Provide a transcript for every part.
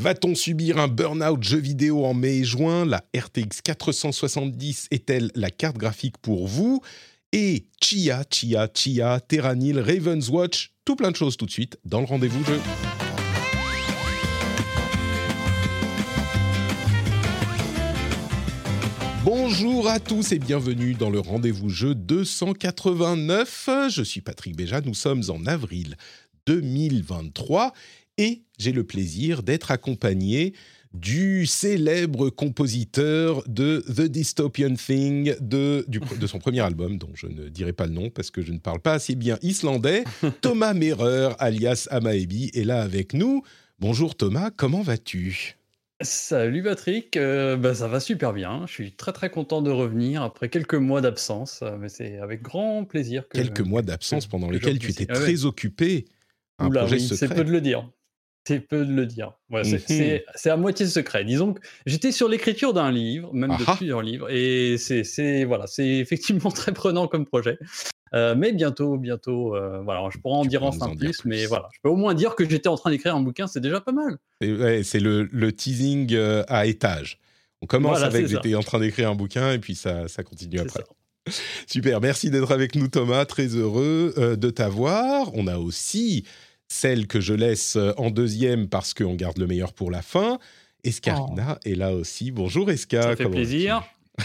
Va-t-on subir un burn-out jeu vidéo en mai et juin? La RTX 470 est-elle la carte graphique pour vous? Et Chia, Chia, Chia, Terranil, Raven's Watch, tout plein de choses tout de suite dans le rendez-vous jeu. Bonjour à tous et bienvenue dans le rendez-vous jeu 289. Je suis Patrick Béja, nous sommes en avril 2023 et j'ai le plaisir d'être accompagné du célèbre compositeur de The Dystopian Thing, de, du- de son premier album, dont je ne dirai pas le nom parce que je ne parle pas assez bien islandais, Thomas Merer, alias Amaebi, est là avec nous. Bonjour Thomas, comment vas-tu? Salut Patrick, euh, bah, ça va super bien. Je suis très très content de revenir après quelques mois d'absence, euh, mais c'est avec grand plaisir que. Quelques mois d'absence pendant que lesquels tu étais. Ah très occupé. Un Oula, projet oui, c'est peu de le dire. C'est peu de le dire. C'est- Mhm. c'est à moitié secret. Disons que j'étais sur l'écriture d'un livre, même de Ah ah. plusieurs livres, et c'est voilà, c'est effectivement très prenant comme projet. Euh, mais bientôt, bientôt, euh, voilà, je pourrais en Tu dire enfin en plus, mais voilà, je peux au moins dire que j'étais en train d'écrire un bouquin, c'est déjà pas mal. C'est ouais, c'est le, le teasing euh, à étage. On commence Voilà, avec j'étais en train d'écrire un bouquin et puis ça, ça continue après. ça. Super, merci d'être avec nous Thomas, très heureux de t'avoir. On a aussi celle que je laisse euh, en deuxième parce qu'on garde le meilleur pour la fin. Escarina est là aussi. Bonjour Esca. Ça fait plaisir.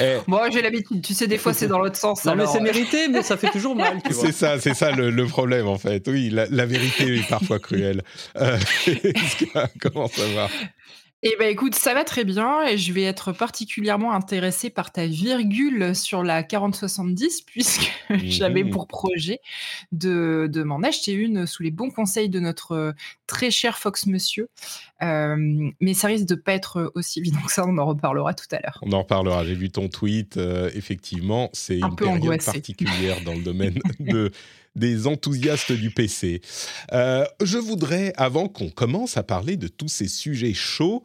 Eh, Moi, j'ai l'habitude. Tu sais, des fois, c'est dans l'autre sens. Non, mais c'est euh, mérité, mais ça fait toujours mal, c'est ça, c'est ça le, le problème en fait. Oui, la, la vérité est parfois cruelle. Euh, Esca, comment ça va? Eh ben, écoute, ça va très bien et je vais être particulièrement intéressée par ta virgule sur la 4070 puisque j'avais Mhm. pour projet de, de m'en acheter une sous les bons conseils de notre euh, très cher Fox Monsieur. Euh, mais ça risque de pas être aussi évident que ça. On en reparlera tout à l'heure. On en reparlera. J'ai vu ton tweet. euh, effectivement, c'est Un une période particulière dans le domaine de, des enthousiastes du PC. Euh, je voudrais, avant qu'on commence à parler de tous ces sujets chauds,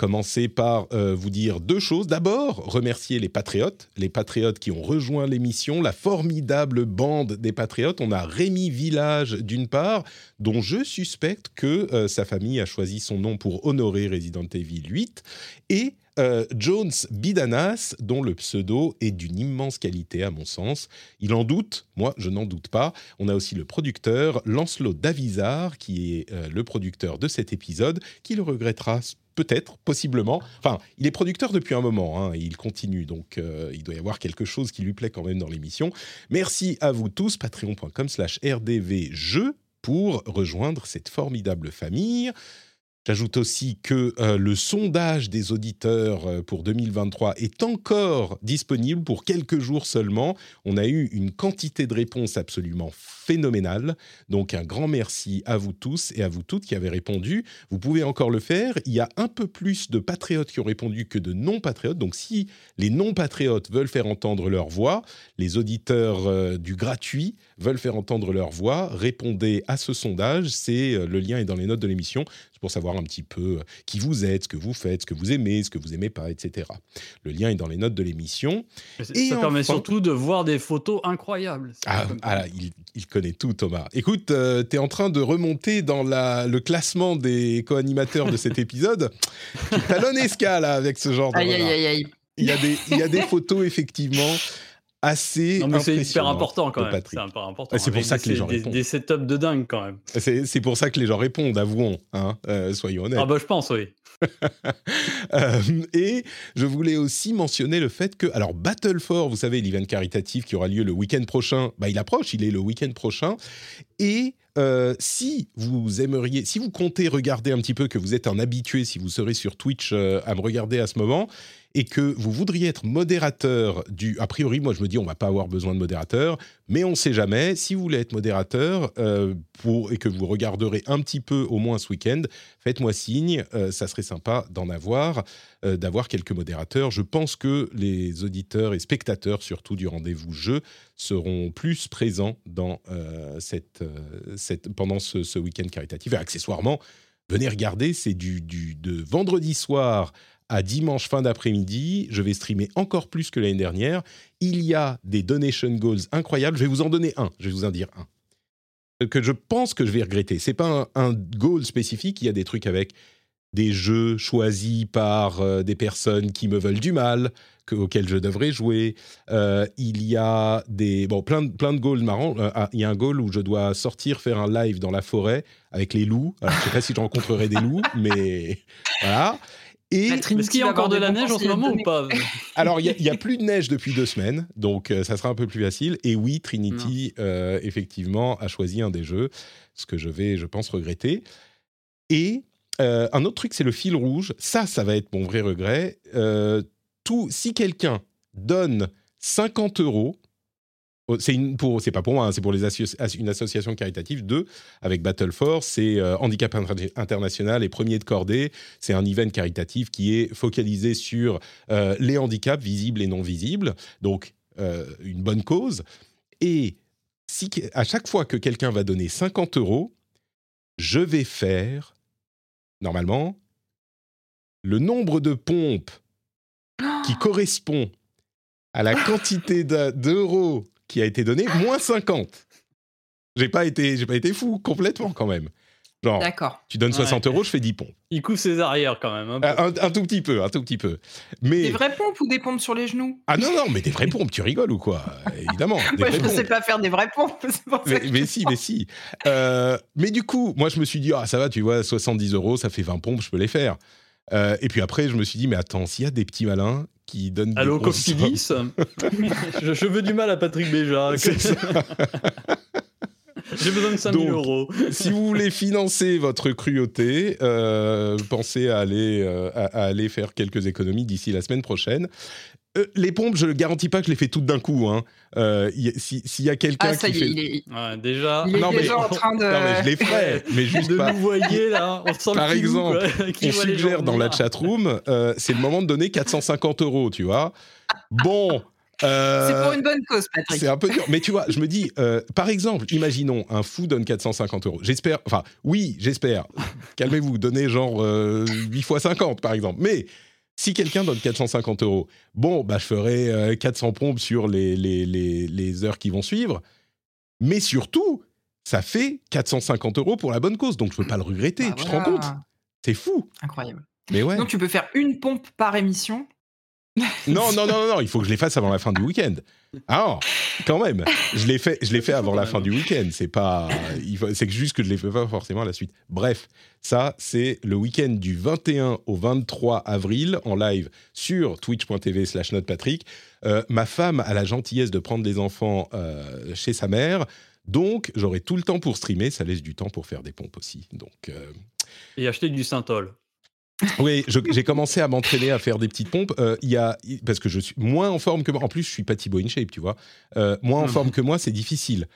commencer par euh, vous dire deux choses. D'abord, remercier les patriotes, les patriotes qui ont rejoint l'émission, la formidable bande des patriotes. On a Rémi Village d'une part, dont je suspecte que euh, sa famille a choisi son nom pour honorer Resident Evil 8, et euh, Jones Bidanas, dont le pseudo est d'une immense qualité à mon sens. Il en doute, moi je n'en doute pas. On a aussi le producteur Lancelot Davizard, qui est euh, le producteur de cet épisode, qui le regrettera peut-être, possiblement. Enfin, il est producteur depuis un moment, hein, et il continue, donc euh, il doit y avoir quelque chose qui lui plaît quand même dans l'émission. Merci à vous tous, patreon.com slash rdvjeux pour rejoindre cette formidable famille. J'ajoute aussi que euh, le sondage des auditeurs euh, pour 2023 est encore disponible pour quelques jours seulement. On a eu une quantité de réponses absolument phénoménale. Donc un grand merci à vous tous et à vous toutes qui avez répondu. Vous pouvez encore le faire. Il y a un peu plus de patriotes qui ont répondu que de non-patriotes. Donc si les non-patriotes veulent faire entendre leur voix, les auditeurs euh, du gratuit veulent faire entendre leur voix, répondez à ce sondage. C'est euh, le lien est dans les notes de l'émission. C'est pour savoir un petit peu euh, qui vous êtes, ce que vous faites, ce que vous aimez, ce que vous aimez pas, etc. Le lien est dans les notes de l'émission. Et ça permet surtout de voir des photos incroyables. Ah, ah, il, il connaît tout, Thomas. Écoute, tu es en train de remonter dans la, le classement des co-animateurs de cet épisode. Tu talonnes Esca, là, avec ce genre de Aïe, aïe, aïe, aïe. Il y, a des, il y a des photos, effectivement, assez c'est hyper important quand même. C'est important. C'est pour ça que les gens des, répondent. des setups de dingue quand même. C'est c'est pour ça que les gens répondent, avouons, hein, euh, soyons honnêtes. Ah bah je pense, oui. Euh, et je voulais aussi mentionner le fait que, alors Battle for, vous savez, l'event caritatif qui aura lieu le week-end prochain, bah, il approche, il est le week-end prochain. Et euh, si vous aimeriez, si vous comptez regarder un petit peu, que vous êtes un habitué, si vous serez sur Twitch euh, à me regarder à ce moment, et que vous voudriez être modérateur du... A priori, moi je me dis, on va pas avoir besoin de modérateur, Mais on ne sait jamais. Si vous voulez être modérateur euh, pour, et que vous regarderez un petit peu au moins ce week-end, faites-moi signe. Euh, ça serait sympa d'en avoir, euh, d'avoir quelques modérateurs. Je pense que les auditeurs et spectateurs, surtout du rendez-vous jeu, seront plus présents dans, cette, pendant ce, ce week-end caritatif. Et accessoirement, venez regarder, c'est du, du, de vendredi soir à dimanche fin d'après-midi. Je vais streamer encore plus que l'année dernière. Il y a des donation goals incroyables. Je vais vous en donner un. Je vais vous en dire un. Que je pense que je vais regretter. C'est pas un, goal spécifique. Il y a des trucs avec des jeux choisis par euh, des personnes qui me veulent du mal, auxquels je devrais jouer. Euh, il y a des bon plein de plein de goals marrants. Euh, ah, il y a un goal où je dois sortir faire un live dans la forêt avec les loups. Alors, je sais pas si je rencontrerai des loups, mais voilà. Et est-ce qu'il y a encore de la neige en ce moment ou pas Alors, il n'y a, plus de neige depuis deux semaines, donc euh, ça sera un peu plus facile. Et oui, Trinity, euh, effectivement, a choisi un des jeux, ce que je vais, je pense, regretter. Et euh, un autre truc, c'est le fil rouge. Ça, ça va être mon vrai regret. tout, si quelqu'un donne 50 euros Oh, c'est pour c'est pas pour moi, hein, c'est pour les une association caritative. Deux avec Battle Force, c'est euh, Handicap International et Premier de Cordée. C'est un event caritatif qui est focalisé sur euh, les handicaps visibles et non visibles. Donc euh, une bonne cause. Et si à chaque fois que quelqu'un va donner 50 euros, je vais faire normalement le nombre de pompes qui correspond à la quantité d'euros qui a été donné, moins 50. J'ai pas été, j'ai pas été fou complètement quand même. Genre, tu donnes 60 euros, je fais 10 pompes. Il couvre ses arrières quand même. Un, tout petit peu, un tout petit peu. Mais... Des vraies pompes ou des pompes sur les genoux? Ah non, non, mais des vraies pompes, tu rigoles ou quoi? Évidemment. Des je ne sais pas faire des vraies pompes. mais, si, mais si. Euh, mais du coup, moi je me suis dit, ah ça va, tu vois, 70 euros, ça fait 20 pompes, je peux les faire. Euh, et puis après, je me suis dit, mais attends, s'il y a des petits malins qui donnent Allô, des Cofidis je, je, veux du mal à Patrick Béja. J'ai besoin de 5000 euros. si vous voulez financer votre cruauté, euh, pensez à aller, euh, à, aller faire quelques économies d'ici la semaine prochaine. Euh, les pompes, je ne garantis pas que je les fais toutes d'un coup. Hein. Euh, S'il y a quelqu'un ah, qui fait... Il est, ouais, déjà... Il est non, déjà mais... en train de... Non, mais je les ferai, mais juste de pas... nous voyez, là, on sent Par le exemple, on suggère dans la chatroom, euh, c'est le moment de donner 450 euros, tu vois. Bon... Euh, c'est pour une bonne cause, Patrick. C'est un peu dur. Mais tu vois, je me dis, euh, par exemple, imaginons un fou donne 450 euros. J'espère, enfin, oui, j'espère. Calmez-vous, donnez genre 8 fois 50, par exemple. Mais si quelqu'un donne 450 euros, bon, bah, je ferai 400 euh, pompes sur les, les, les, heures qui vont suivre. Mais surtout, ça fait 450 euros pour la bonne cause. Donc, je ne peux pas le regretter. Bah tu te rends compte C'est fou. Incroyable. Mais ouais. Donc, tu peux faire une pompe par émission non, non, non, non, il faut que je les fasse avant la fin du week-end. Ah, quand même, je l'ai fait, je fait avant la fin du week-end. C'est pas, c'est juste que je les fais pas forcément à la suite. Bref, ça, c'est le week-end du 21 au 23 avril en live sur twitch.tv/slash notepatrick. Euh, ma femme a la gentillesse de prendre des enfants euh, chez sa mère, donc j'aurai tout le temps pour streamer. Ça laisse du temps pour faire des pompes aussi. Donc euh, et acheter du synthol. Oui, j'ai commencé à m'entraîner à faire des petites pompes. Euh, il y a, parce que je suis moins en forme que moi. En plus, je suis pas Thibaut InShape, tu vois. Euh, moins en forme que moi, c'est difficile.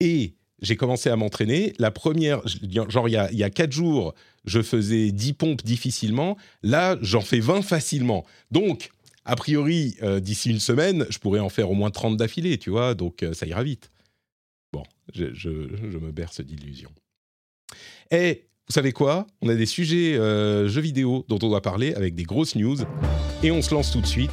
Et j'ai commencé à m'entraîner. La première, genre il y, a, il y a 4 jours, je faisais 10 pompes difficilement. Là, j'en fais 20 facilement. Donc, a priori, euh, d'ici une semaine, je pourrais en faire au moins 30 d'affilée, tu vois. Donc, ça ira vite. Bon, je, je, je me berce d'illusions. Et vous savez quoi? On a des sujets euh, jeux vidéo dont on doit parler avec des grosses news. Et on se lance tout de suite.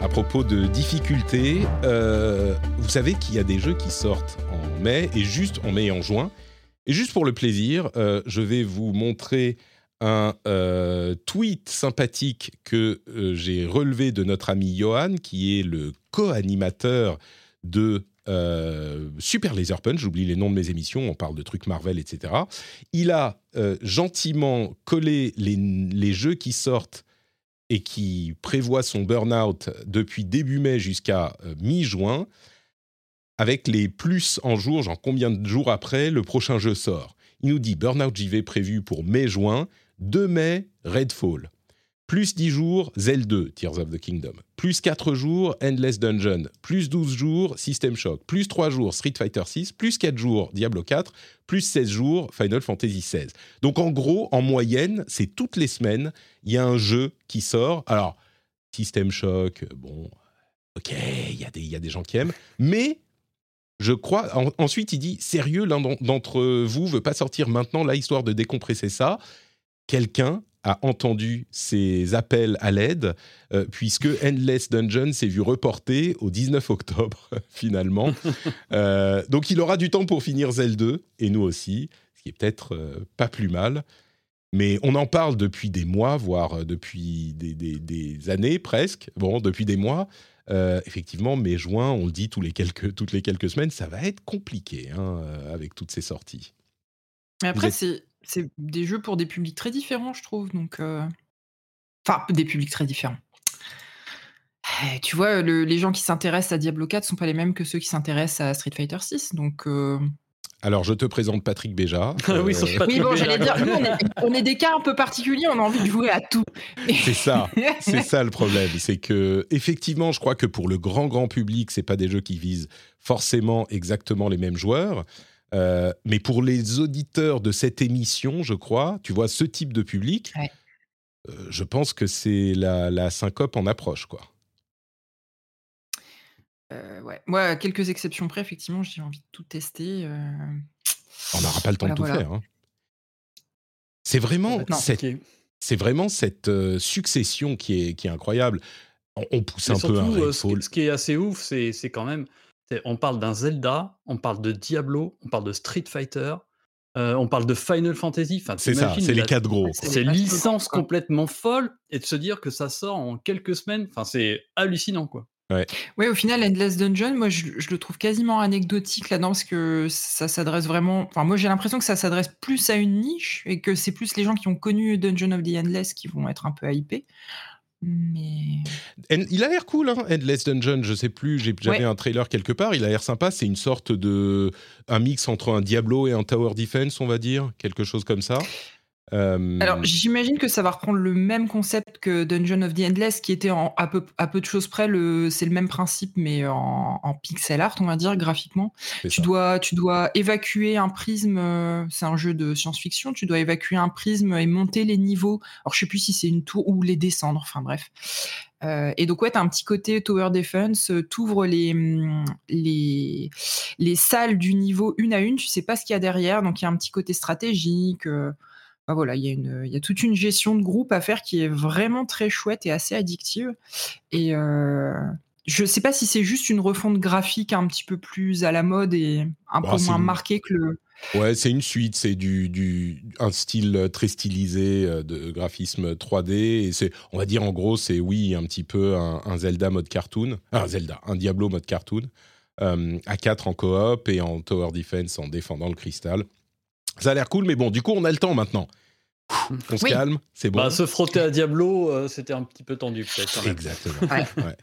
À propos de difficultés, euh, vous savez qu'il y a des jeux qui sortent en mai, et juste en mai et en juin. Et juste pour le plaisir, euh, je vais vous montrer un tweet sympathique que j'ai relevé de notre ami Johan, qui est le co-animateur de euh, Super Laser Punch, j'oublie les noms de mes émissions, on parle de trucs Marvel, etc. Il a euh, gentiment collé les, jeux qui sortent et qui prévoient son burn-out depuis début mai jusqu'à euh, mi-juin, avec les plus en jour, genre combien de jours après le prochain jeu sort. Il nous dit Burnout JV prévu pour mai-juin, 2 mai, Redfall. Plus 10 jours, Zelda 2, Tears of the Kingdom. Plus 4 jours, Endless Dungeon. Plus 12 jours, System Shock. Plus 3 jours, Street Fighter 6. Plus 4 jours, Diablo 4. Plus 16 jours, Final Fantasy 16. Donc en gros, en moyenne, c'est toutes les semaines, il y a un jeu qui sort. Alors, System Shock, bon, ok, il y, a des- il y a des gens qui aiment. Mais je crois. en- ensuite, il dit sérieux, l'un d'en- d'entre vous veut pas sortir maintenant là, histoire de décompresser ça. Quelqu'un a entendu ces appels à l'aide, euh, puisque Endless Dungeon s'est vu reporté au 19 octobre, finalement. Euh, donc, il aura du temps pour finir Zelda 2, et nous aussi, ce qui est peut-être euh, pas plus mal. Mais on en parle depuis des mois, voire depuis des, des- des années presque. Bon, depuis des mois. Effectivement, mai-juin, on le dit tous les quelques, toutes les quelques semaines, ça va être compliqué hein, avec toutes ces sorties. Mais après, êtes- c'est c'est des jeux pour des publics très différents, je trouve. Donc, euh, enfin, des publics très différents. Eh, Tu vois, le- les gens qui s'intéressent à Diablo 4 sont pas les mêmes que ceux qui s'intéressent à Street Fighter 6. Donc, euh, Alors, je te présente Patrick Béja. Oui, Euh, oui, bon, j'allais dire, nous, on est, on est des cas un peu particuliers, on a envie de jouer à tout. C'est ça, c'est ça le problème, c'est que effectivement, je crois que pour le grand grand public, c'est pas des jeux qui visent forcément exactement les mêmes joueurs, Euh, mais pour les auditeurs de cette émission, je crois, tu vois, ce type de public, Ouais. euh, je pense que c'est la, la syncope en approche, quoi. Euh, ouais. Moi, à quelques exceptions près, effectivement, j'ai envie de tout tester. euh. On n'aura pas le temps Voilà, de tout voilà. faire. hein. C'est vraiment cette, c'est vraiment cette euh, succession qui est, qui est incroyable. On, on pousse Mais un peu un euh, ce, ce qui est assez ouf, c'est c'est quand même. On parle d'un Zelda, on parle de Diablo, on parle de Street Fighter, euh, on parle de Final Fantasy. Enfin, C'est ça, c'est les la- quatre gros. C'est licences complètement folles et de se dire que ça sort en quelques semaines, enfin, c'est hallucinant quoi. Ouais, au final, Endless Dungeon, moi, je, je le trouve quasiment anecdotique là-dedans parce que ça s'adresse vraiment. Enfin, moi, j'ai l'impression que ça s'adresse plus à une niche et que c'est plus les gens qui ont connu Dungeon of the Endless qui vont être un peu hypés. Mais. Il a l'air cool, hein, Endless Dungeon. Je sais plus, j'ai- j'avais Ouais. un trailer quelque part. Il a l'air sympa. C'est une sorte de. un mix entre un Diablo et un Tower Defense, on va dire. Quelque chose comme ça. Euh, Alors, j'imagine que ça va reprendre le même concept que Dungeon of the Endless, qui était en, à, peu, à peu de choses près, le, c'est le même principe, mais en, en pixel art, on va dire, graphiquement. Tu ça. dois, tu dois évacuer un prisme, euh, c'est un jeu de science-fiction, tu dois évacuer un prisme et monter les niveaux. Alors, je sais plus si c'est une tour ou les descendre, enfin bref. Euh, et donc, ouais, tu as un petit côté Tower Defense, euh, t'ouvres les, hum, les, les salles du niveau une à une, tu sais pas ce qu'il y a derrière, donc il y a un petit côté stratégique. euh, bah voilà, il y, a une- il y a toute une gestion de groupe à faire qui est vraiment très chouette et assez addictive. Et euh, je sais pas si c'est juste une refonte graphique un petit peu plus à la mode et un Bah, peu moins une- marquée que le. Ouais, c'est une suite. C'est du, du un style très stylisé euh, de graphisme 3D. Et c'est, on va dire en gros, c'est oui un petit peu un, un Zelda mode cartoon, un Zelda, un Diablo mode cartoon, euh, à 4 en coop et en tower defense en défendant le cristal. Ça a l'air cool, mais bon, du coup, on a le temps maintenant. On se Oui. calme, c'est bon. Bah, se frotter à Diablo, euh, c'était un petit peu tendu peut-être. Exactement. Ouais. Ouais.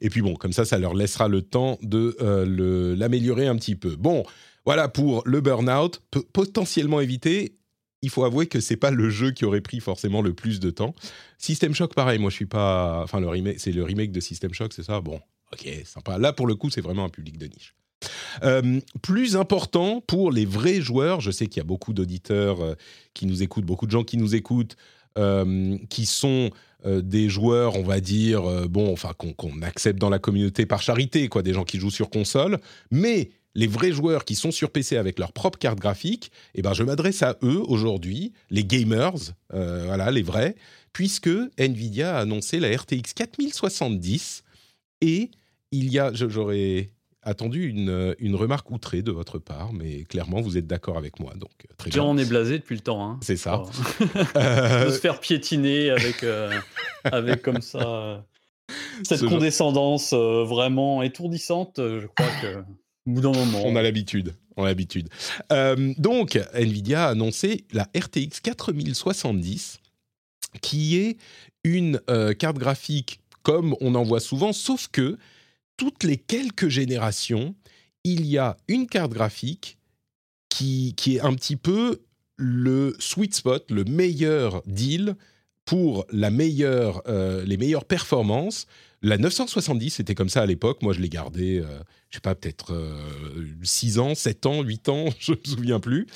Et puis bon, comme ça, ça leur laissera le temps de euh, l'améliorer un petit peu. Bon, voilà pour le burn-out. Potentiellement évité. Il faut avouer que c'est pas le jeu qui aurait pris forcément le plus de temps. System Shock, pareil. Moi, je suis pas. Enfin, le remake, c'est le remake de System Shock, c'est ça? Bon, ok, sympa. Là, pour le coup, c'est vraiment un public de niche. Euh, plus important pour les vrais joueurs, je sais qu'il y a beaucoup d'auditeurs euh, qui nous écoutent, beaucoup de gens qui nous écoutent, euh, qui sont des joueurs, on va dire, bon, enfin qu'on accepte dans la communauté par charité, quoi, des gens qui jouent sur console, mais les vrais joueurs qui sont sur PC avec leur propre carte graphique, eh ben, je m'adresse à eux aujourd'hui, les gamers, voilà, les vrais, puisque Nvidia a annoncé la RTX 4070 et il y a, j'aurais attendu une, une remarque outrée de votre part, mais clairement vous êtes d'accord avec moi, donc euh, très bien. on est blasé depuis le temps. Hein. C'est ça. Oh. Euh, de se faire piétiner avec, euh, avec comme ça cette Ce condescendance vraiment étourdissante, je crois que au bout d'un moment. On a l'habitude. On a l'habitude. Euh, donc, Nvidia a annoncé la RTX 4070, qui est une euh, carte graphique comme on en voit souvent, sauf que toutes les quelques générations, il y a une carte graphique qui, est un petit peu le sweet spot, le meilleur deal pour meilleure, les meilleures performances. La 970, c'était comme ça à l'époque. Moi, je l'ai gardé, euh, je sais pas, peut-être 6 ans, 7 ans, 8 ans, je ne me souviens plus.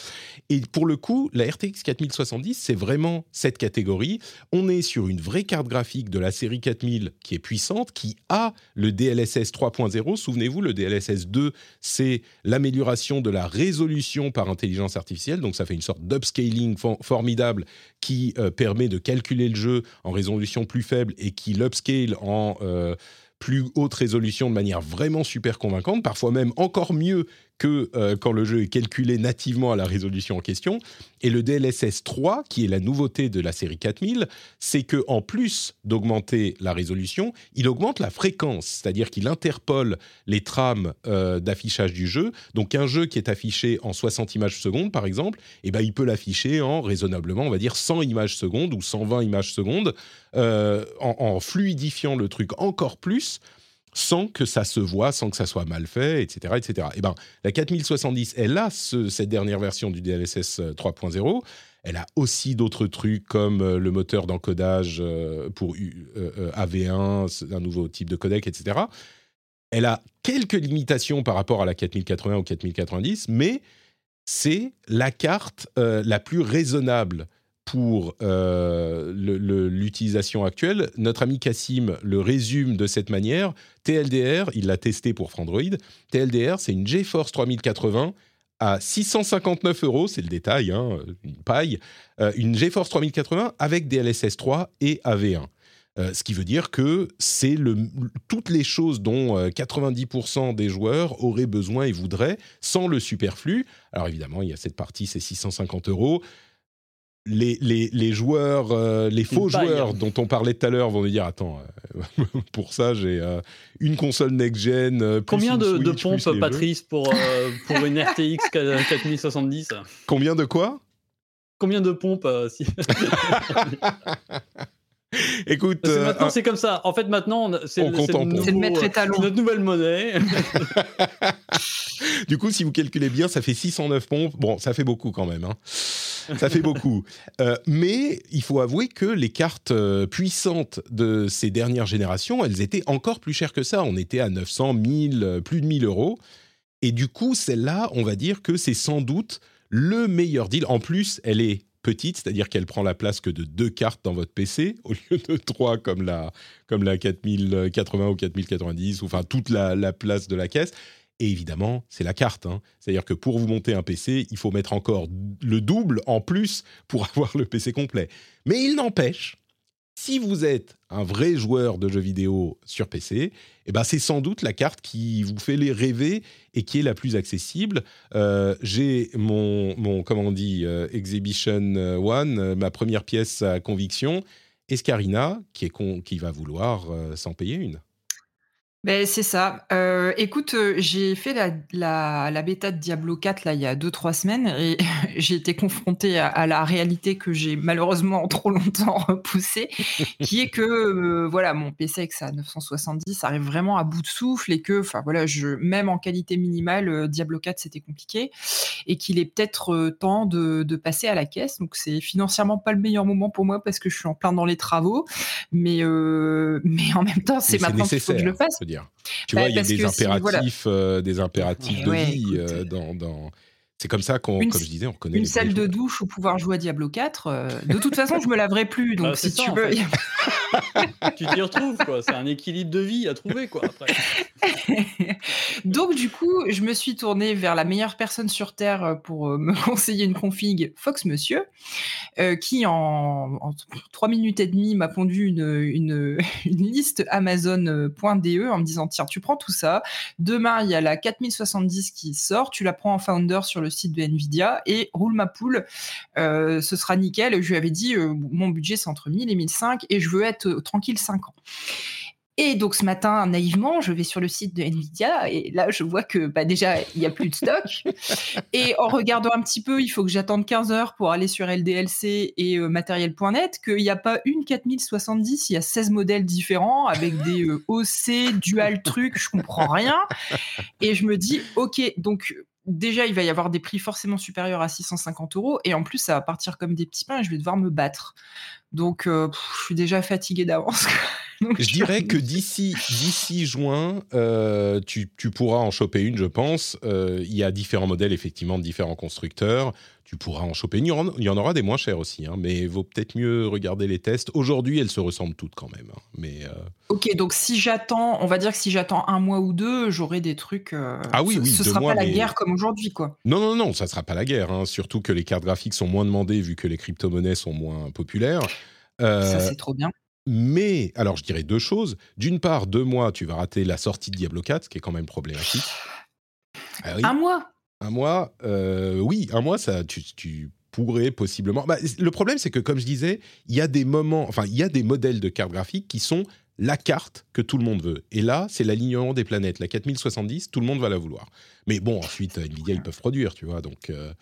Et pour le coup, la RTX 4070, c'est vraiment cette catégorie. On est sur une vraie carte graphique de la série 4000 qui est puissante, qui a le DLSS 3.0. Souvenez-vous, le DLSS 2, c'est l'amélioration de la résolution par intelligence artificielle. Donc, ça fait une sorte d'upscaling formidable qui euh, permet de calculer le jeu en résolution plus faible et qui l'upscale en euh, plus haute résolution de manière vraiment super convaincante, parfois même encore mieux que euh, quand le jeu est calculé nativement à la résolution en question. Et le DLSS 3, qui est la nouveauté de la série 4000, c'est que en plus d'augmenter la résolution, il augmente la fréquence, c'est-à-dire qu'il interpole les trames euh, d'affichage du jeu. Donc un jeu qui est affiché en 60 images secondes, par exemple, eh ben, il peut l'afficher en raisonnablement, on va dire 100 images secondes ou 120 images secondes, euh, en, en fluidifiant le truc encore plus sans que ça se voit, sans que ça soit mal fait, etc. etc. Et ben, la 4070, elle a cette dernière version du DLSS 3.0. Euh, elle a aussi d'autres trucs comme euh, le moteur d'encodage euh, pour AV1, un nouveau type de codec, etc. Elle a quelques limitations par rapport à la 4080 ou 4090, mais c'est la carte la plus raisonnable pour euh, l'utilisation actuelle. Notre ami Cassim le résume de cette manière. TLDR, il l'a testé pour Frandroid. TLDR, c'est une GeForce 3080 à 659 euros, c'est le détail, hein, une paille, euh, une GeForce 3080 avec DLSS 3 et AV1. Euh, ce qui veut dire que c'est toutes les choses dont 90% des joueurs auraient besoin et voudraient sans le superflu. Alors évidemment, il y a cette partie, c'est 650 euros les, les, joueurs, euh, les faux joueurs dont on parlait tout à l'heure vont me dire attends, euh, pour ça j'ai euh, une console next-gen. Combien de, pompes, Patrice, pour, pour une RTX 4070 Combien de quoi? Combien de pompes si... Écoute, maintenant c'est comme ça. En fait, maintenant c'est le, notre nouvelle monnaie. du coup, si vous calculez bien, ça fait 609 pompes. Bon, ça fait beaucoup quand même. Hein. Ça fait beaucoup. Euh, mais il faut avouer que les cartes euh, puissantes de ces dernières générations, elles étaient encore plus chères que ça. On était à 900, 1000, euh, plus de 1000 euros. Et du coup, celle-là, on va dire que c'est sans doute le meilleur deal. En plus, elle est petite, c'est-à-dire qu'elle prend la place que de deux cartes dans votre PC au lieu de trois comme la, comme la 4080 ou 4090, ou enfin toute la, la place de la caisse. Et évidemment, c'est la carte. Hein. C'est-à-dire que pour vous monter un PC, il faut mettre encore le double en plus pour avoir le PC complet. Mais il n'empêche, si vous êtes un vrai joueur de jeux vidéo sur PC, eh ben c'est sans doute la carte qui vous fait les rêver et qui est la plus accessible. Euh, j'ai mon, mon, comment on dit, euh, Exhibition One, euh, ma première pièce à conviction, Escarina, qui, est qui va vouloir s'en payer une. Ben c'est ça. Euh, écoute, euh, j'ai fait la la la bêta de Diablo 4 là, il y a 2-3 semaines et j'ai été confrontée à la réalité que j'ai malheureusement trop longtemps repoussée, qui est que, euh, voilà, mon PC avec sa 970 arrive vraiment à bout de souffle et que, enfin voilà, je même en qualité minimale, Diablo 4 c'était compliqué et qu'il est peut-être, temps de de passer à la caisse. Donc c'est financièrement pas le meilleur moment pour moi parce que je suis en plein dans les travaux, mais mais en même temps, c'est maintenant qu'il faut que je le fasse. Tu vois, bah, il y a des impératifs, euh, des impératifs de vie euh, dans, dans, c'est comme ça qu'on, comme je disais, on connaît. Une salle de douche pour pouvoir jouer à Diablo 4. Euh, de toute façon, je me laverai plus, donc bah, si tu veux. tu t'y retrouves, quoi. C'est un équilibre de vie à trouver, quoi. Après. donc, du coup, je me suis tournée vers la meilleure personne sur Terre euh, pour euh, me conseiller une config, Fox Monsieur, qui en, en 3 minutes et demie m'a pondu une, une, une liste Amazon.de en me disant tiens, tu prends tout ça. Demain, il y a la 4070 qui sort, tu la prends en founder sur le site de Nvidia et roule ma poule, euh, ce sera nickel. Je lui avais dit, euh, mon budget c'est entre 1000 et 1005 et je veux être euh, tranquille 5 ans. Et donc ce matin, naïvement, je vais sur le site de Nvidia et là je vois que bah, déjà il n'y a plus de stock. et en regardant un petit peu, il faut que j'attende 15 heures pour aller sur LDLC et matériel.net, qu'il n'y a pas une 4070, il y a 16 modèles différents avec des OC, dual trucs, je comprends rien. Et je me dis, ok, donc déjà, il va y avoir des prix forcément supérieurs à 650 euros. Et en plus, ça va partir comme des petits pains et je vais devoir me battre. Donc, euh, je suis déjà fatigué d'avance. je dirais que d'ici d'ici juin, euh, tu, tu, pourras en choper une, je pense. Euh, il y a différents modèles, effectivement, de différents constructeurs. Tu pourras en choper une. Il y en aura des moins chers aussi, hein, mais vaut peut-être mieux regarder les tests. Aujourd'hui, elles se ressemblent toutes quand même. Hein, mais Ok, donc si j'attends, on va dire que si j'attends un mois ou deux, j'aurai des trucs. ah oui, oui, ce, sera pas la guerre comme aujourd'hui, quoi. Non, non, non, ça sera pas la guerre. Hein. Surtout que les cartes graphiques sont moins demandées vu que les crypto-monnaies sont moins populaires. ça, euh, c'est trop bien. Mais, alors je dirais deux choses. D'une part, deux mois, tu vas rater la sortie de Diablo 4, ce qui est quand même problématique. Ah un mois Un mois, euh, oui, un mois, ça, tu, pourrais possiblement. Bah, le problème, c'est que, comme je disais, il y a des moments, enfin, il y a des modèles de cartes graphiques qui sont la carte que tout le monde veut. Et là, c'est l'alignement des planètes. La 4070, tout le monde va la vouloir. Mais bon, ensuite, Nvidia, ils peuvent produire, tu vois. Donc, euh,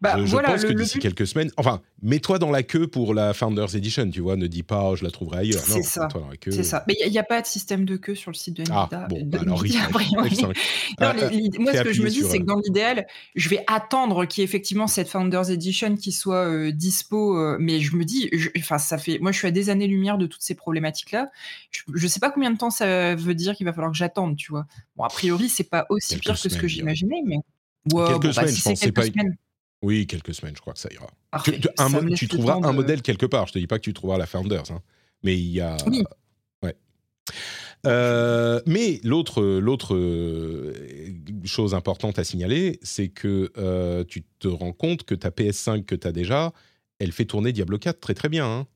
bah, je, pense que d'ici quelques semaines, enfin, mets-toi dans la queue pour la Founders Edition, tu vois. Ne dis pas, oh, je la trouverai ailleurs. C'est ça. C'est ça. Mais il n'y a, pas de système de queue sur le site de Nvidia. Ah, bon, bah alors, ah, moi, ce que je me dis, c'est que dans l'idéal, je vais attendre qu'il y ait effectivement cette Founders Edition qui soit euh, dispo. Euh, mais je me dis, enfin, ça fait. Moi, je suis à des années-lumière de toutes ces problématiques-là. Je ne sais pas combien de temps ça veut dire qu'il va falloir que j'attende, tu vois. Bon, a priori, c'est pas aussi pire que ce que j'imaginais, mais. quelques bah, semaines, je pense. c'est pas... Oui, quelques semaines, je crois que ça ira. tu, trouveras un modèle quelque part. Je te dis pas que tu trouveras la Founders, hein. mais il y a. Oui. Ouais. Euh, mais l'autre, l'autre euh, chose importante à signaler, c'est que euh, tu te rends compte que ta PS5 que tu as déjà, elle fait tourner Diablo 4 très très bien. Hein.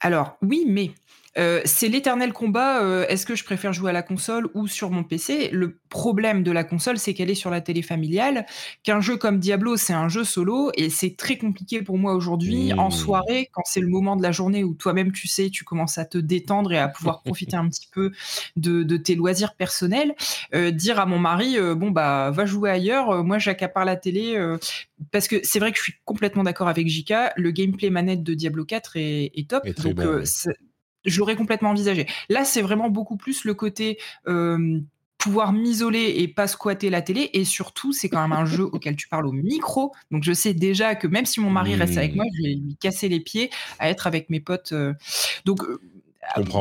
Alors oui, mais euh, c'est l'éternel combat, euh, est-ce que je préfère jouer à la console ou sur mon PC Le problème de la console, c'est qu'elle est sur la télé familiale, qu'un jeu comme Diablo, c'est un jeu solo, et c'est très compliqué pour moi aujourd'hui, en mmh. soirée, quand c'est le moment de la journée où toi-même, tu sais, tu commences à te détendre et à pouvoir profiter un petit peu de, tes loisirs personnels, euh, dire à mon mari, bon, bah, va jouer ailleurs, moi, j'accapare la télé, parce que c'est vrai que je suis complètement d'accord avec Jika, le gameplay manette de Diablo 4 est, top, donc je l'aurais complètement envisagé. Là, c'est vraiment beaucoup plus le côté pouvoir m'isoler et pas squatter la télé. Et surtout, c'est quand même un jeu auquel tu parles au micro. Donc, je sais déjà que même si mon mari reste avec moi, je vais lui casser les pieds à être avec mes potes. Donc,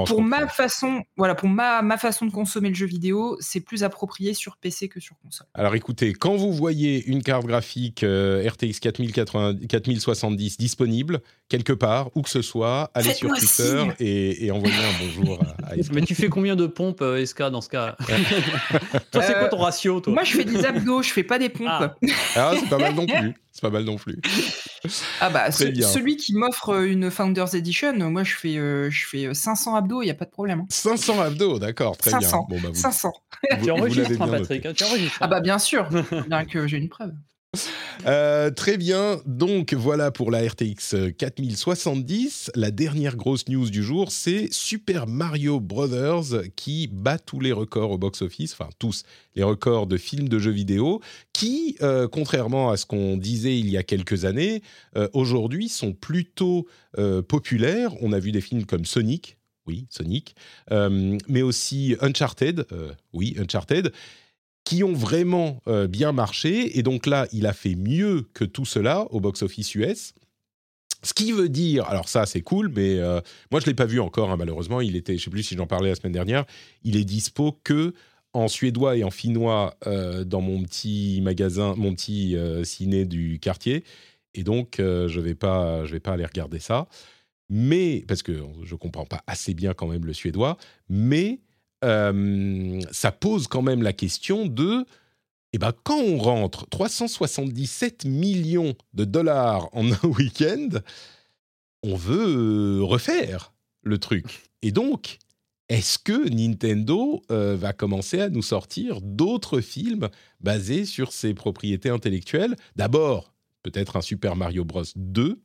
pour ma façon, voilà, pour ma, ma façon de consommer le jeu vidéo, c'est plus approprié sur PC que sur console. Alors écoutez, quand vous voyez une carte graphique euh, RTX 4070 disponible quelque part, où que ce soit, allez sur Twitter et, envoyez un bonjour à, Mais tu fais combien de pompes, euh, SK, dans ce cas Toi, c'est quoi ton ratio toi? Moi, je fais des abdos, je fais pas des pompes. Ah, ah c'est pas mal non plus. C'est pas mal non plus. Ah bah, celui qui m'offre une Founders Edition, moi je fais, euh, je fais 500 abdos, il n'y a pas de problème. 500 abdos, d'accord, très bien. Bon, bah, 500. tu enregistres, hein, Patrick, hein, tu enregistres. Ah bah bien sûr, bien que j'ai une preuve. Euh, très bien, donc voilà pour la RTX 4070. La dernière grosse news du jour, c'est Super Mario Brothers qui bat tous les records au box-office, enfin tous les records de films de jeux vidéo, qui, euh, contrairement à ce qu'on disait il y a quelques années, euh, aujourd'hui sont plutôt populaires. On a vu des films comme Sonic, oui, Sonic, mais aussi Uncharted, oui, Uncharted, qui ont vraiment euh, bien marché. Et donc là, il a fait mieux que tout cela au box-office US. Ce qui veut dire, alors ça c'est cool, mais euh, moi je l'ai pas vu encore hein, malheureusement. Il était, je sais plus si j'en parlais la semaine dernière. Il est dispo que en suédois et en finnois euh, dans mon petit magasin, mon petit ciné du quartier. Et donc je vais vais pas aller regarder ça. Mais parce que je comprends pas assez bien quand même le suédois. Mais euh, ça pose quand même la question de, eh ben, quand on rentre 377 millions de dollars en un week-end, on veut refaire le truc. Et donc, est-ce que Nintendo euh, va commencer à nous sortir d'autres films basés sur ses propriétés intellectuelles? D'abord, peut-être un Super Mario Bros 2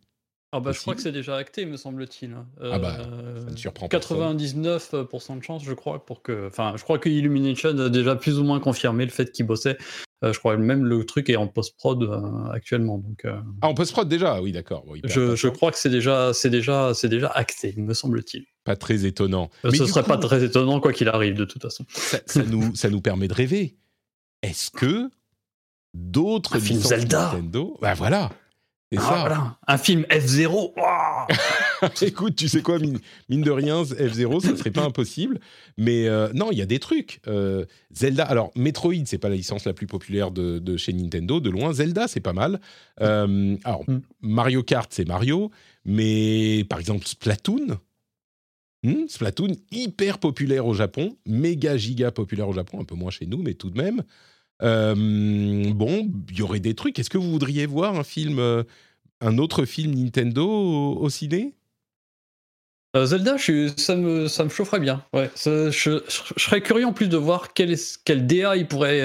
ah bah, je crois que c'est déjà acté, me semble-t-il. Hein. ah bah, ça ne surprend 99% de chance, je crois, pour que. Enfin, je crois que Illumination a déjà plus ou moins confirmé le fait qu'il bossait. Euh, je crois même le truc est en post-prod euh, actuellement. Donc, euh. Ah, en post-prod déjà, oui, d'accord. je, je crois que c'est déjà, c'est déjà, c'est déjà acté, me semble-t-il. Pas très étonnant. Ce ne serait pas très étonnant quoi qu'il arrive, de toute façon. Ça, nous, ça nous permet de rêver. Est-ce que d'autres. Nintendo. Bah voilà, c'est Ah, ça. voilà. Un film F0. Ouah Écoute, tu sais quoi, mine, mine de rien, F0, ça serait pas impossible. Mais euh, non, il y a des trucs. Euh, Zelda, alors Metroid, c'est pas la licence la plus populaire de, de chez Nintendo, de loin. Zelda, c'est pas mal. Euh, alors, Mm. Mario Kart, c'est Mario. Mais par exemple, Splatoon. Hmm, Splatoon, hyper populaire au Japon, méga giga populaire au Japon, un peu moins chez nous, mais tout de même. Euh, bon, il y aurait des trucs. Est-ce que vous voudriez voir un film, euh, un autre film Nintendo au, ciné? Euh, Zelda, ça, me, ça me chaufferait bien. Ouais, je, serais curieux en plus de voir quel, quel DA il pourrait,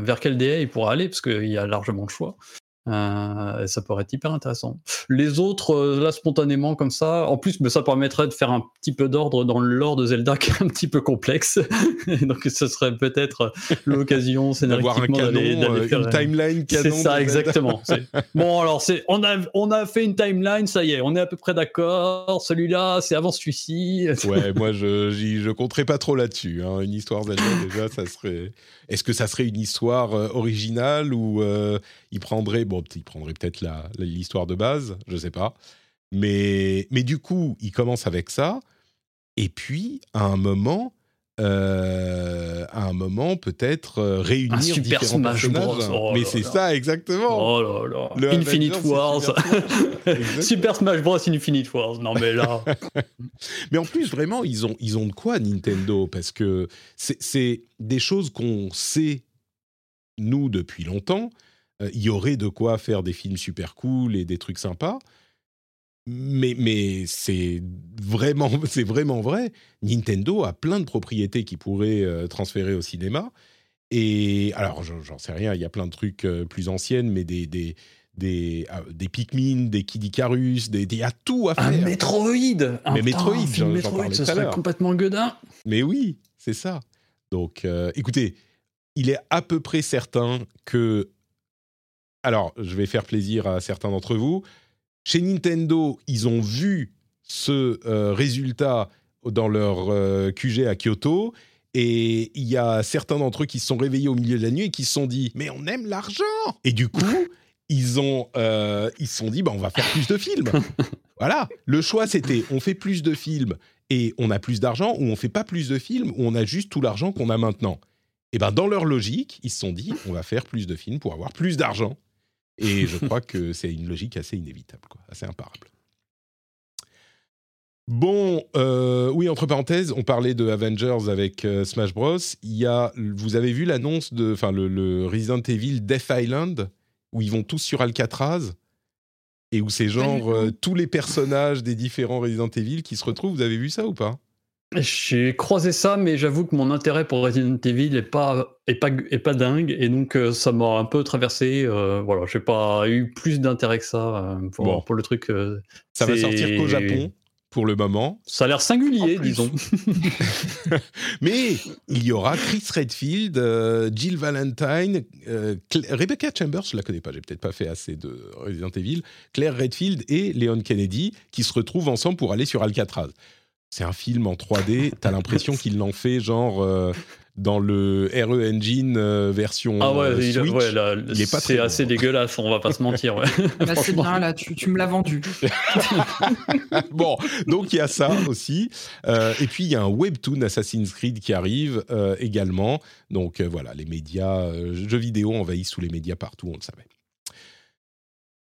vers quel DA il pourrait aller, parce qu'il y a largement de choix. Euh, ça pourrait être hyper intéressant. Les autres, euh, là, spontanément, comme ça, en plus, mais ça permettrait de faire un petit peu d'ordre dans le lore de Zelda qui est un petit peu complexe. Donc, ce serait peut-être l'occasion D'avoir un scénaristiquement d'aller euh, faire une timeline canon. c'est ça, exactement. Bon, alors, c'est, on, a, on a fait une timeline, ça y est, on est à peu près d'accord. Celui-là, c'est avant celui-ci. Ouais, moi je je compterais pas trop là-dessus. hein. Une histoire Zelda déjà, ça serait. Est-ce que ça serait une histoire euh, originale ou euh, il prendrait bon, il prendrait peut-être l'histoire de base, je sais pas. Mais mais du coup, il commence avec ça et puis à un moment. euh, à un moment, peut-être euh, réunir Un Super différents Smash Bros. personnages. Oh Mais c'est ça, exactement. Oh là là. Le Infinite Avengers, Wars. Super. Super Smash Bros. Infinite Wars. Non, mais là. Mais en plus, vraiment, ils ont, ils ont de quoi, Nintendo? Parce que c'est des choses qu'on sait, nous, depuis longtemps. Euh, Il y aurait de quoi faire des films super cool et des trucs sympas. Mais, mais c'est vraiment, c'est vraiment vrai. Nintendo a plein de propriétés qui pourraient euh, transférer au cinéma. Et alors, j'en sais rien, il y a plein de trucs euh, plus anciennes, mais des, des, des, ah, des Pikmin, des Kid Icarus, des- il y a tout à faire. Un Metroid. Un, Mais Metroid, un film Metroid, à serait complètement gueudin. Mais oui, c'est ça. Donc, écoutez, il est à peu près certain que. Alors, je vais faire plaisir à certains d'entre vous. Chez Nintendo, ils ont vu ce euh, résultat dans leur euh, QG à Kyoto. Et il y a certains d'entre eux qui se sont réveillés au milieu de la nuit et qui se sont dit Mais on aime l'argent Et du coup, ils ont, euh, ils se sont dit bah, On va faire plus de films. voilà. Le choix, c'était on fait plus de films et on a plus d'argent ou on fait pas plus de films ou on a juste tout l'argent qu'on a maintenant. Et ben dans leur logique, ils se sont dit on va faire plus de films pour avoir plus d'argent. Et je crois que c'est une logique assez inévitable, quoi, assez imparable. Bon, euh, oui, entre parenthèses, on parlait de Avengers avec euh, Smash Bros. Il y a, vous avez vu l'annonce de, enfin, le, le Resident Evil Death Island où ils vont tous sur Alcatraz et où c'est genre euh, tous les personnages des différents Resident Evil qui se retrouvent. Vous avez vu ça ou pas? J'ai croisé ça, mais j'avoue que mon intérêt pour Resident Evil est pas, est pas, est pas dingue, et donc euh, ça m'a un peu traversé. euh, voilà, j'ai pas eu plus d'intérêt que ça euh, pour, Bon. pour le truc. euh, Ça va sortir qu'au Japon pour le moment. Ça a l'air singulier, disons. Mais il y aura Chris Redfield, euh, Jill Valentine, euh, Cla- Rebecca Chambers, je la connais pas, j'ai peut-être pas fait assez de Resident Evil, Claire Redfield et Leon Kennedy qui se retrouvent ensemble pour aller sur Alcatraz. C'est un film en 3D, t'as l'impression qu'il l'en fait genre euh, dans le RE Engine euh, version Ah ouais, euh, il- Switch. ouais, là, il est pas très c'est bon. assez dégueulasse, on va pas se mentir. ouais. Bah, c'est bien, là, tu, tu me l'as vendu. bon, donc il y a ça aussi. Euh, et puis il y a un webtoon Assassin's Creed qui arrive euh, également. Donc euh, voilà, les médias, euh, jeux vidéo envahissent tous les médias partout, on le savait.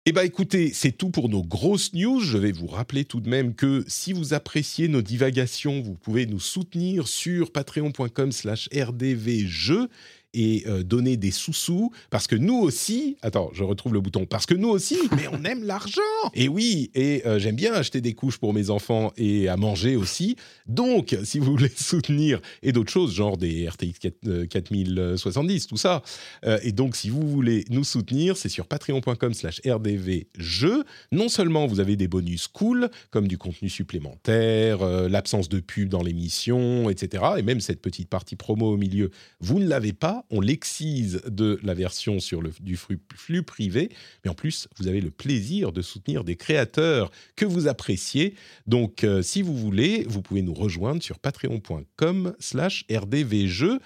Eh bien écoutez, c'est tout pour nos grosses news. Je vais vous rappeler tout de même que si vous appréciez nos divagations, vous pouvez nous soutenir sur patreon.com slash rdvjeux et euh, donner des sous-sous parce que nous aussi, attends, je retrouve le bouton, parce que nous aussi, mais on aime l'argent. Et oui, et euh, j'aime bien acheter des couches pour mes enfants et à manger aussi. Donc, si vous voulez soutenir et d'autres choses, genre des RTX 4, euh, 4070, tout ça. euh, et donc, si vous voulez nous soutenir, c'est sur patreon.com/slash rdvjeux. Non seulement vous avez des bonus cool, comme du contenu supplémentaire, l'absence de pub dans l'émission, etc. Et même cette petite partie promo au milieu, vous ne l'avez pas. On l'excise de la version sur le, du flux, privé. Mais en plus, vous avez le plaisir de soutenir des créateurs que vous appréciez. Donc, euh, si vous voulez, vous pouvez nous rejoindre sur patreon.com slash rdvjeux.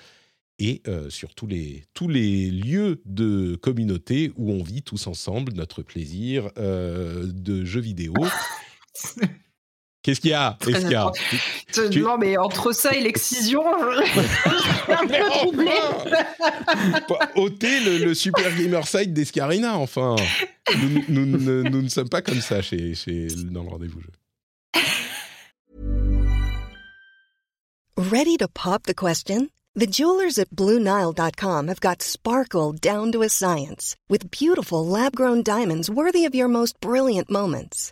et sur tous les, tous les lieux de communauté où on vit tous ensemble notre plaisir de jeux vidéo. Qu'est-ce qu'il y a, Non, mais entre ça et l'excision, je suis un peu troublé. ôter le, super gamer side d'Escarina, enfin. Nous, nous, ne sommes pas comme ça chez, chez, dans le rendez-vous jeu. Ready to pop the question? The jewelers at BlueNile.com have got sparkle down to a science with beautiful lab-grown diamonds worthy of your most brilliant moments.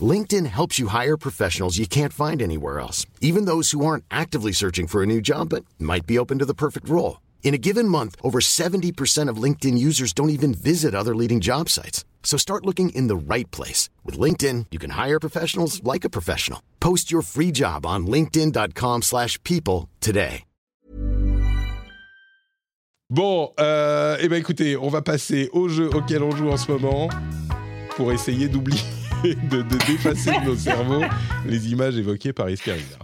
LinkedIn helps you hire professionals you can't find anywhere else, even those who aren't actively searching for a new job but might be open to the perfect role. In a given month, over 70% of LinkedIn users don't even visit other leading job sites. So start looking in the right place. With LinkedIn, you can hire professionals like a professional. Post your free job on linkedin.com slash people today. Bon, euh, eh ben écoutez, on va passer au jeu auquel on joue en ce moment pour essayer d'oublier de, de dépasser de nos cerveaux les images évoquées par Escarina.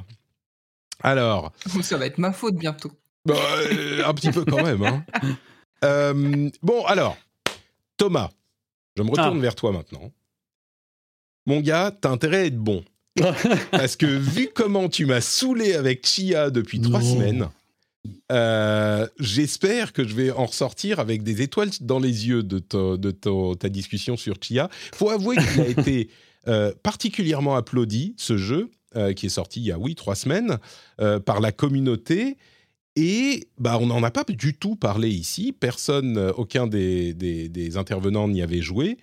Alors. Ça va être ma faute bientôt. Bah, euh, un petit peu quand même. Hein. Euh, bon, alors, Thomas, je me retourne ah. vers toi maintenant. Mon gars, t'as intérêt à être bon. Parce que vu comment tu m'as saoulé avec Chia depuis trois semaines, euh, j'espère que je vais en ressortir avec des étoiles dans les yeux de, de ta discussion sur Chia. Faut avouer qu'il a été euh, particulièrement applaudi, ce jeu, euh, qui est sorti il y a, oui, trois semaines, par la communauté. Et bah, on n'en a pas du tout parlé ici. Personne, aucun des, des, intervenants n'y avait joué.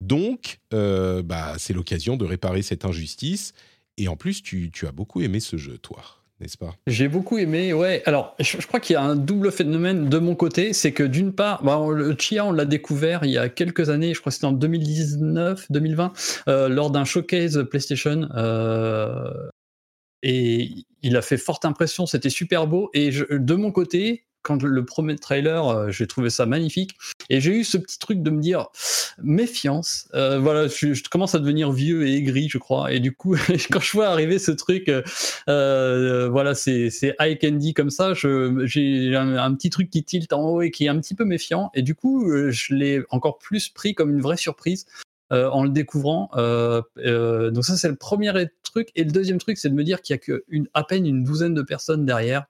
Donc, bah, c'est l'occasion de réparer cette injustice. Et en plus, tu, tu as beaucoup aimé ce jeu, toi n'est-ce pas? J'ai beaucoup aimé, ouais. Alors, je, crois qu'il y a un double phénomène de mon côté, c'est que d'une part, bah, le Chia, on l'a découvert il y a quelques années, je crois que c'était en 2019, 2020, euh, lors d'un showcase PlayStation. Euh, et il a fait forte impression, c'était super beau. Et de mon côté, quand le premier trailer, euh, j'ai trouvé ça magnifique. Et j'ai eu ce petit truc de me dire méfiance. Euh, voilà, je, commence à devenir vieux et aigri, je crois. Et du coup, quand je vois arriver ce truc, euh, voilà, c'est high candy comme ça. J'ai un, petit truc qui tilte en haut et qui est un petit peu méfiant. Et du coup, je l'ai encore plus pris comme une vraie surprise. en le découvrant. donc ça, c'est le premier truc. Et le deuxième truc, c'est de me dire qu'il y a que à peine une douzaine de personnes derrière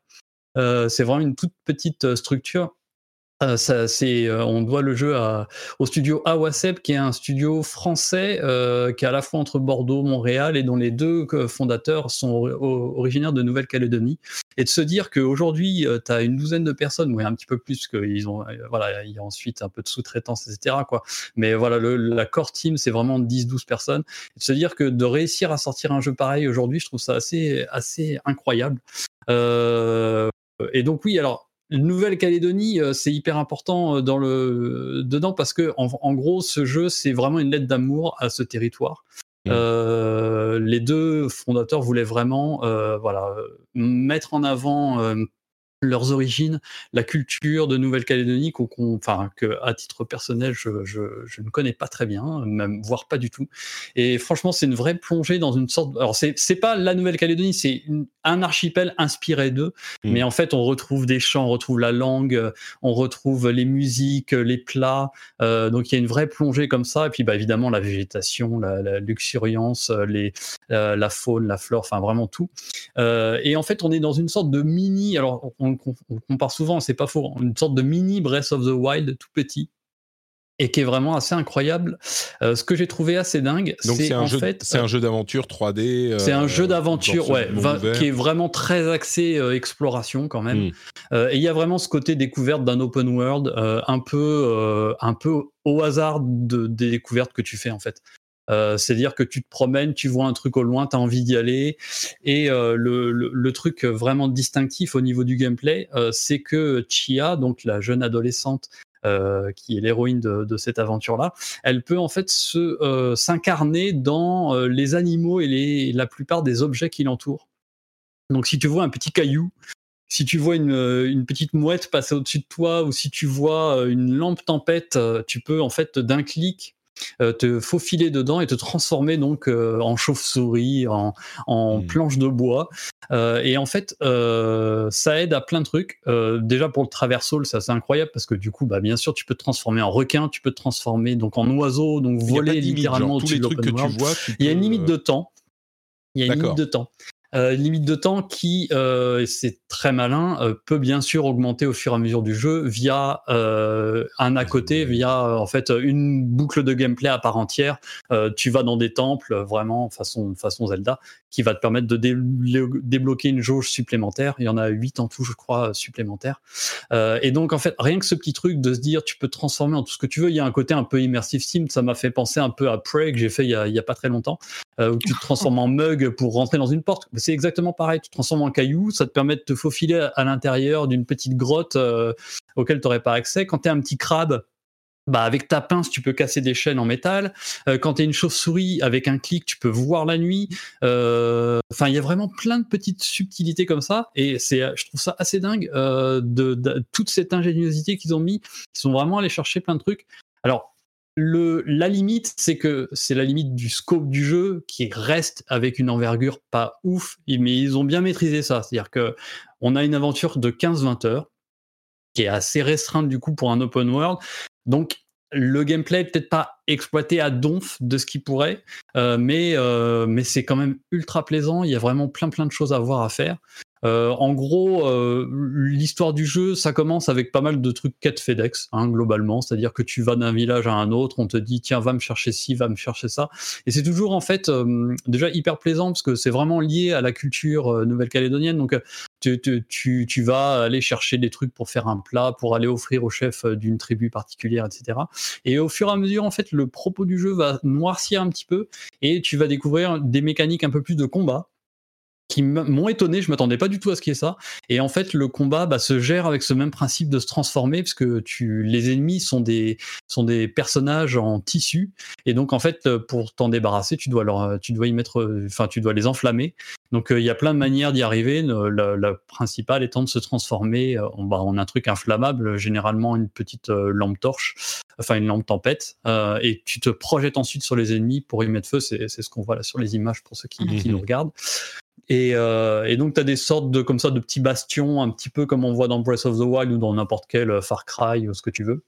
c'est vraiment une toute petite euh, structure. Euh, ça, c'est, on doit le jeu au studio Awasep, qui est un studio français qui est à la fois entre Bordeaux, Montréal, et dont les deux fondateurs sont originaires de Nouvelle-Calédonie. Et de se dire qu'aujourd'hui, tu as une douzaine de personnes, ou un petit peu plus, qu'ils ont, voilà, il y a ensuite un peu de sous-traitance, etc. Quoi. Mais voilà, le, la core team, c'est vraiment 10-12 personnes. Et de se dire que de réussir à sortir un jeu pareil aujourd'hui, je trouve ça assez, assez incroyable. Euh, et donc oui, alors Nouvelle-Calédonie, euh, c'est hyper important euh, dans le dedans parce que en, gros, ce jeu, c'est vraiment une lettre d'amour à ce territoire. Mmh. Euh, les deux fondateurs voulaient vraiment, voilà, mettre en avant leurs origines, la culture de Nouvelle-Calédonie, qu'on, enfin, que à titre personnel, je, je, je, ne connais pas très bien, même voire pas du tout. Et franchement, c'est une vraie plongée dans une sorte. Alors, c'est, c'est pas la Nouvelle-Calédonie, c'est un archipel inspiré d'eux, mmh. mais en fait, on retrouve des chants, on retrouve la langue, on retrouve les musiques, les plats. Euh, donc, il y a une vraie plongée comme ça. Et puis, bah, évidemment, la végétation, la, la luxuriance, les, euh, la faune, la flore, enfin, vraiment tout. Euh, et en fait, on est dans une sorte de mini. Alors, on on, compare souvent, c'est pas faux, une sorte de mini Breath of the Wild tout petit et qui est vraiment assez incroyable. Euh, ce que j'ai trouvé assez dingue, c'est en fait, c'est un euh, jeu d'aventure 3D. c'est un jeu euh, d'aventure, ouais, qui est vraiment très axé exploration quand même. Hmm. et il y a vraiment ce côté découverte d'un open world, un peu, un peu au hasard de, des découvertes que tu fais en fait. Euh, C'est-à-dire que tu te promènes, tu vois un truc au loin, tu as envie d'y aller. Et euh, le, truc vraiment distinctif au niveau du gameplay, euh, c'est que Chia, donc la jeune adolescente qui est l'héroïne de, cette aventure-là, elle peut en fait se s'incarner dans les animaux et les, la plupart des objets qui l'entourent. Donc si tu vois un petit caillou, si tu vois une, une petite mouette passer au-dessus de toi, ou si tu vois une lampe tempête, tu peux en fait d'un clic te faufiler dedans et te transformer donc euh, en chauve-souris, en, en mmh. planche de bois. Euh, et en fait, euh, ça aide à plein de trucs. Euh, déjà pour le traversal, ça c'est incroyable parce que du coup, bah, bien sûr, tu peux te transformer en requin, tu peux te transformer donc en oiseau, donc voler littéralement au-dessus de l'open. Il y a une limite de temps. Il y a une limite de temps. Euh, limite de temps qui, euh, c'est très malin, euh, peut bien sûr augmenter au fur et à mesure du jeu via euh, un à côté, via en fait une boucle de gameplay à part entière. Euh, tu vas dans des temples, vraiment façon façon Zelda, qui va te permettre de dé débloquer une jauge supplémentaire. Il y en a 8 en tout, je crois, supplémentaires. et donc en fait, rien que ce petit truc de se dire, tu peux te transformer en tout ce que tu veux. Il y a un côté un peu immersive sim. Ça m'a fait penser un peu à Prey que j'ai fait il y, a, il y a pas très longtemps, où tu te transformes en mug pour rentrer dans une porte c'est exactement pareil. Tu te transformes en caillou, ça te permet de te faufiler à l'intérieur d'une petite grotte euh, auquelle tu n'aurais pas accès. Quand tu es un petit crabe, bah avec ta pince, tu peux casser des chaînes en métal. Euh, quand tu es une chauve-souris, avec un clic, tu peux voir la nuit. Euh, enfin, il y a vraiment plein de petites subtilités comme ça. Et c'est, je trouve ça assez dingue euh, de, de, toute cette ingéniosité qu'ils ont mis. Ils sont vraiment allés chercher plein de trucs. Alors, la limite, c'est que c'est la limite du scope du jeu qui reste avec une envergure pas ouf, mais ils ont bien maîtrisé ça. C'est-à-dire que on a une aventure de 15-20 heures qui est assez restreinte du coup pour un open world. Donc le gameplay peut-être pas exploité à donf de ce qu'il pourrait, euh, mais euh, mais c'est quand même ultra plaisant. Il y a vraiment plein plein de choses à voir à faire. Euh, en gros, euh, l'histoire du jeu, ça commence avec pas mal de trucs quête FedEx, hein, globalement, c'est-à-dire que tu vas d'un village à un autre, on te dit tiens va me chercher ci, va me chercher ça, et c'est toujours en fait euh, déjà hyper plaisant parce que c'est vraiment lié à la culture euh, nouvelle-calédonienne. Donc tu, tu, tu, vas aller chercher des trucs pour faire un plat, pour aller offrir au chef euh, d'une tribu particulière, etc. Et au fur et à mesure, en fait, le propos du jeu va noircir un petit peu et tu vas découvrir des mécaniques un peu plus de combat qui m'ont étonné, je m'attendais pas du tout à ce qu'il y ait ça. Et en fait, le combat bah, se gère avec ce même principe de se transformer, parce que tu, les ennemis sont des, sont des personnages en tissu, et donc en fait, pour t'en débarrasser, tu dois leur, tu dois y mettre, enfin, tu dois les enflammer. Donc il y a plein de manières d'y arriver. La, la, principale étant de se transformer en, bah, en, un truc inflammable, généralement une petite lampe torche, enfin une lampe tempête, euh, et tu te projettes ensuite sur les ennemis pour y mettre feu. C'est ce qu'on voit là sur les images pour ceux qui, mmh. qui nous regardent. Et, euh, et, donc, tu as des sortes de, comme ça, de petits bastions, un petit peu comme on voit dans Breath of the Wild ou dans n'importe quel euh, Far Cry ou ce que tu veux.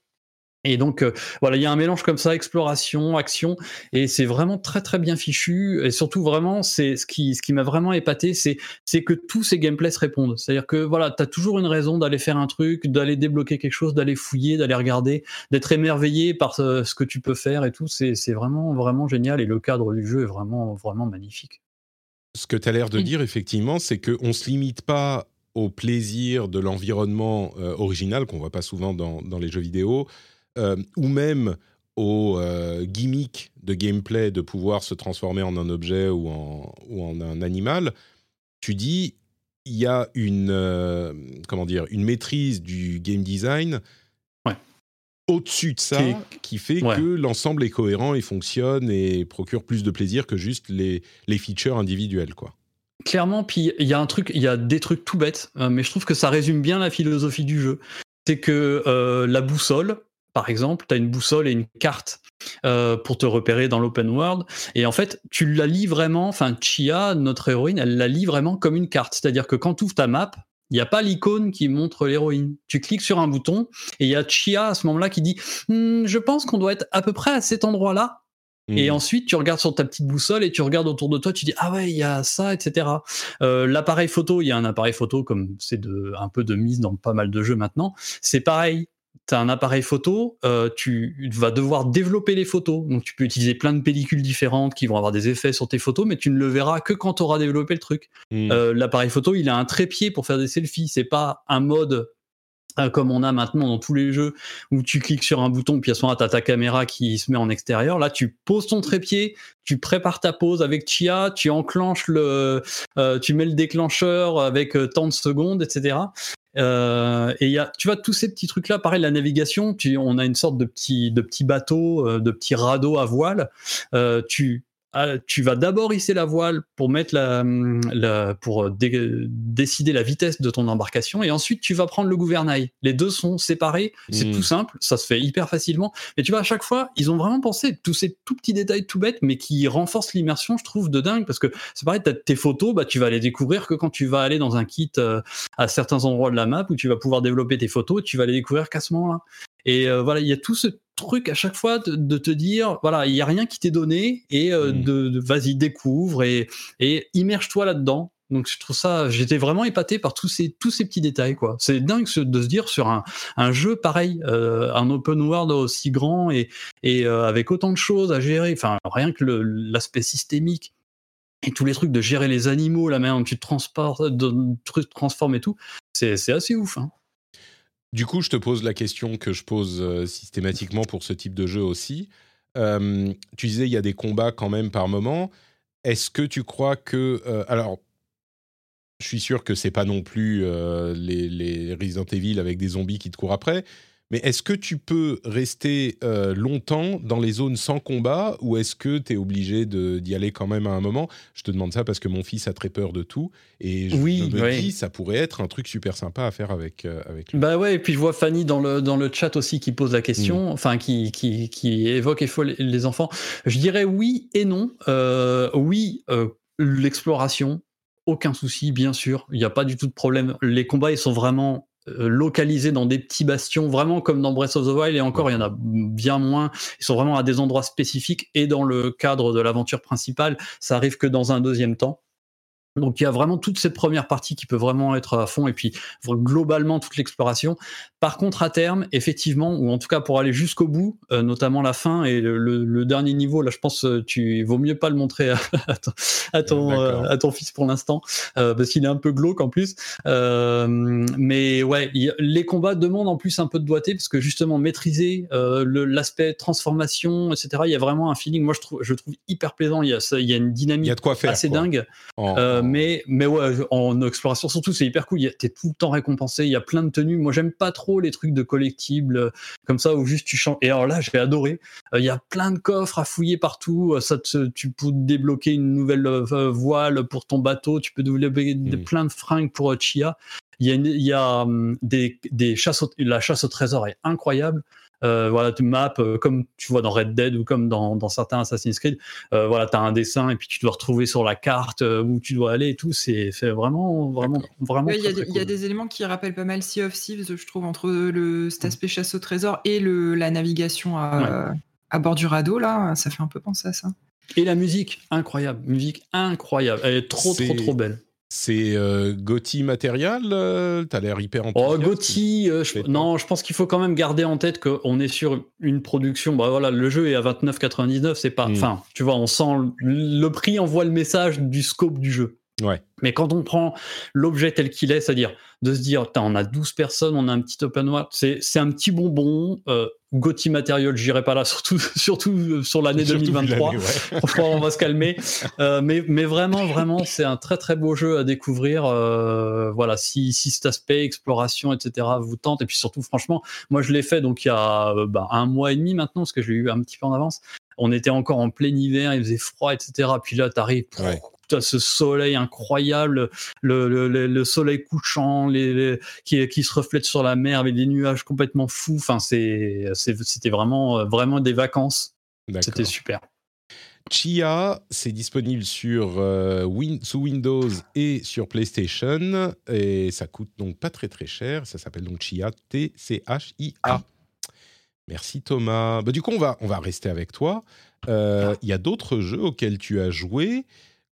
Et donc, euh, voilà, il y a un mélange comme ça, exploration, action, et c'est vraiment très très bien fichu. Et surtout, vraiment, c'est ce qui, ce qui m'a vraiment épaté, c'est, c'est que tous ces gameplays se répondent. C'est-à-dire que voilà, tu as toujours une raison d'aller faire un truc, d'aller débloquer quelque chose, d'aller fouiller, d'aller regarder, d'être émerveillé par ce, ce, que tu peux faire et tout. C'est, c'est vraiment vraiment génial. Et le cadre du jeu est vraiment vraiment magnifique ce que tu as l'air de dire, effectivement, c'est qu'on ne se limite pas au plaisir de l'environnement euh, original, qu'on voit pas souvent dans, dans les jeux vidéo, euh, ou même au euh, gimmick de gameplay de pouvoir se transformer en un objet ou en, ou en un animal. Tu dis, il y a une, euh, comment dire, une maîtrise du game design au-dessus de ça qui fait ouais. que l'ensemble est cohérent et fonctionne et procure plus de plaisir que juste les, les features individuelles, quoi. Clairement, puis il y a un truc, il y a des trucs tout bêtes, euh, mais je trouve que ça résume bien la philosophie du jeu. C'est que euh, la boussole, par exemple, tu as une boussole et une carte euh, pour te repérer dans l'open world. Et en fait, tu la lis vraiment, enfin, Chia, notre héroïne, elle la lit vraiment comme une carte. C'est-à-dire que quand tu ouvres ta map, il n'y a pas l'icône qui montre l'héroïne. Tu cliques sur un bouton et il y a Chia à ce moment-là qui dit hm, Je pense qu'on doit être à peu près à cet endroit-là. Mmh. Et ensuite, tu regardes sur ta petite boussole et tu regardes autour de toi, tu dis ah ouais, il y a ça, etc. Euh, L'appareil photo, il y a un appareil photo comme c'est de un peu de mise dans pas mal de jeux maintenant. C'est pareil tu as un appareil photo, euh, tu vas devoir développer les photos. Donc tu peux utiliser plein de pellicules différentes qui vont avoir des effets sur tes photos, mais tu ne le verras que quand tu auras développé le truc. Mmh. Euh, L'appareil photo, il a un trépied pour faire des selfies. C'est pas un mode euh, comme on a maintenant dans tous les jeux où tu cliques sur un bouton puis à ce moment-là t'as ta caméra qui se met en extérieur là tu poses ton trépied tu prépares ta pose avec Chia tu enclenches le euh, tu mets le déclencheur avec euh, tant de secondes etc euh, et il y a tu vois tous ces petits trucs là pareil la navigation tu, on a une sorte de petit de petit bateau de petit radeau à voile. Tu ah, tu vas d'abord hisser la voile pour mettre la, pour décider la vitesse de ton embarcation et ensuite tu vas prendre le gouvernail. Les deux sont séparés, c'est Mm. tout simple, ça se fait hyper facilement. Et tu vois à chaque fois, ils ont vraiment pensé tous ces tout petits détails tout bêtes mais qui renforcent l'immersion, je trouve de dingue parce que c'est pareil, t'as tes photos, bah tu vas les découvrir que quand tu vas aller dans un kit euh, à certains endroits de la map où tu vas pouvoir développer tes photos, tu vas les découvrir qu'à ce moment-là. Et euh, voilà, il y a tout ce truc à chaque fois de, de te dire, voilà, il y a rien qui t'est donné et euh, Mm. de, de- vas-y découvre et, et immerge-toi là-dedans. Donc je trouve ça, j'étais vraiment épaté par tous ces tous ces petits détails quoi. C'est dingue de se dire sur un, un jeu pareil, euh, un open world aussi grand et et euh, avec autant de choses à gérer. Enfin rien que l'aspect systémique et tous les trucs de gérer les animaux, la manière dont tu te transportes, de, te transformes et tout, c'est c'est assez ouf. Hein. Du coup, je te pose la question que je pose euh, systématiquement pour ce type de jeu aussi. Euh, tu disais il y a des combats quand même par moment. Est-ce que tu crois que euh, alors je suis sûr que c'est pas non plus les, les Resident Evil avec des zombies qui te courent après, mais est-ce que tu peux rester euh, longtemps dans les zones sans combat ou est-ce que tu es obligé d'y aller quand même à un moment? Je te demande ça parce que mon fils a très peur de tout et je Oui, me oui. dis ça pourrait être un truc super sympa à faire avec, euh, avec lui. Bah ouais, et puis je vois Fanny dans le, dans le chat aussi qui pose la question, Mm. enfin qui, qui, qui évoque et les, enfants. Je dirais oui et non. Euh, oui, l'exploration, aucun souci, bien sûr. Il n'y a pas du tout de problème. Les combats, ils sont vraiment localisés dans des petits bastions, vraiment comme dans Breath of the Wild, et encore, il y en a bien moins. Ils sont vraiment à des endroits spécifiques, et dans le cadre de l'aventure principale, ça arrive que dans un deuxième temps. Donc il y a vraiment toute cette première partie qui peut vraiment être à fond et puis globalement toute l'exploration. Par contre à terme, effectivement, ou en tout cas pour aller jusqu'au bout, euh, notamment la fin et le, le- le dernier niveau, là je pense euh, tu vaut mieux pas le montrer à, à ton, à ton, D'accord. euh, à ton fils pour l'instant euh, parce qu'il est un peu glauque en plus. Mais ouais, y les combats demandent en plus un peu de doigté parce que justement maîtriser l'aspect transformation, etc. Il y a vraiment un feeling. Moi je trouve, je trouve hyper plaisant. Il y a, ça- il y a une dynamique y a de quoi faire. assez quoi. dingue. Mais mais ouais, en exploration surtout, c'est hyper cool. T'es tout le temps récompensé. Il y a plein de tenues. Moi, j'aime pas trop les trucs de collectibles euh, comme ça où juste tu changes. Et alors là, j'ai adoré. Euh, Il y a plein de coffres à fouiller partout. Euh, Ça, te- tu peux débloquer une nouvelle voile pour ton bateau. Tu peux développer plein de fringues pour Chia. Il y a, une- il y a hum, des, des chasses au- la chasse au trésor est incroyable. Euh, voilà, tu maps euh, comme tu vois dans Red Dead ou comme dans, dans certains Assassin's Creed. Euh, voilà, tu as un dessin et puis tu dois retrouver sur la carte euh, où tu dois aller et tout. C'est c'est vraiment, vraiment, vraiment. Ouais, Il y, a des- y a éléments qui rappellent pas mal Sea of Thieves, je trouve, entre le, cet aspect chasse au trésor et le, la navigation à, à bord du radeau. Là, ça fait un peu penser à ça. Et la musique, incroyable. Musique incroyable. Elle est trop, trop, trop belle. C'est euh, Gotti Material euh, T'as l'air hyper Oh, enthousiaste. Gotti, euh, je- non, je pense qu'il faut quand même garder en tête qu'on est sur une production. Bah voilà, le jeu est à 29,99, c'est pas. Mm. Enfin, tu vois, on sent le, le prix envoie le message du scope du jeu. Ouais. Mais quand on prend l'objet tel qu'il est, c'est-à-dire de se dire, on a 12 personnes, on a un petit open world, c'est c'est un petit bonbon. Euh, Gotti Material, j'irai pas là, surtout, surtout euh, sur l'année Surtout vu 2023. l'année, ouais. On va se calmer. Euh, mais, mais vraiment, vraiment, c'est un très très beau jeu à découvrir. Euh, voilà, si, si cet aspect exploration, etc. vous tente, et puis surtout, franchement, moi je l'ai fait donc il y a euh, bah, un mois et demi maintenant, parce que je l'ai eu un petit peu en avance. On était encore en plein hiver, il faisait froid, etc. Puis là, t'arrives. Ouais. T'as ce soleil incroyable, le, le, le- le soleil couchant, les, les- qui, qui se reflète sur la mer avec des nuages complètement fous. Enfin, c'était vraiment, vraiment des vacances. C'était super. Chia, c'est disponible sur, euh, Win- sous Windows et sur PlayStation. Et ça coûte donc pas très très cher. Ça s'appelle donc Chia, T-C-H-I-A. Merci Thomas. Bah, du coup, on va, on va rester avec toi. Euh, Il y a d'autres jeux auxquels tu as joué,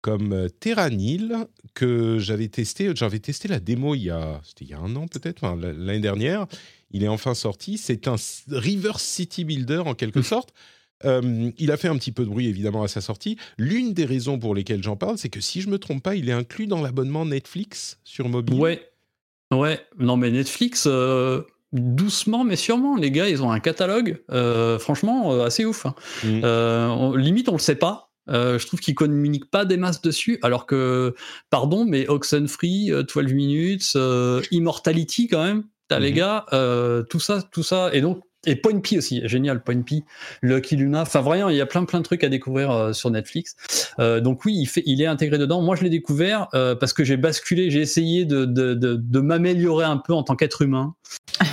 comme euh, Terranil, que j'avais testé. J'avais testé la démo il y a, il y a un an peut-être, enfin, l'année dernière. Il est enfin sorti. C'est un River City Builder en quelque sorte. Euh, il a fait un petit peu de bruit évidemment à sa sortie. L'une des raisons pour lesquelles j'en parle, c'est que si je me trompe pas, il est inclus dans l'abonnement Netflix sur mobile. Ouais. Ouais, non mais Netflix, euh, doucement mais sûrement. Les gars, ils ont un catalogue, euh, franchement, assez ouf. hein. Mm. Euh, on- limite, on le sait pas. Euh, je trouve qu'ils communiquent pas des masses dessus, alors que, pardon, mais Oxenfree, euh, 12 minutes, euh, Immortality quand même, t'as les Mhm. gars, euh, tout ça, tout ça, et donc et Point P aussi, génial, Point P, Lucky Luna, enfin vraiment, il y a plein plein de trucs à découvrir euh, sur Netflix. Euh, donc oui, il, fait, il est intégré dedans. Moi, je l'ai découvert euh, parce que j'ai basculé, j'ai essayé de, de, de, de m'améliorer un peu en tant qu'être humain.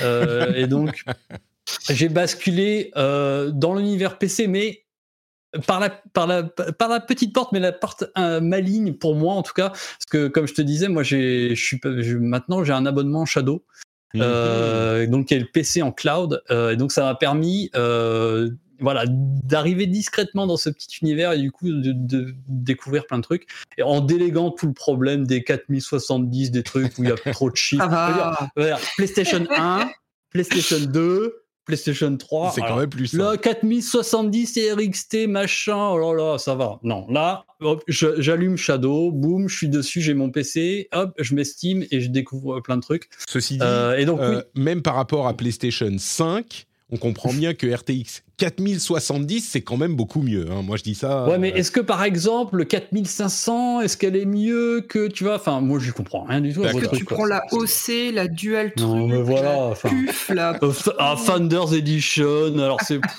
Euh, et donc, j'ai basculé euh, dans l'univers PC, mais par la, par, la, par la petite porte, mais la porte euh, maligne pour moi en tout cas. Parce que comme je te disais, moi, j'ai, je suis, pas- je- maintenant, j'ai un abonnement Shadow. Mhm. Euh, donc y a le PC en cloud euh, et donc ça m'a permis voilà d'arriver discrètement dans ce petit univers et du coup de, de découvrir plein de trucs et en déléguant tout le problème des 4070 des trucs où il y a trop de chiffres dire, PlayStation 1 PlayStation 2 PlayStation 3 C'est quand même plus Là, simple. 4070 et RXT, machin, oh là là, ça va. Non, là, j'allume Shadow, boum, je suis dessus, j'ai mon PC, hop, je Steam et je découvre plein de trucs. Ceci dit, Euh, et donc, oui. euh, même par rapport à PlayStation 5, on comprend bien que RTX 4070, c'est quand même beaucoup mieux. hein. Moi, je dis ça. Ouais, mais euh, est-ce que par exemple, le 4500, est-ce qu'elle est mieux que, tu vois, enfin, moi, j'y comprends rien du tout. vos Que tu quoi. prends la OC, la Dual Non, truc, mais voilà, la enfin. PUF, la... Euh, Th- ah, Thunder's Edition, alors c'est.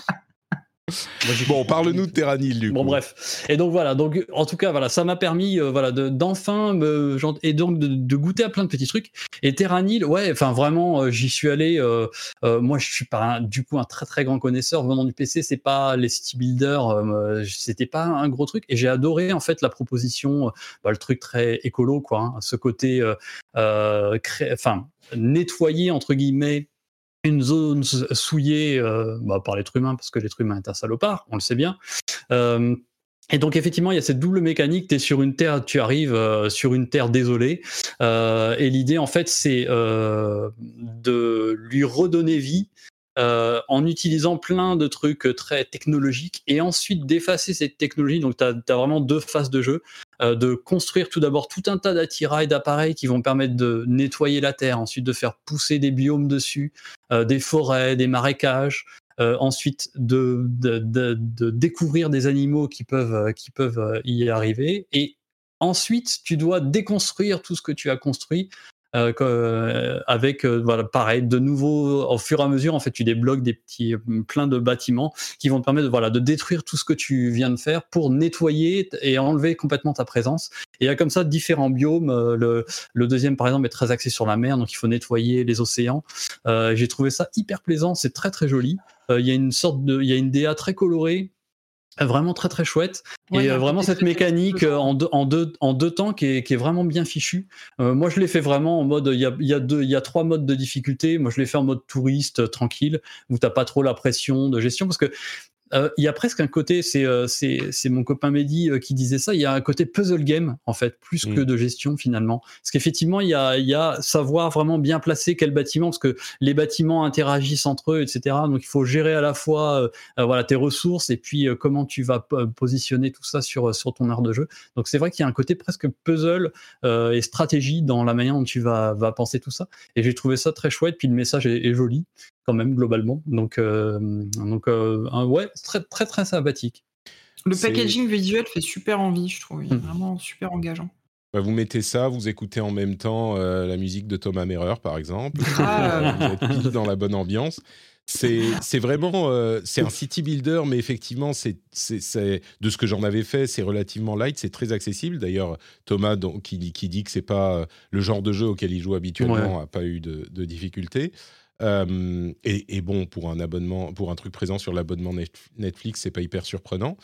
Bon, parle-nous de. Terranil, du Bon coup. bref. Et donc voilà, donc en tout cas voilà, ça m'a permis euh, voilà de- d'enfin me et donc de, de goûter à plein de petits trucs. Et Terranil, ouais, enfin vraiment, euh, j'y suis allé. euh, moi, je suis pas un- du coup un très très grand connaisseur venant du PC. C'est pas les city builders, c'était pas un gros truc. Et j'ai adoré en fait la proposition, bah, le truc très écolo quoi, hein, ce côté, enfin nettoyer entre guillemets une zone souillée euh, bah, par l'être humain, parce que l'être humain est un salopard, on le sait bien. Euh, et donc effectivement, il y a cette double mécanique. Tu es sur une terre, tu arrives euh, sur une terre désolée, et l'idée en fait, c'est de lui redonner vie. en utilisant plein de trucs très technologiques et ensuite d'effacer cette technologie. Donc, tu as, vraiment deux phases de jeu. Euh, de construire tout d'abord tout un tas d'attirails, d'appareils qui vont permettre de nettoyer la terre, ensuite de faire pousser des biomes dessus, euh, des forêts, des marécages, euh, ensuite de, de, découvrir des animaux qui peuvent, qui peuvent y arriver, et ensuite tu dois déconstruire tout ce que tu as construit. Euh, euh, avec euh, voilà pareil de nouveau au fur et à mesure en fait tu débloques des petits euh, plein de bâtiments qui vont te permettre de, voilà de détruire tout ce que tu viens de faire pour nettoyer et enlever complètement ta présence et il y a comme ça différents biomes euh, le, le deuxième par exemple est très axé sur la mer donc il faut nettoyer les océans euh, j'ai trouvé ça hyper plaisant, c'est très très joli. Il y a une sorte de, il y a une DA très colorée, vraiment très très chouette. Ouais, et euh, vraiment cette mécanique euh, en deux, en deux, en deux temps qui est, qui est vraiment bien fichue. Euh, moi je l'ai fait vraiment en mode, il y a, y a deux, il y a trois modes de difficulté. Moi je l'ai fait en mode touriste tranquille où t'as pas trop la pression de gestion parce que il y a presque un côté, c'est euh, mon copain Mehdi euh, qui disait ça, il y a un côté puzzle game en fait, plus Mm. que de gestion finalement. Parce qu'effectivement, il y a, y a savoir vraiment bien placer quel bâtiment, parce que les bâtiments interagissent entre eux, etc. Donc il faut gérer à la fois euh, euh, voilà tes ressources et puis euh, comment tu vas positionner tout ça sur sur ton aire de jeu. Donc c'est vrai qu'il y a un côté presque puzzle euh, et stratégie dans la manière dont tu vas vas penser tout ça. Et j'ai trouvé ça très chouette. Puis le message est, est joli quand même globalement. Donc euh, donc euh, un- ouais, très très très sympathique. Le packaging visuel fait super envie, je trouve. Il est Mm. vraiment super engageant. Bah, vous mettez ça, vous écoutez en même temps euh, la musique de Thomas Merer, par exemple. Ah. vous êtes pile dans la bonne ambiance. C'est c'est vraiment euh, c'est un city builder, mais effectivement, c'est de ce que j'en avais fait, c'est relativement light, c'est très accessible. D'ailleurs, Thomas, donc, qui, qui dit que c'est pas le genre de jeu auquel il joue habituellement, a pas eu de, de difficultés. Euh, et, et bon, pour un abonnement, pour un truc présent sur l'abonnement Net- Netflix, c'est pas hyper surprenant.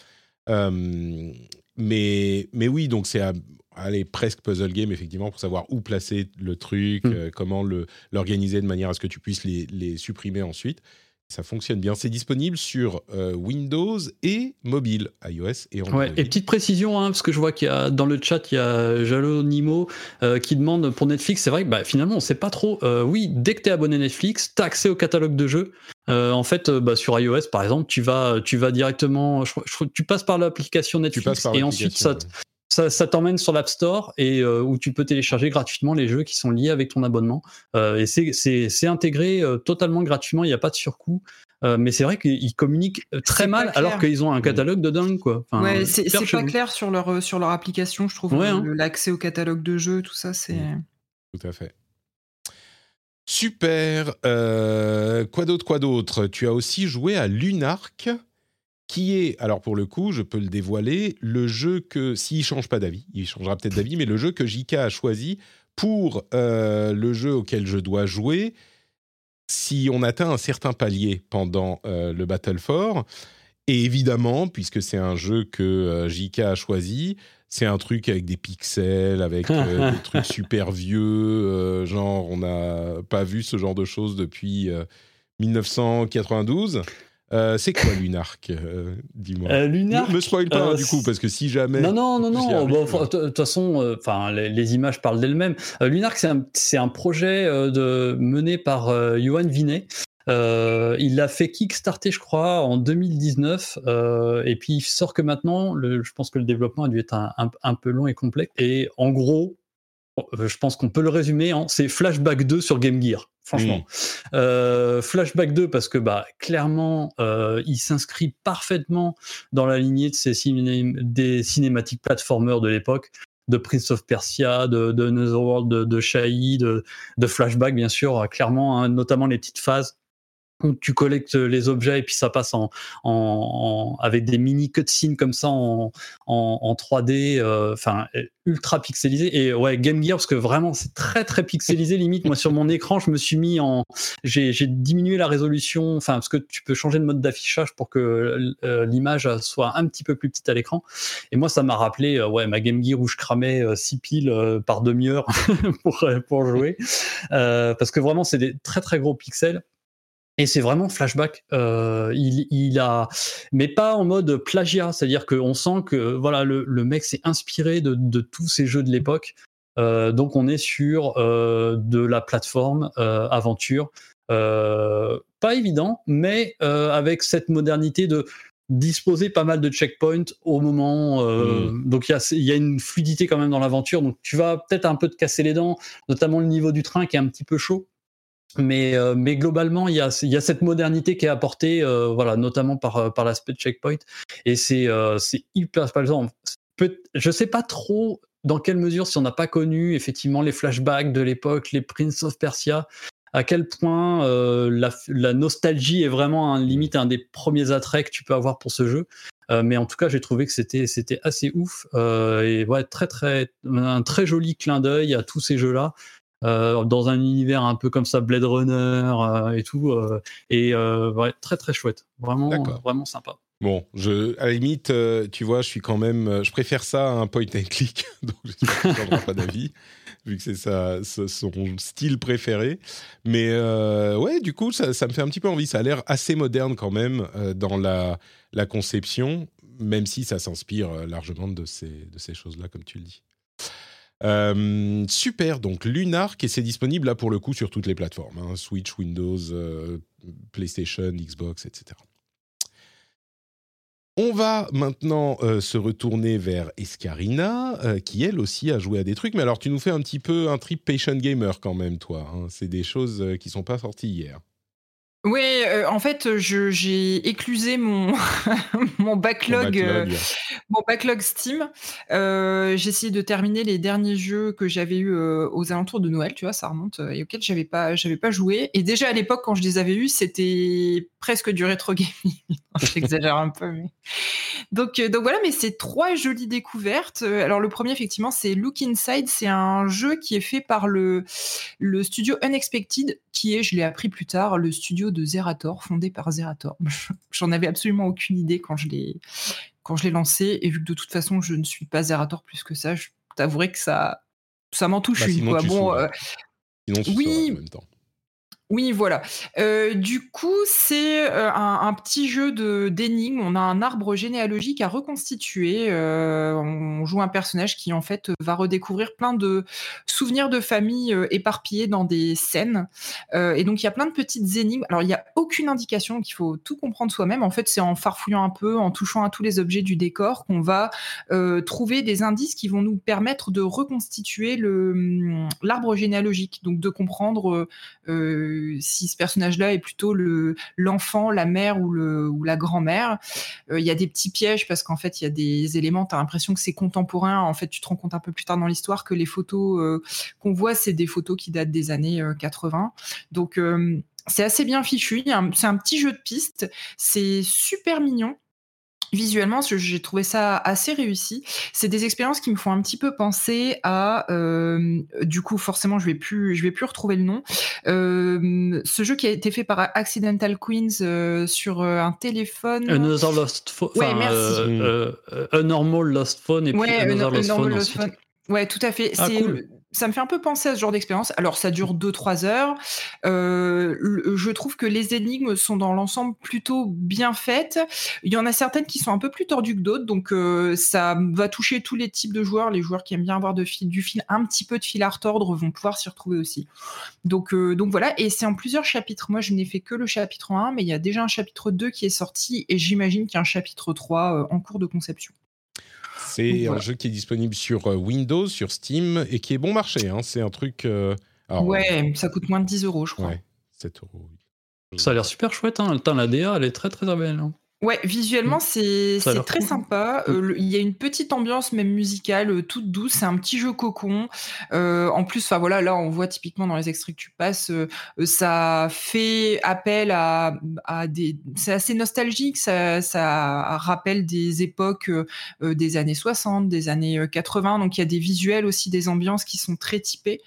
Euh, mais, mais oui, donc c'est à- allez, presque puzzle game, effectivement, pour savoir où placer le truc, Mm. euh, comment l'organiser de manière à ce que tu puisses les, les supprimer ensuite. Ça fonctionne bien. C'est disponible sur euh, Windows et mobile, iOS et Android. Ouais, et petite précision, hein, parce que je vois qu'il y a dans le chat, il y a Jalonimo euh, qui demande pour Netflix. C'est vrai que bah, finalement, on sait pas trop. Euh, oui, dès que tu es abonné Netflix, tu as accès au catalogue de jeux. En fait, bah, sur iOS, par exemple, tu vas, tu vas directement. je tu passes par l'application Netflix par et ensuite, ça, ça, ça t'emmène sur l'App Store et euh, où tu peux télécharger gratuitement les jeux qui sont liés avec ton abonnement. Euh, et c'est- c'est c'est intégré euh, totalement gratuitement, il n'y a pas de surcoût. Euh, mais c'est vrai qu'ils communiquent très mal alors qu'ils ont un catalogue de dingue quoi. Enfin, ouais, c'est pas chelou. clair sur leur, sur leur application, je trouve. Ouais, hein. L'accès au catalogue de jeux, tout ça, c'est. Tout à fait. Super. Euh, quoi d'autre, quoi d'autre? Tu as aussi joué à Lunark, qui est, alors pour le coup, je peux le dévoiler, le jeu que, s'il change pas d'avis, il changera peut-être d'avis, mais le jeu que JK a choisi pour euh, le jeu auquel je dois jouer si on atteint un certain palier pendant euh, le Battle for. Et évidemment, puisque c'est un jeu que euh, JK a choisi, c'est un truc avec des pixels, avec euh, des trucs super vieux, euh, genre on n'a pas vu ce genre de choses depuis euh, 1992. Euh, c'est quoi Lunark euh, Dis-moi. Euh, Lunark, Ne me spoil pas euh, hein, du coup, parce que si jamais. Non, non, non, non. euh, De toute façon, euh, enfin, les, les images parlent d'elles-mêmes. Euh, Lunark, c'est un, projet euh, de, mené par euh, Johan Vinet. Euh, il l'a fait kickstarter, je crois, en 2019. euh, et puis, il sort que maintenant. Le, je pense que le développement a dû être un, un- un peu long et complexe. Et en gros, euh, je pense qu'on peut le résumer en c'est Flashback 2 sur Game Gear. Franchement. Euh, Flashback 2 parce que bah clairement euh, il s'inscrit parfaitement dans la lignée de ces ciné- des cinématiques platformers de l'époque de Prince of Persia, de, de Netherworld, de, de Shai, de, de Flashback bien sûr, euh, clairement, hein, notamment les petites phases où tu collectes les objets et puis ça passe en, en, en- avec des mini cutscenes comme ça en, en, en 3D, euh, enfin ultra pixelisé et ouais Game Gear parce que vraiment c'est très très pixelisé limite. Moi sur mon écran je me suis mis en j'ai diminué la résolution enfin parce que tu peux changer de mode d'affichage pour que euh, l'image soit un petit peu plus petite à l'écran. Et moi ça m'a rappelé euh, ouais ma Game Gear où je cramais 6 piles par demi-heure pour pour jouer. Parce que vraiment c'est des très très gros pixels et c'est vraiment flashback. Euh, il, il a, mais pas en mode plagiat, c'est-à-dire qu'on sent que voilà le, le mec s'est inspiré de, de tous ces jeux de l'époque. Euh, donc on est sur euh, de la plateforme aventure, pas évident, mais avec cette modernité de disposer pas mal de checkpoints au moment. euh, Donc il y a, y a une fluidité quand même dans l'aventure. Donc tu vas peut-être un peu te casser les dents, notamment le niveau du train qui est un petit peu chaud. Mais, euh, mais globalement, il y a, y a cette modernité qui est apportée, euh, voilà, notamment par, euh, par l'aspect checkpoint. Et c'est euh, hyper. Peut- Je sais pas trop dans quelle mesure, si on n'a pas connu effectivement les flashbacks de l'époque, les Prince of Persia, à quel point euh, la, la nostalgie est vraiment un, limite un des premiers attraits que tu peux avoir pour ce jeu. Euh, mais en tout cas, j'ai trouvé que c'était assez ouf euh, et ouais, très très un très joli clin d'œil à tous ces jeux-là. Euh, dans un univers un peu comme ça, Blade Runner euh, et tout, euh, et ouais, très très chouette, vraiment vraiment sympa. Bon, je, à la limite, tu vois, je suis quand même, je préfère ça à un point and click, donc qu'il ne pas d'avis, vu que c'est ce- son style préféré. Mais ouais, du coup, ça, ça me fait un petit peu envie. Ça a l'air assez moderne quand même dans la, la conception, même si ça s'inspire largement de ces, de ces choses-là, comme tu le dis. Euh, super, donc Lunark, et c'est disponible là pour le coup sur toutes les plateformes, hein, Switch, Windows, euh, PlayStation, Xbox, etc. On va maintenant euh, se retourner vers Escarina, qui elle aussi a joué à des trucs. Mais alors, tu nous fais un petit peu un trip patient gamer quand même, toi. hein. C'est des choses euh, qui sont pas sorties hier. Oui, euh, en fait, je- j'ai éclusé mon, mon Ton backlog, euh, backlog. mon backlog Steam. Euh, j'ai essayé de terminer les derniers jeux que j'avais eu aux alentours de Noël, tu vois, ça remonte, euh, et auxquels j'avais pas, j'avais pas joué. Et déjà à l'époque, quand je les avais eus, c'était presque du rétro gaming. J'exagère un peu, mais donc, euh, donc voilà, mais c'est trois jolies découvertes. Euh, Alors le premier, effectivement, c'est Look Inside. C'est un jeu qui est fait par le, le studio Unexpected, qui est, je l'ai appris plus tard, le studio de Zerator, fondé par Zerator. J'en avais absolument aucune idée quand je l'ai quand je l'ai lancé, et vu que de toute façon je ne suis pas Zerator plus que ça, je t'avouerai que ça ça m'en touche Bah, une quoi. Bon, euh, Sinon, tu oui. en même temps. Oui, voilà. Euh, du coup, c'est euh, un, petit jeu de d'énigmes. On a un arbre généalogique à reconstituer. Euh, on joue un personnage qui, en fait, va redécouvrir plein de souvenirs de famille éparpillés dans des scènes. et donc, il y a plein de petites énigmes. Alors, il n'y a aucune indication, donc il faut tout comprendre soi-même. En fait, c'est en farfouillant un peu, en touchant à tous les objets du décor, qu'on va trouver des indices qui vont nous permettre de reconstituer hum, l'arbre généalogique. Donc, de comprendre si ce personnage-là est plutôt le l'enfant, la mère ou le ou la grand-mère. Euh, il y a des petits pièges parce qu'en fait il y a des éléments. tu as l'impression que c'est contemporain. En fait, tu te rends compte un peu plus tard dans l'histoire que les photos euh, qu'on voit, c'est des photos qui datent des années 80. Euh, Donc c'est assez bien fichu. C'est un petit jeu de piste. C'est super mignon visuellement, j'ai trouvé ça assez réussi. C'est des expériences qui me font un petit peu penser à, euh, du coup, forcément, je vais plus, je vais plus retrouver le nom. Euh, ce jeu qui a été fait par Accidental Queens euh, sur un téléphone. Another Lost Phone. Ouais, merci. a Normal Lost Phone et puis Another Lost Phone. Phone. Ouais, tout à fait. Ah, cool ça me fait un peu penser à ce genre d'expérience. Alors, ça dure 2-3 heures. Euh, je trouve que les énigmes sont dans l'ensemble plutôt bien faites. Il y en a certaines qui sont un peu plus tordues que d'autres, donc euh, ça va toucher tous les types de joueurs. Les joueurs qui aiment bien avoir de fil, du fil, un petit peu de fil à retordre vont pouvoir s'y retrouver aussi. Donc, euh, donc voilà, et c'est en plusieurs chapitres. Moi, je n'ai fait que le chapitre 1, mais il y a déjà un chapitre 2 qui est sorti, et j'imagine qu'il y a un chapitre 3 en cours de conception. C'est un jeu qui est disponible sur euh, Windows, sur Steam et qui est bon marché. Hein. C'est un truc. Euh, ouais, ça coûte moins de 10 euros, je crois. Ouais, 7 euros. Ça a l'air super chouette. Hein. La DA, elle est très très belle. Hein. Ouais, visuellement, mm. c'est très sympa. Mm. Euh, il y a une petite ambiance même musicale, euh, toute douce. C'est un petit jeu cocon. Euh, en plus, voilà, là, on voit typiquement dans les extraits que tu passes, ça fait appel à, à des. C'est assez nostalgique. Ça, ça rappelle des époques des années 60, des années 80. Donc il y a des visuels aussi, des ambiances qui sont très typées.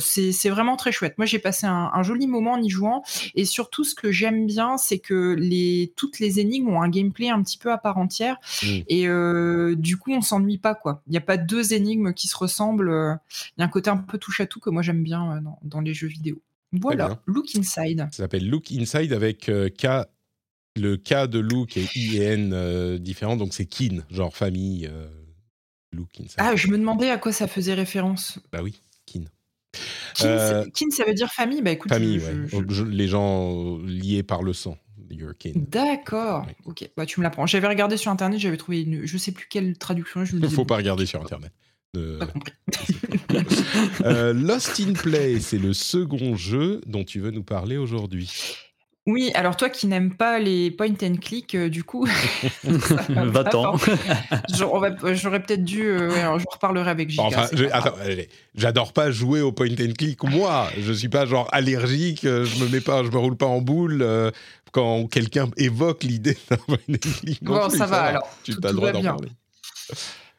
c'est vraiment très chouette. Moi, j'ai passé un, un, joli moment en y jouant. Et surtout, ce que j'aime bien, c'est que les toutes les ont un gameplay un petit peu à part entière. Mm. Et euh, du coup, on s'ennuie pas, quoi. Il n'y a pas deux énigmes qui se ressemblent. Euh, il y a un côté un peu touche à tout que moi j'aime bien euh, dans, les jeux vidéo. Voilà, Look Inside. Ça s'appelle Look Inside avec K, le K de Look et I différent, donc c'est kin, genre famille. Look Inside. Ah, je me demandais à quoi ça faisait référence. Bah oui, kin. Kin, ça veut dire famille? Bah écoute, famille, les gens liés par le sang. D'accord. Ok. Bah, tu me l'apprends. J'avais regardé sur internet, j'avais trouvé une, je sais plus quelle traduction. Il ne faut pas regarder sur internet. Euh, euh, Lost in Play, c'est le second jeu dont tu veux nous parler aujourd'hui. Oui, alors toi qui n'aimes pas les point and click, euh, du coup, va-t'en. J'aurais peut-être dû, euh, je reparlerai avec Jika. Enfin, j'adore pas jouer au point and click. Moi, je suis pas genre allergique, je me mets pas, je me roule pas en boule quand quelqu'un évoque l'idée d'un. Bon, ça, va, alors. Tu as le droit d'en parler.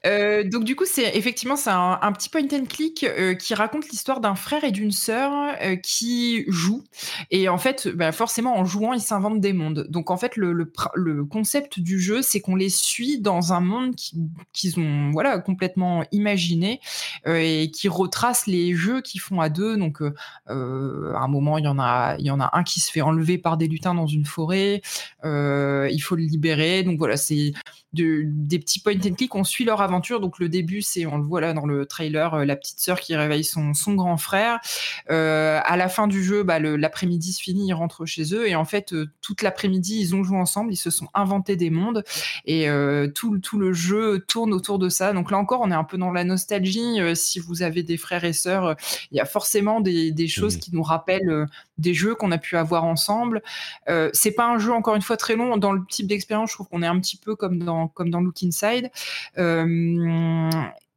Euh, donc du coup, c'est effectivement c'est un, petit point and click euh, qui raconte l'histoire d'un frère et d'une sœur euh, qui jouent. Et en fait, bah, forcément, en jouant, ils s'inventent des mondes. Donc en fait, le, concept du jeu, c'est qu'on les suit dans un monde qu'ils ont voilà complètement imaginé et qui retrace les jeux qu'ils font à deux. Donc à un moment, il y en a il y en a un qui se fait enlever par des lutins dans une forêt. il faut le libérer. Donc voilà, c'est des petits point and click. On suit leur aventure. Donc le début, c'est on le voit là dans le trailer, euh, la petite sœur qui réveille son, son grand frère. Euh, à la fin du jeu, bah, l'après-midi se finit, ils rentrent chez eux et en fait euh, toute l'après-midi, ils ont joué ensemble, ils se sont inventés des mondes et tout, tout le jeu tourne autour de ça. Donc là encore, on est un peu dans la nostalgie. si vous avez des frères et sœurs, il y a forcément des, des choses qui nous rappellent des jeux qu'on a pu avoir ensemble. c'est pas un jeu encore une fois très long. Dans le type d'expérience, je trouve qu'on est un petit peu comme dans comme dans Look Inside. Euh,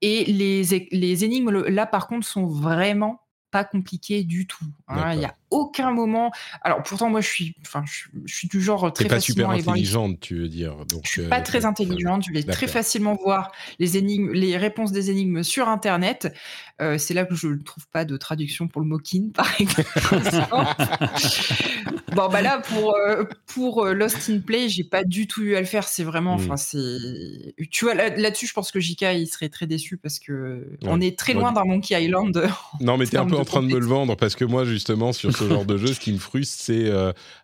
et les, les énigmes, là, par contre, sont vraiment pas compliquées du tout. Hein. Aucun moment. Alors pourtant moi je suis, enfin je, suis du genre très pas super intelligente, tu veux dire. Donc, je suis pas euh, très intelligente. Je vais très facilement voir les énigmes, les réponses des énigmes sur internet. Euh, c'est là que je ne trouve pas de traduction pour le mokin, par exemple. bon bah là pour euh, pour Lost in Play, j'ai pas du tout eu à le faire. C'est vraiment, enfin c'est, tu vois là-dessus, je pense que JK il serait très déçu parce que on est très loin d'un Monkey Island. Non mais tu es un peu en train de me le vendre parce que moi justement sur ce ce genre de jeu, ce qui me frustre, c'est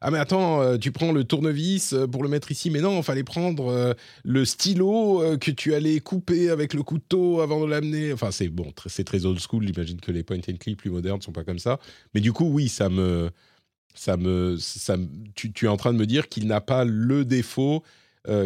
ah mais attends, tu prends le tournevis pour le mettre ici, mais non, il fallait prendre le stylo que tu allais couper avec le couteau avant de l'amener. Enfin, c'est bon, c'est très old school. J'imagine que les point and click plus modernes sont pas comme ça. Mais du coup, oui, ça me, ça me, ça, tu, tu es en train de me dire qu'il n'a pas le défaut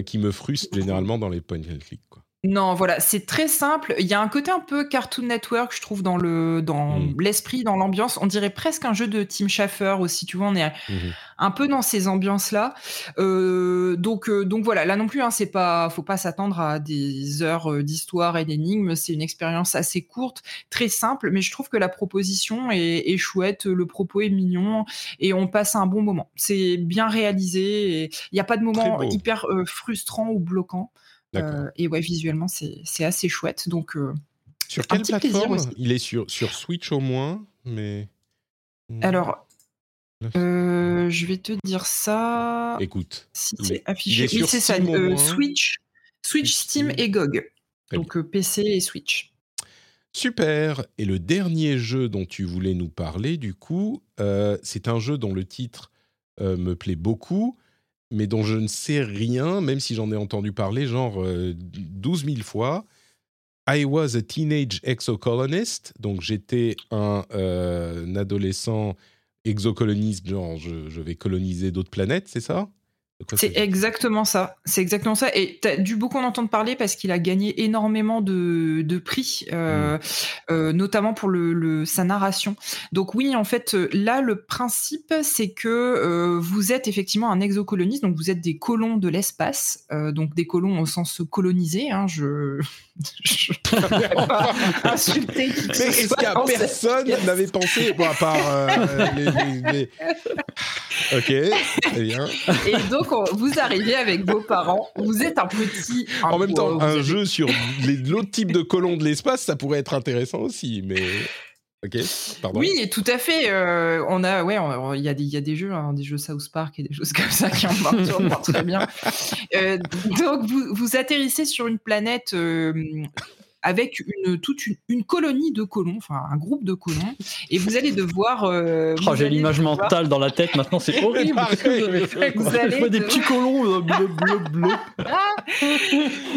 qui me frustre généralement dans les point and click. Quoi. Non, voilà, c'est très simple. Il y a un côté un peu Cartoon Network, je trouve, dans le dans mmh. l'esprit, dans l'ambiance. On dirait presque un jeu de Tim Schafer aussi. Tu vois, on est mmh un peu dans ces ambiances-là. Euh, donc euh, donc voilà, là non plus, hein, c'est pas, faut pas s'attendre à des heures euh, d'histoire et d'énigmes. C'est une expérience assez courte, très simple, mais je trouve que la proposition est, chouette, le propos est mignon et on passe un bon moment. C'est bien réalisé. Il n'y a pas de moment hyper frustrant ou bloquant. Euh, et ouais, visuellement, c'est assez chouette. Donc, euh, sur quelle plateforme? Il est sur, sur Switch au moins, mais. Hmm. Alors, euh, je vais te dire ça. Écoute. Si c'est affiché. Oui, c'est ça. Switch, Switch, Steam et GOG. Donc PC et Switch. Super. Et le dernier jeu dont tu voulais nous parler, du coup, c'est un jeu dont le titre me plaît beaucoup mais dont je ne sais rien, même si j'en ai entendu parler genre 12 euh, 000 fois. I was a teenage exocolonist, donc j'étais un, euh, adolescent exocoloniste, genre je vais coloniser d'autres planètes, c'est ça? C'est exactement ça. C'est exactement ça. Et tu as dû beaucoup en entendre parler parce qu'il a gagné énormément de, de prix, euh, mm. euh, notamment pour le, sa narration. Donc oui, en fait, là, le principe, c'est que euh, vous êtes effectivement un exocoloniste, donc vous êtes des colons de l'espace, donc des colons au sens colonisé. Hein, je je pas insulter qui Mais est-ce personne n'avait pensé, bon, à part les, Ok, très bien. Et donc, vous arrivez avec vos parents, vous êtes un petit. en même temps, un jeu sur l'autre type de colons de l'espace, ça pourrait être intéressant aussi, mais. Ok, pardon. Oui, tout à fait. Euh, on a, ouais, il y, y, a des jeux, hein, des jeux South Park et des choses comme ça qui en marchent très bien. Euh, donc, vous, vous, atterrissez sur une planète euh, avec une, toute une, colonie de colons, enfin un groupe de colons, et vous allez devoir. Euh, oh, J'ai l'image mentale dans la tête maintenant, c'est horrible. vous allez des petits colons bleu, bleu, bleu.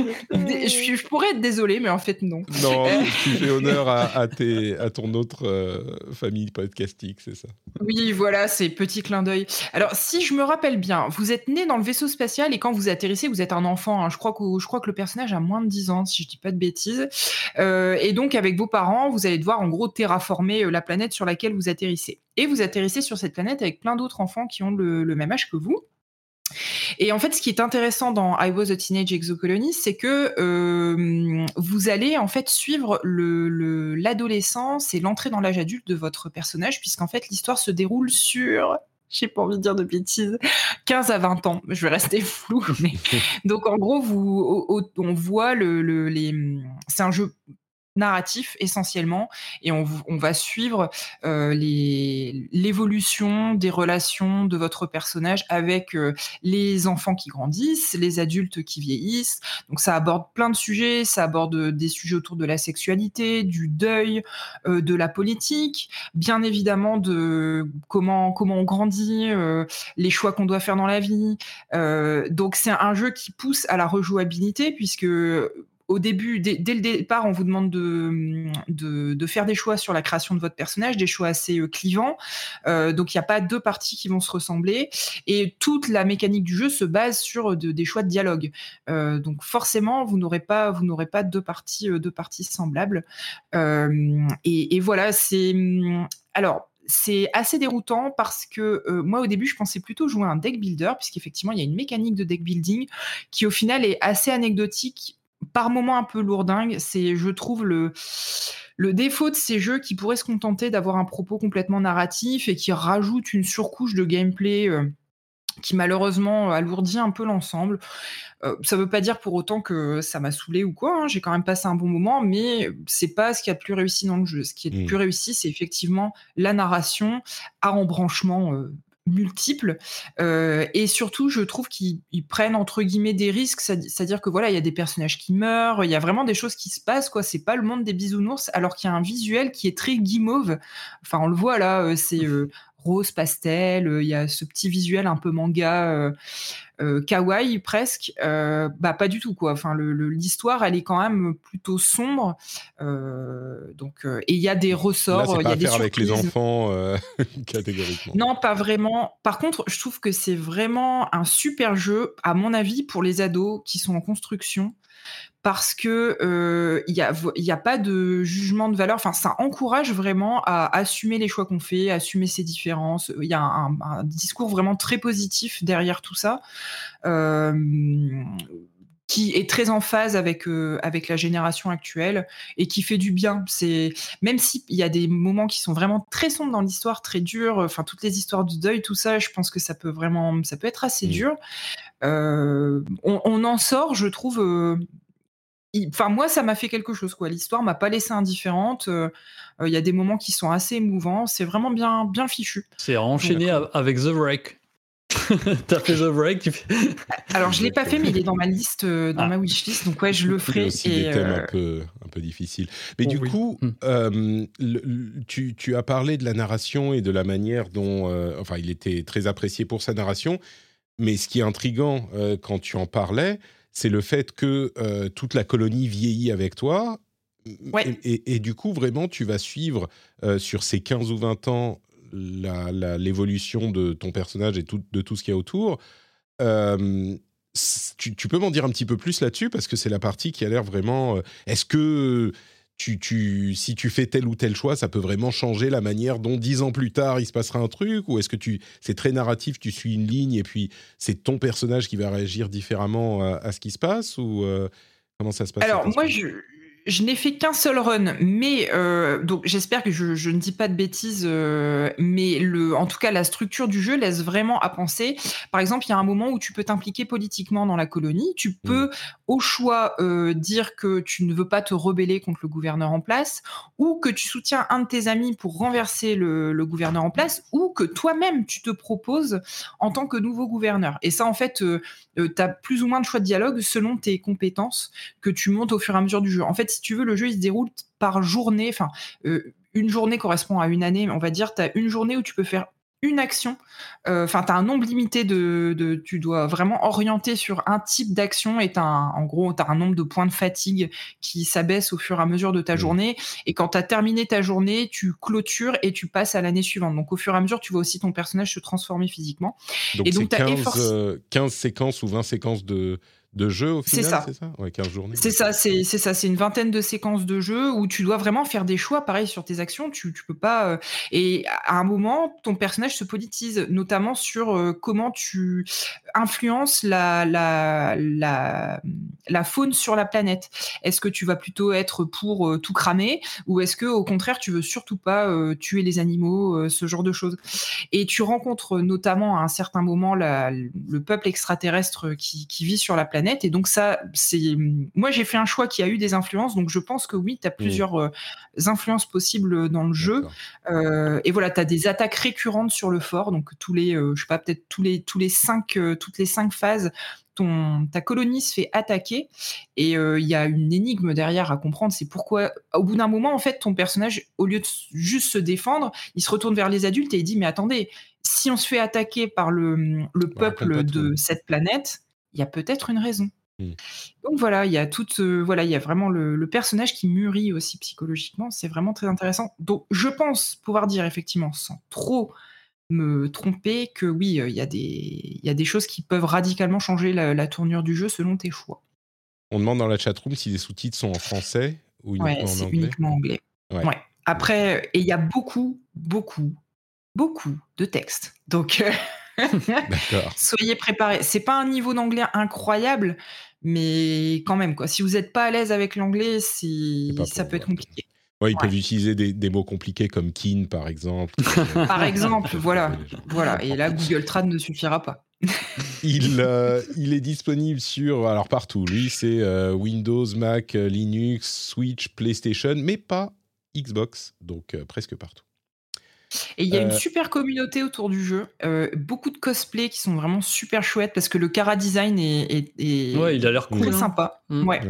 je, pourrais être désolé, mais en fait non. Non, euh, tu fais honneur à, à, à ton autre euh, famille podcastique, c'est ça. Oui, voilà, c'est petit clin d'œil. Alors, si je me rappelle bien, vous êtes né dans le vaisseau spatial et quand vous atterrissez, vous êtes un enfant. Hein. Je, crois que, je crois que le personnage a moins de 10 ans, si je dis pas de bêtises. Euh, et donc, avec vos parents, vous allez devoir en gros terraformer euh, la planète sur laquelle vous atterrissez. Et vous atterrissez sur cette planète avec plein d'autres enfants qui ont le, même âge que vous. Et en fait, ce qui est intéressant dans I Was a Teenage Exocolonist, c'est que euh, vous allez en fait suivre l'adolescence et l'entrée dans l'âge adulte de votre personnage, puisqu'en fait l'histoire se déroule sur j'ai pas envie de dire de bêtises, 15 à 20 ans. Je vais rester flou. Mais... Donc en gros, vous, on voit le, les. C'est un jeu narratif essentiellement et on, va suivre euh, l'évolution des relations de votre personnage avec euh, les enfants qui grandissent, les adultes qui vieillissent. Donc ça aborde plein de sujets, ça aborde des sujets autour de la sexualité, du deuil, euh, de la politique, bien évidemment de comment comment on grandit, les choix qu'on doit faire dans la vie. donc c'est un jeu qui pousse à la rejouabilité puisque au début, dès, le départ, on vous demande de, faire des choix sur la création de votre personnage, des choix assez euh, clivants. Euh, donc, il n'y a pas deux parties qui vont se ressembler. Et toute la mécanique du jeu se base sur des choix de dialogue. Euh, donc, forcément, vous n'aurez pas, deux parties, semblables. Et, voilà, c'est. Alors, c'est assez déroutant parce que moi au début je pensais plutôt jouer un deck builder puisqu'effectivement il y a une mécanique de deck building qui au final est assez anecdotique par moments un peu lourdingue. C'est, je trouve, le, le défaut de ces jeux qui pourraient se contenter d'avoir un propos complètement narratif et qui rajoutent une surcouche de gameplay euh, qui malheureusement alourdit un peu l'ensemble. Euh, ça veut pas dire pour autant que ça m'a saoulé ou quoi. Hein. J'ai quand même passé un bon moment, mais c'est pas ce qui a le plus réussi dans le jeu. Ce qui est le mmh. plus réussi, c'est effectivement la narration à embranchement euh, multiples euh, et surtout je trouve qu'ils prennent entre guillemets des risques. C'est-à-dire que voilà il y a des personnages qui meurent il y a vraiment des choses qui se passent quoi. C'est pas le monde des bisounours alors qu'il y a un visuel qui est très guimauve. Enfin on le voit là euh, c'est euh, rose pastel, il y a ce petit visuel un peu manga kawaii presque. bah pas du tout quoi. Enfin l'histoire elle est quand même plutôt sombre. donc et il y a des ressorts. il y a des faire avec les enfants catégoriquement. Non pas vraiment. Par contre je trouve que c'est vraiment un super jeu à mon avis pour les ados qui sont en construction parce que il n'y a, a pas de jugement de valeur. Enfin, ça encourage vraiment à assumer les choix qu'on fait, à assumer ses différences. Il y a un, discours vraiment très positif derrière tout ça. Qui est très en phase avec avec la génération actuelle et qui fait du bien. C'est même s'il y a des moments qui sont vraiment très sombres dans l'histoire, très durs. Enfin, toutes les histoires de deuil, tout ça, je pense que ça peut vraiment, ça peut être assez mmh. dur. on, on, en sort, je trouve, Enfin, moi, ça m'a fait quelque chose, quoi. L'histoire m'a pas laissé indifférente. Euh, euh, il y a des moments qui sont assez émouvants. C'est vraiment bien, bien fichu. C'est enchaîné avec The Wreck. T'as fait The Break Alors je l'ai pas fait, mais il est dans ma liste, euh, dans ah. ma wishlist. Donc ouais, je le ferai. Il y a aussi des thèmes un peu, un peu difficiles. Mais du coup, hmm. tu, tu, as parlé de la narration et de la manière dont, enfin, il était très apprécié pour sa narration. Mais ce qui est intrigant quand tu en parlais, c'est le fait que euh, toute la colonie vieillit avec toi. Et, du coup, vraiment, tu vas suivre euh, sur ces 15 ou 20 ans l'évolution de ton personnage et de tout ce qu'il y a autour. Euh, tu, peux m'en dire un petit peu plus là-dessus parce que c'est la partie qui a l'air vraiment. Est-ce que tu, si tu fais tel ou tel choix, ça peut vraiment changer la manière dont dix ans plus tard il se passera un truc Ou est-ce que tu, c'est très narratif, tu suis une ligne et puis c'est ton personnage qui va réagir différemment à, ce qui se passe Ou euh, comment ça se passe Alors, moi, je, je n'ai fait qu'un seul run, mais euh, donc j'espère que je, ne dis pas de bêtises, euh, mais le, en tout cas la structure du jeu laisse vraiment à penser. Par exemple, il y a un moment où tu peux t'impliquer politiquement dans la colonie, tu mmh. peux au choix euh, dire que tu ne veux pas te rebeller contre le gouverneur en place, ou que tu soutiens un de tes amis pour renverser le, le gouverneur en place, ou que toi-même tu te proposes en tant que nouveau gouverneur. Et ça, en fait, tu as plus ou moins de choix de dialogue selon tes compétences que tu montes au fur et à mesure du jeu. En fait, si tu veux, le jeu, il se déroule par journée. Enfin, euh, une journée correspond à une année, on va dire, tu as une journée où tu peux faire une action. Euh, enfin, tu as un nombre limité de, Tu dois vraiment orienter sur un type d'action et en gros, tu as un nombre de points de fatigue qui s'abaisse au fur et à mesure de ta mmh. journée. Et quand tu as terminé ta journée, tu clôtures et tu passes à l'année suivante. Donc, au fur et à mesure, tu vois aussi ton personnage se transformer physiquement. Donc, et donc, 15, 15 séquences ou 20 séquences de, de jeu au final, c'est ça. C'est ça, ouais, 15 journées. C'est ça, c'est, ça, c'est une vingtaine de séquences de jeu où tu dois vraiment faire des choix, pareil sur tes actions, tu, tu peux pas. Euh, et à un moment, ton personnage se politise, notamment sur euh, comment tu influences la, la, la, la, faune sur la planète. Est-ce que tu vas plutôt être pour euh, tout cramer ou est-ce que au contraire tu veux surtout pas tuer les animaux, ce genre de choses? Et tu rencontres notamment à un certain moment le peuple extraterrestre qui, qui vit sur la planète et donc ça, c'est moi j'ai fait un choix qui a eu des influences. Donc je pense que oui, tu as mmh. plusieurs euh, influences possibles dans le jeu. Euh, et voilà, tu as des attaques récurrentes sur le fort. Donc tous les, euh, je sais pas, peut-être tous les tous les cinq toutes les cinq phases. Ton, ta colonie se fait attaquer et il y a une énigme derrière à comprendre. C'est pourquoi, au bout d'un moment, en fait, ton personnage, au lieu de juste se défendre, il se retourne vers les adultes et il dit Mais attendez, si on se fait attaquer par le, le peuple de cette planète, il y a peut-être une raison. Mmh. Donc voilà, il y a tout, euh, voilà, il y a vraiment le, personnage qui mûrit aussi psychologiquement. C'est vraiment très intéressant. Donc je pense pouvoir dire effectivement, sans trop me tromper, que oui, euh, il y, a des, il y a des choses qui peuvent radicalement changer la, tournure du jeu selon tes choix. On demande dans la chatroom si les sous-titres sont en français ou uniquement en anglais. uniquement anglais. Ouais. Après, et il y a beaucoup, beaucoup, beaucoup de textes. Donc euh, Soyez préparés. C'est pas un niveau d'anglais incroyable, mais quand même, quoi. Si vous n'êtes pas à l'aise avec l'anglais, ça peut être compliqué. Ouais, ils peuvent utiliser des, mots compliqués comme kin, par exemple. par exemple, voilà. voilà. Et là, Google Trad ne suffira pas. il, euh, il est disponible sur, alors partout, lui, c'est euh, Windows, Mac, euh, Linux, Switch, PlayStation, mais pas Xbox, donc presque partout. Et il y a une euh super communauté autour du jeu, euh, beaucoup de cosplays qui sont vraiment super chouettes parce que le cara design est, ouais, il a l'air cool, très hein. sympa. Mmh. Ouais.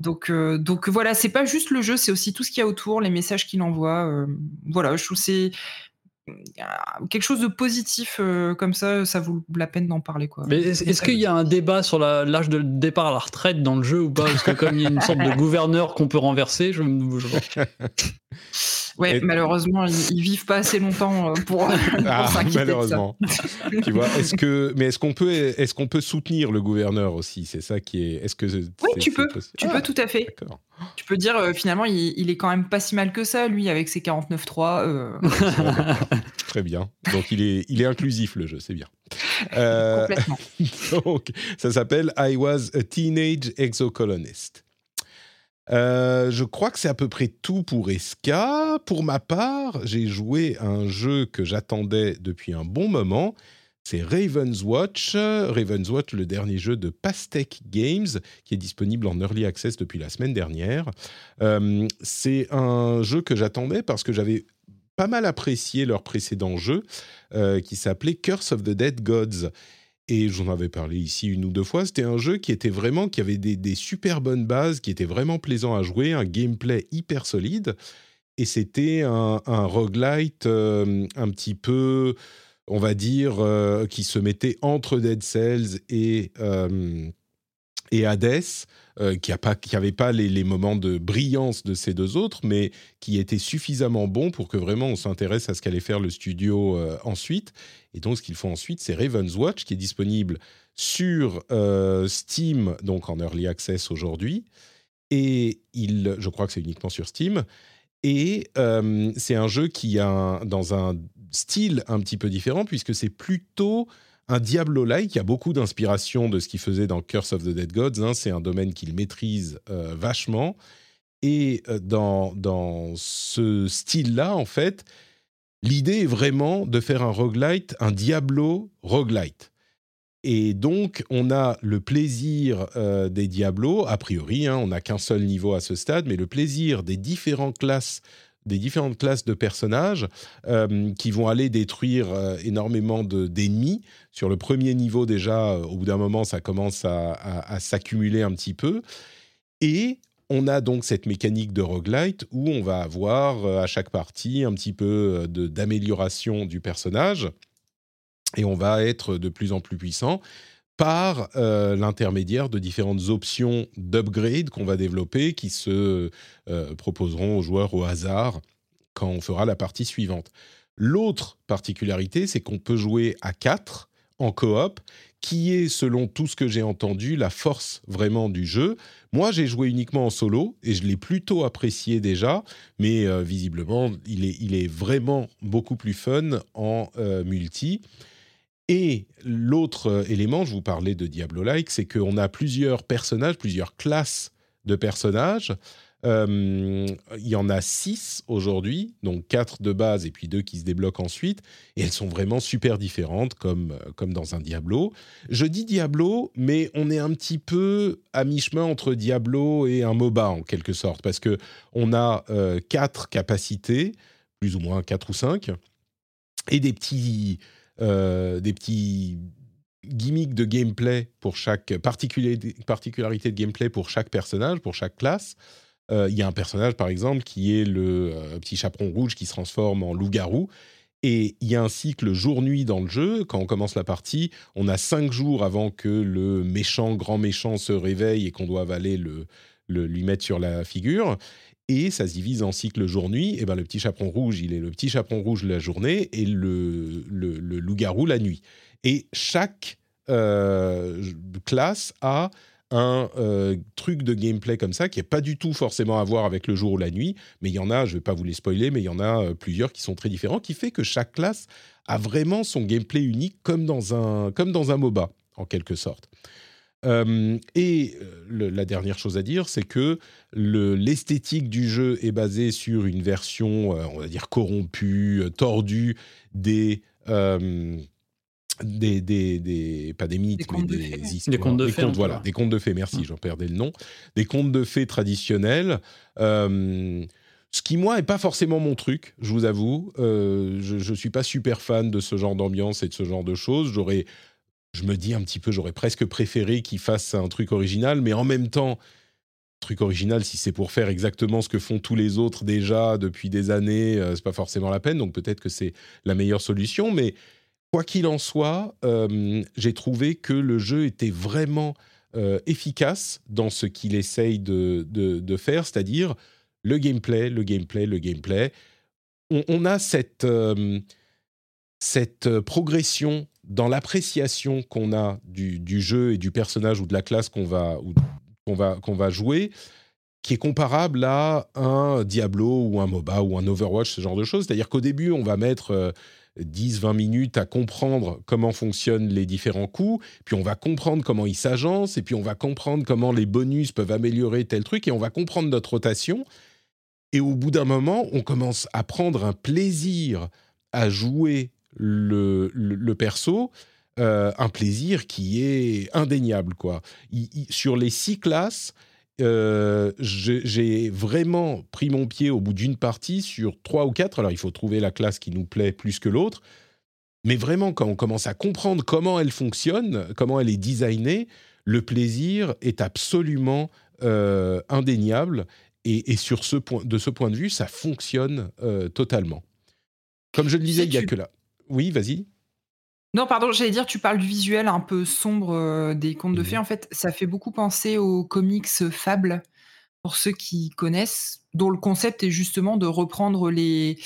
Donc, euh, donc voilà, c'est pas juste le jeu, c'est aussi tout ce qu'il y a autour, les messages qu'il envoie. voilà, je trouve c'est quelque chose de positif comme ça, ça vaut la peine d'en parler. Quoi. Mais est-ce, qu'il y a un débat sur l'âge de départ à la retraite dans le jeu ou pas? Parce que comme il y a une sorte de gouverneur qu'on peut renverser, je, je... Ouais, malheureusement, ils, vivent pas assez longtemps pour, ah, malheureusement. tu vois, est-ce que, mais est-ce qu'on peut, est-ce qu'on peut soutenir le gouverneur aussi? C'est ça qui est. Est-ce que oui, tu peux, tu peux ah, tout à fait. Tu peux dire finalement, il, il, est quand même pas si mal que ça, lui, avec ses 49.3. Euh... Très bien. Donc il est, il est inclusif le jeu, c'est bien. Euh, Complètement. donc ça s'appelle I Was a Teenage Exocolonist. Euh, je crois que c'est à peu près tout pour Esca. Pour ma part, j'ai joué un jeu que j'attendais depuis un bon moment. C'est Raven's Watch. Raven's Watch, le dernier jeu de Pastec Games, qui est disponible en early access depuis la semaine dernière. Euh, c'est un jeu que j'attendais parce que j'avais pas mal apprécié leur précédent jeu, euh, qui s'appelait Curse of the Dead Gods et j'en avais parlé ici une ou deux fois, c'était un jeu qui était vraiment, qui avait des, super bonnes bases, qui était vraiment plaisant à jouer, un gameplay hyper solide, et c'était un, roguelite euh, un petit peu, on va dire, euh, qui se mettait entre Dead Cells et, euh, et Hades, qui n'avait pas les, moments de brillance de ces deux autres, mais qui était suffisamment bon pour que vraiment on s'intéresse à ce qu'allait faire le studio ensuite. Et donc, ce qu'ils font ensuite, c'est Raven's Watch, qui est disponible sur euh, Steam, donc en early access aujourd'hui. Et je crois que c'est uniquement sur Steam. Et euh, c'est un jeu qui a dans un style un petit peu différent, puisque c'est plutôt un Diablo-like. Il y a beaucoup d'inspiration de ce qu'il faisait dans Curse of the Dead Gods. Hein. C'est un domaine qu'il maîtrise euh, vachement. Et dans, dans ce style-là, en fait, L'idée est vraiment de faire un roguelite, un Diablo roguelite. Et donc, on a le plaisir euh, des Diablos, a priori, hein, on n'a qu'un seul niveau à ce stade, mais le plaisir des différentes classes des différentes classes de personnages euh, qui vont aller détruire euh, énormément d'ennemis. Sur le premier niveau déjà, au bout d'un moment, ça commence à, à s'accumuler un petit peu. Et on a donc cette mécanique de roguelite où on va avoir euh, à chaque partie un petit peu euh, d'amélioration du personnage et on va être de plus en plus puissant par euh, l'intermédiaire de différentes options d'upgrade qu'on va développer qui se proposeront aux joueurs au hasard quand on fera la partie suivante. L'autre particularité, c'est qu'on peut jouer à 4 en coop, qui est, selon tout ce que j'ai entendu, la force vraiment du jeu. Moi, j'ai joué uniquement en solo et je l'ai plutôt apprécié déjà, mais euh, visiblement, il est, vraiment beaucoup plus fun en euh, multi. Et l'autre euh, élément, je vous parlais de Diablo-like, c'est qu'on a plusieurs personnages, plusieurs classes de personnages euh, il y en a six aujourd'hui, donc quatre de base et puis deux qui se débloquent ensuite. Et elles sont vraiment super différentes, comme, euh, comme dans un Diablo. Je dis Diablo, mais on est un petit peu à mi-chemin entre Diablo et un MOBA, en quelque sorte, parce que on a quatre capacités, plus ou moins quatre ou cinq, et des petits, des petits gimmicks de gameplay pour chaque particularité de gameplay pour chaque personnage, pour chaque classe. Euh, il y a un personnage, par exemple, qui est le euh, petit chaperon rouge qui se transforme en loup-garou. Et il y a un cycle jour-nuit dans le jeu. Quand on commence la partie, on a cinq jours avant que le méchant, grand méchant se réveille et qu'on doive aller le, lui mettre sur la figure. Et ça se divise en cycle jour-nuit. Et ben le petit chaperon rouge, il est le petit chaperon rouge la journée et le, le, loup-garou la nuit. Et chaque euh, classe a un euh, truc de gameplay comme ça qui n'est pas du tout forcément à voir avec le jour ou la nuit, mais il y en a, je ne vais pas vous les spoiler, mais il y en a euh, plusieurs qui sont très différents, qui fait que chaque classe a vraiment son gameplay unique comme dans un, comme dans un MOBA, en quelque sorte. Et la dernière chose à dire, c'est que l'esthétique du jeu est basée sur une version, on va dire, corrompue, tordue des des, des, des, pas des mythes, mais des histoires. Des contes de fées. Voilà, des contes de fées, merci, mmh. j'en perdais le nom. Des contes de fées traditionnels. Euh, ce qui, moi, n'est pas forcément mon truc, je vous avoue. Euh, je ne suis pas super fan de ce genre d'ambiance et de ce genre de choses. J'aurais, je me dis un petit peu, j'aurais presque préféré qu'ils fassent un truc original, mais en même temps, truc original, si c'est pour faire exactement ce que font tous les autres déjà depuis des années, euh, c'est pas forcément la peine. Donc peut-être que c'est la meilleure solution. Mais quoi qu'il en soit, euh, j'ai trouvé que le jeu était vraiment euh, efficace dans ce qu'il essaye de, de, faire, c'est-à-dire le gameplay, le gameplay, le gameplay. On, a cette, cette progression dans l'appréciation qu'on a du, du, jeu et du personnage ou de la classe qu'on va, qu'on va, qu'on va jouer, qui est comparable à un Diablo ou un MOBA ou un Overwatch, ce genre de choses. C'est-à-dire qu'au début, on va mettre 10-20 euh, minutes à comprendre comment fonctionnent les différents coups, puis on va comprendre comment ils s'agencent, et puis on va comprendre comment les bonus peuvent améliorer tel truc, et on va comprendre notre rotation. Et au bout d'un moment, on commence à prendre un plaisir à jouer le, le perso euh, un plaisir qui est indéniable. Quoi. sur les six classes, euh, j'ai vraiment pris mon pied au bout d'une partie sur trois ou quatre. Alors, il faut trouver la classe qui nous plaît plus que l'autre. Mais vraiment, quand on commence à comprendre comment elle fonctionne, comment elle est designée, le plaisir est absolument euh, indéniable. Et, sur ce point, de ce point de vue, ça fonctionne totalement. Comme je le disais, il n'y a que là. Oui, vas-y. Non, pardon, j'allais dire, tu parles du visuel un peu sombre euh, des contes de mmh fées. En fait, ça fait beaucoup penser aux comics Fable, pour ceux qui connaissent, dont le concept est justement de reprendre les,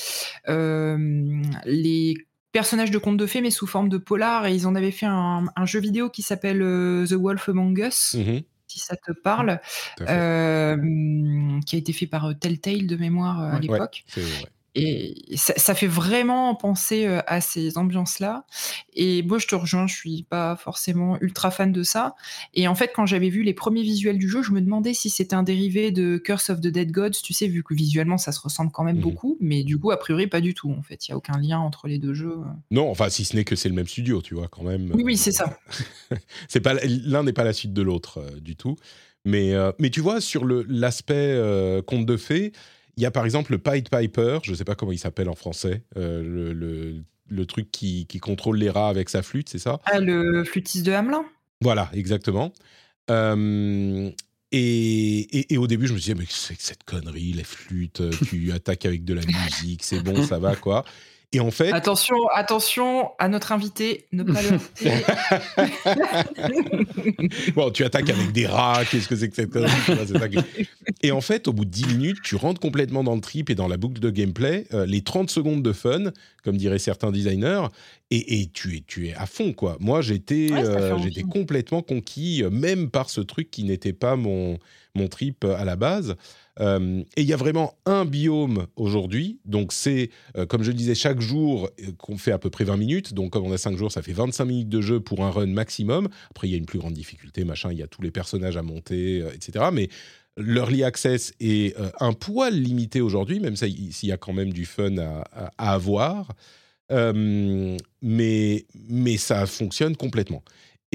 les personnages de contes de fées, mais sous forme de polar. Et ils en avaient fait un, jeu vidéo qui s'appelle The Wolf Among Us. Mmh si ça te parle, qui a été fait par Telltale de mémoire à l'époque. Et ça, fait vraiment penser euh, à ces ambiances-là. Et moi, je te rejoins, je suis pas forcément ultra fan de ça. Et en fait, quand j'avais vu les premiers visuels du jeu, je me demandais si c'était un dérivé de Curse of the Dead Gods, tu sais, vu que visuellement, ça se ressemble quand même mmh beaucoup. Mais du coup, a priori, pas du tout. En fait, il y a aucun lien entre les deux jeux. Non, enfin, si ce n'est que c'est le même studio, tu vois, quand même. Oui, oui, c'est ça. c'est pas l'un n'est pas la suite de l'autre euh, du tout. Mais, euh, mais tu vois, sur l'aspect conte de fées, il y a par exemple le Pied Piper, je ne sais pas comment il s'appelle en français, euh, le, le, truc qui, qui, contrôle les rats avec sa flûte, c'est ça? Ah, le flûtiste de Hamelin Voilà, exactement. Euh, et, et, au début, je me disais, mais c'est que cette connerie, les flûtes, tu attaques avec de la musique, c'est bon, ça va, quoi. Et en fait. Attention, attention à notre invité, ne pas le. bon, tu attaques avec des rats, qu'est-ce que c'est que cette. et en fait, au bout de 10 minutes, tu rentres complètement dans le trip et dans la boucle de gameplay, euh, les 30 secondes de fun, comme diraient certains designers, et, et tu, es, tu es à fond, quoi. Moi, j'étais euh, j'étais complètement conquis, euh, même par ce truc qui n'était pas mon, mon trip à la base. Euh, et il y a vraiment un biome aujourd'hui. Donc, c'est, euh, comme je le disais, chaque jour euh, qu'on fait à peu près 20 minutes. Donc, comme on a 5 jours, ça fait 25 minutes de jeu pour un run maximum. Après, il y a une plus grande difficulté, machin. Il y a tous les personnages à monter, etc. Mais l'early access est un poil limité aujourd'hui, même s'il y a quand même du fun à, à avoir. mais, mais ça fonctionne complètement.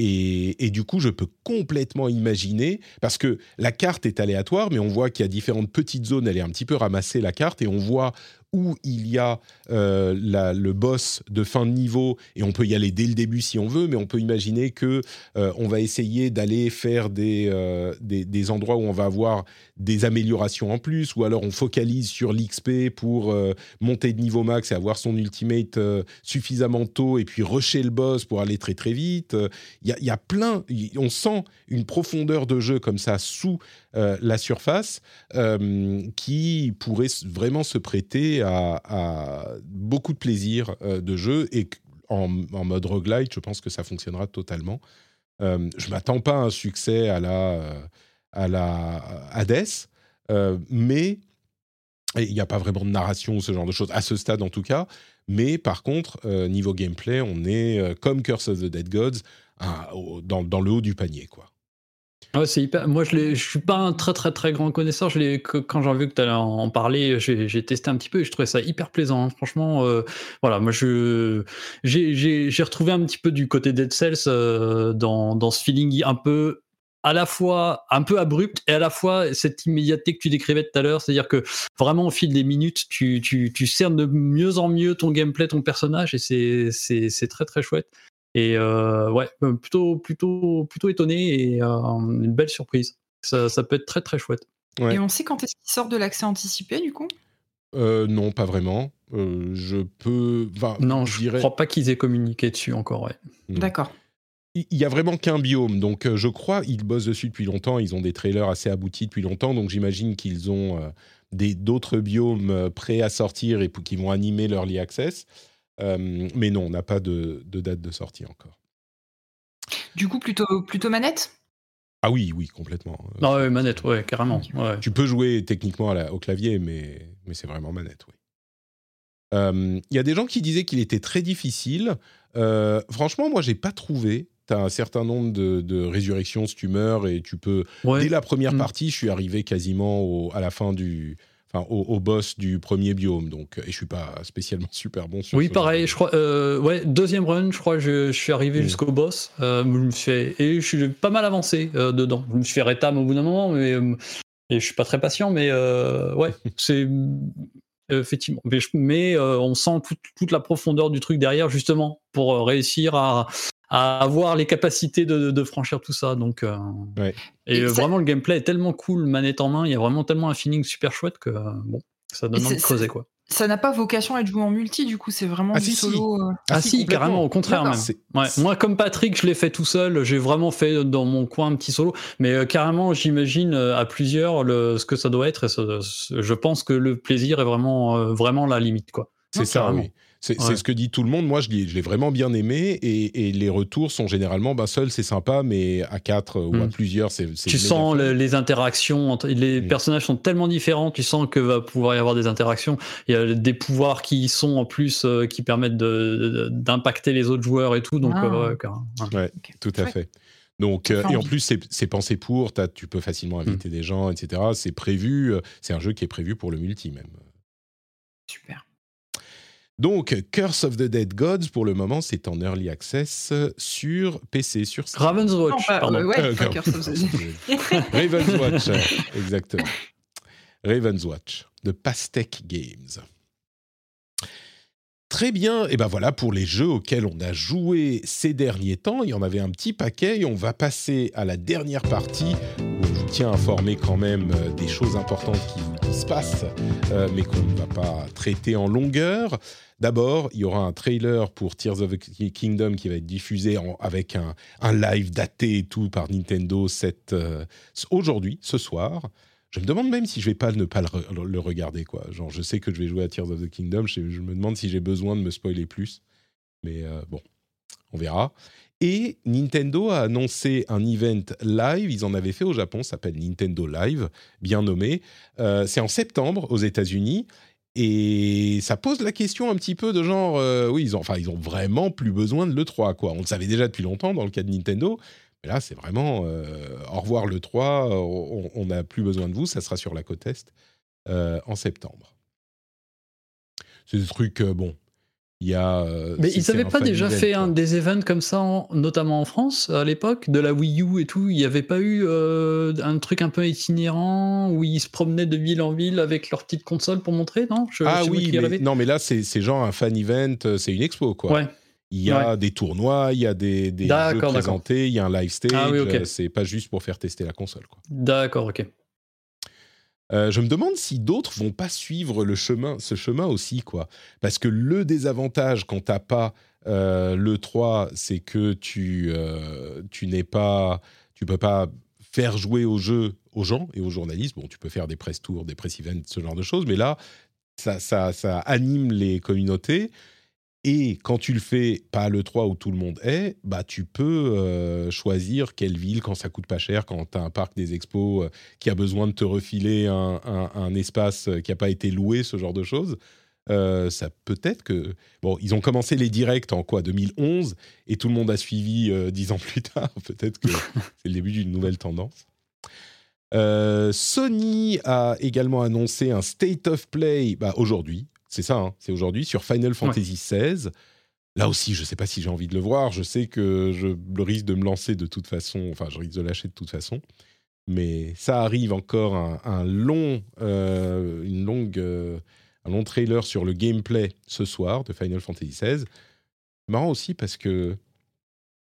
Et, du coup, je peux complètement imaginer, parce que la carte est aléatoire, mais on voit qu'il y a différentes petites zones, elle est un petit peu ramassée la carte, et on voit où il y a euh, le boss de fin de niveau et on peut y aller dès le début si on veut, mais on peut imaginer que euh, on va essayer d'aller faire euh, des, des, endroits où on va avoir des améliorations en plus, ou alors on focalise sur l'XP pour monter de niveau max et avoir son ultimate suffisamment tôt et puis rusher le boss pour aller très très vite. Il y y a, plein, on sent une profondeur de jeu comme ça sous euh, la surface euh, qui pourrait vraiment se prêter à, beaucoup de plaisir euh, de jeu et en, mode roguelite, je pense que ça fonctionnera totalement. je m'attends pas à un succès à la, à la Hades, mais il n'y a pas vraiment de narration ou ce genre de choses, à ce stade en tout cas. Mais par contre, niveau gameplay, on est comme Curse of the Dead Gods, dans, dans, le haut du panier. quoi. Ouais, c'est hyper. Moi, je ne suis pas un très très très grand connaisseur. Quand j'ai vu que tu allais en parler, j'ai testé un petit peu et je trouvais ça hyper plaisant. Hein. Franchement, euh, voilà, moi j'ai retrouvé un petit peu du côté Dead Cells euh, dans, dans ce feeling un peu à la fois un peu abrupt et à la fois cette immédiateté que tu décrivais tout à l'heure, c'est-à-dire que vraiment au fil des minutes, tu, tu, tu cernes de mieux en mieux ton gameplay, ton personnage, et c'est très très chouette. Et euh, ouais, euh, plutôt, plutôt, plutôt étonné et euh, une belle surprise. Ça, ça, peut être très très chouette. Ouais. Et on sait quand est-ce qu'il sort de l'accès anticipé, du coup? Euh, non, pas vraiment. Euh, je peux. enfin, Non, je dirais. crois pas qu'ils aient communiqué dessus encore, ouais. D'accord. Il y a vraiment qu'un biome, donc euh, je crois ils bossent dessus depuis longtemps. Ils ont des trailers assez aboutis depuis longtemps, donc j'imagine qu'ils ont euh, des d'autres biomes euh, prêts à sortir et qui vont animer l'early access. Mais non, on n'a pas de, de date de sortie encore. Du coup, plutôt, plutôt manette? Ah oui, oui, complètement. Non, ouais, manette, ouais, carrément. Ouais. Tu peux jouer techniquement à la- au clavier, mais, mais c'est vraiment manette, oui. Euh, Il y a des gens qui disaient qu'il était très difficile. Euh, franchement, moi, j'ai pas trouvé. Tu as un certain nombre de, de résurrections si tu meurs et tu peux. Ouais. Dès la première Mm. partie, je suis arrivé quasiment au- à la fin du. Enfin, au, au boss du premier biome. Donc, et je suis pas spécialement super bon sur Oui, pareil, je crois. euh, ouais, deuxième run, je crois, je, je suis arrivé Mm. jusqu'au boss. euh, je me et je suis pas mal avancé euh, dedans. Je me suis fait rétam au bout d'un moment, mais et je suis pas très patient, mais ouais, c'est effectivement. Mais, je- mais, on sent toute, toute la profondeur du truc derrière, justement, pour réussir à, à avoir les capacités de, de franchir tout ça. Donc, euh, Ouais. et, Et ça- vraiment, le gameplay est tellement cool, manette en main. Il y a vraiment tellement un feeling super chouette que euh, bon, ça donne envie de creuser quoi. Ça n'a pas vocation à être joué en multi, du coup, c'est vraiment Ah, du si, si. solo. euh. Ah, si, complètement. carrément, au contraire même. Ouais, moi, comme Patrick, je l'ai fait tout seul. J'ai vraiment fait dans mon coin un petit solo. Mais euh, carrément, j'imagine euh, à plusieurs le, ce que ça doit être. Et ça- je pense que le plaisir est vraiment, euh, vraiment la limite. Quoi. C'est ça, carrément. oui. C'est Ouais. ce que dit tout le monde. Moi, je l'ai vraiment bien aimé. Et, et les retours sont généralement, bah, seul, c'est sympa, mais à quatre ou à Mm. plusieurs, c'est. c'est Tu sens le- les interactions. entre- Les Mm. personnages sont tellement différents. Tu sens que va pouvoir y avoir des interactions. Il y a des pouvoirs qui sont en plus euh, qui permettent d'impacter les autres joueurs et tout. Donc, Ah. euh, ouais, tout à fait. Donc, euh, et en plus, c'est c'est pensé pour. tu peux facilement inviter des gens, etc. C'est prévu. euh, C'est un jeu qui est prévu pour le multi même. Super. Donc, Curse of the Dead Gods, pour le moment, c'est en early access sur PC, sur Steam. Raven's Watch, Non, pas- pardon. euh, ouais, Euh, pas. Curse of the Dead. Raven's Watch, exactement. Raven's Watch, de Pastec Games. Très bien, et ben voilà pour les jeux auxquels on a joué ces derniers temps. Il y en avait un petit paquet et on va passer à la dernière partie où je vous tiens informé quand même euh, des choses importantes qui, se passent, euh, mais qu'on ne va pas traiter en longueur. D'abord, il y aura un trailer pour Tears of the Kingdom qui va être diffusé avec un, live daté et tout par Nintendo euh, aujourd'hui, ce soir. Je me demande même si je vais pas ne pas le, re- le regarder quoi. Genre, je sais que je vais jouer à Tears of the Kingdom. Je, je me demande si j'ai besoin de me spoiler plus. Mais euh, bon, on verra. Et Nintendo a annoncé un event live. Ils en avaient fait au Japon. S'appelle Nintendo Live, bien nommé. Euh, C'est en septembre aux États-Unis. Et ça pose la question un petit peu de genre, euh, oui, ils ont, enfin, ils ont vraiment plus besoin de l'E3, quoi. On le savait déjà depuis longtemps dans le cas de Nintendo, mais là, c'est vraiment euh, au revoir le 3, on n'a plus besoin de vous, ça sera sur la côte Est euh, en septembre. C'est des trucs, euh, bon, il y a. euh, Mais ils n'avaient pas déjà fait quoi. un des events comme ça, en- notamment en France, à l'époque, de la Wii U et tout Il n'y avait pas eu euh, un truc un peu itinérant où ils se promenaient de ville en ville avec leur petite console pour montrer, non? Je- Ah oui, mais, non, mais là, c'est genre un fan event, euh, c'est une expo, quoi. Ouais. Il y a des tournois, il y a des, des jeux présentés, il y a un live stage. Ah oui, euh, C'est pas juste pour faire tester la console. D'accord, ok. Euh, je me demande si d'autres vont pas suivre le chemin, ce chemin aussi, quoi. Parce que le désavantage quand t'as pas euh, le 3, c'est que tu, euh, tu n'es pas, tu peux pas faire jouer au jeu aux gens et aux journalistes. Bon, tu peux faire des press tours, des press events, ce genre de choses, mais là, ça, ça, ça anime les communautés. Et quand tu le fais pas à l'E3 où tout le monde est, bah tu peux euh, choisir quelle ville quand ça coûte pas cher, quand tu as un parc des expos euh, qui a besoin de te refiler un, un- espace euh, qui n'a pas été loué, ce genre de choses. Ça peut-être que bon, ils ont commencé les directs en quoi 2011 et tout le monde a suivi dix ans plus tard. peut-être que c'est le début d'une nouvelle tendance. Sony a également annoncé un State of Play bah, aujourd'hui. C'est ça, hein, c'est aujourd'hui sur Final Fantasy XVI. Là aussi, je ne sais pas si j'ai envie de le voir. Je sais que je le risque de me lancer de toute façon. Enfin, je risque de lâcher de toute façon. Mais ça arrive encore un, un long, euh, une longue, euh, un long trailer sur le gameplay ce soir de Final Fantasy XVI. Marrant aussi parce que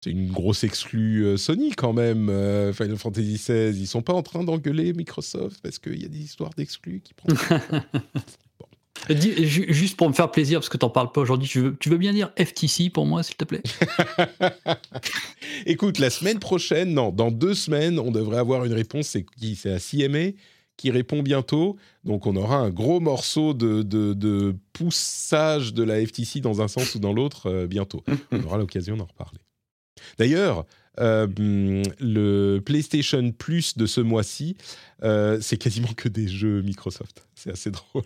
C'est une grosse exclue Sony quand même, Final Fantasy XVI. Ils sont pas en train d'engueuler Microsoft parce qu'il y a des histoires d'exclus qui prennent. Juste pour me faire plaisir, parce que tu n'en parles pas aujourd'hui, tu veux, bien dire FTC pour moi, s'il te plaît? Écoute, la semaine prochaine, non, dans deux semaines, on devrait avoir une réponse. C'est qui C'est la CMA qui répond bientôt. Donc, on aura un gros morceau de, poussage de la FTC dans un sens ou dans l'autre euh, bientôt. On aura l'occasion d'en reparler. D'ailleurs, le PlayStation Plus de ce mois-ci, euh, c'est quasiment que des jeux Microsoft. C'est assez drôle.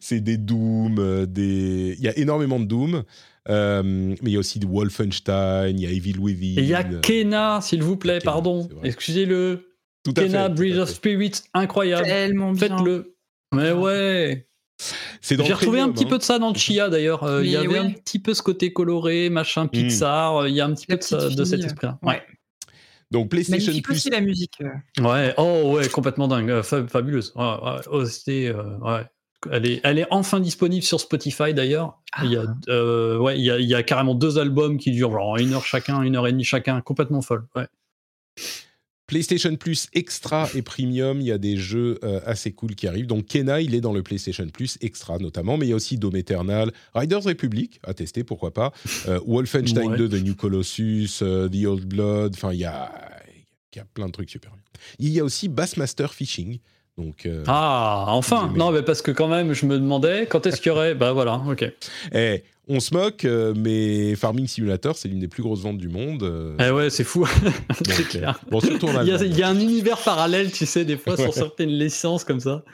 C'est des Doom, euh, des... il y a énormément de Doom, mais il y a aussi de Wolfenstein, il y a Evil Within. Il y a Kena, s'il vous plaît, pardon. Excusez-le. Kena, Breath of Spirit, incroyable. Faites-le. Mais ouais. J'ai retrouvé un petit peu hein. de ça dans le Chia d'ailleurs. Euh, il y avait un petit peu ce côté coloré, machin hmm. Pixar. Euh, il y a un petit peu de, de, cet esprit-là. Ouais. Donc PlayStation Plus. aussi la musique. Euh. Ouais, oh ouais, complètement dingue, fabuleuse. Ouais, ouais, oh, ouais. Elle est, elle est enfin disponible sur Spotify d'ailleurs. Il, y a, ah. ouais, il, y a, il y a carrément deux albums qui durent genre une heure chacun, une heure et demie chacun, complètement folle. Ouais. PlayStation Plus Extra et Premium, il y a des jeux euh, assez cool qui arrivent. Donc Kena, il est dans le PlayStation Plus Extra notamment, mais il y a aussi Dome Eternal, Riders Republic, à tester, pourquoi pas, euh, Wolfenstein 2 The New Colossus, euh, The Old Blood, enfin il y a, y a plein de trucs super bien. Il y a aussi Bassmaster Fishing. Donc, ah, enfin Non, mais parce que quand même, je me demandais quand est-ce qu'il y aurait? bah voilà, ok. Eh, on se moque, euh, mais Farming Simulator, c'est l'une des plus grosses ventes du monde. Euh. Eh ouais, c'est fou. c'est clair. Bon, surtout il, y a, il, y a, un univers parallèle, tu sais, des fois, sur certaines licences comme ça.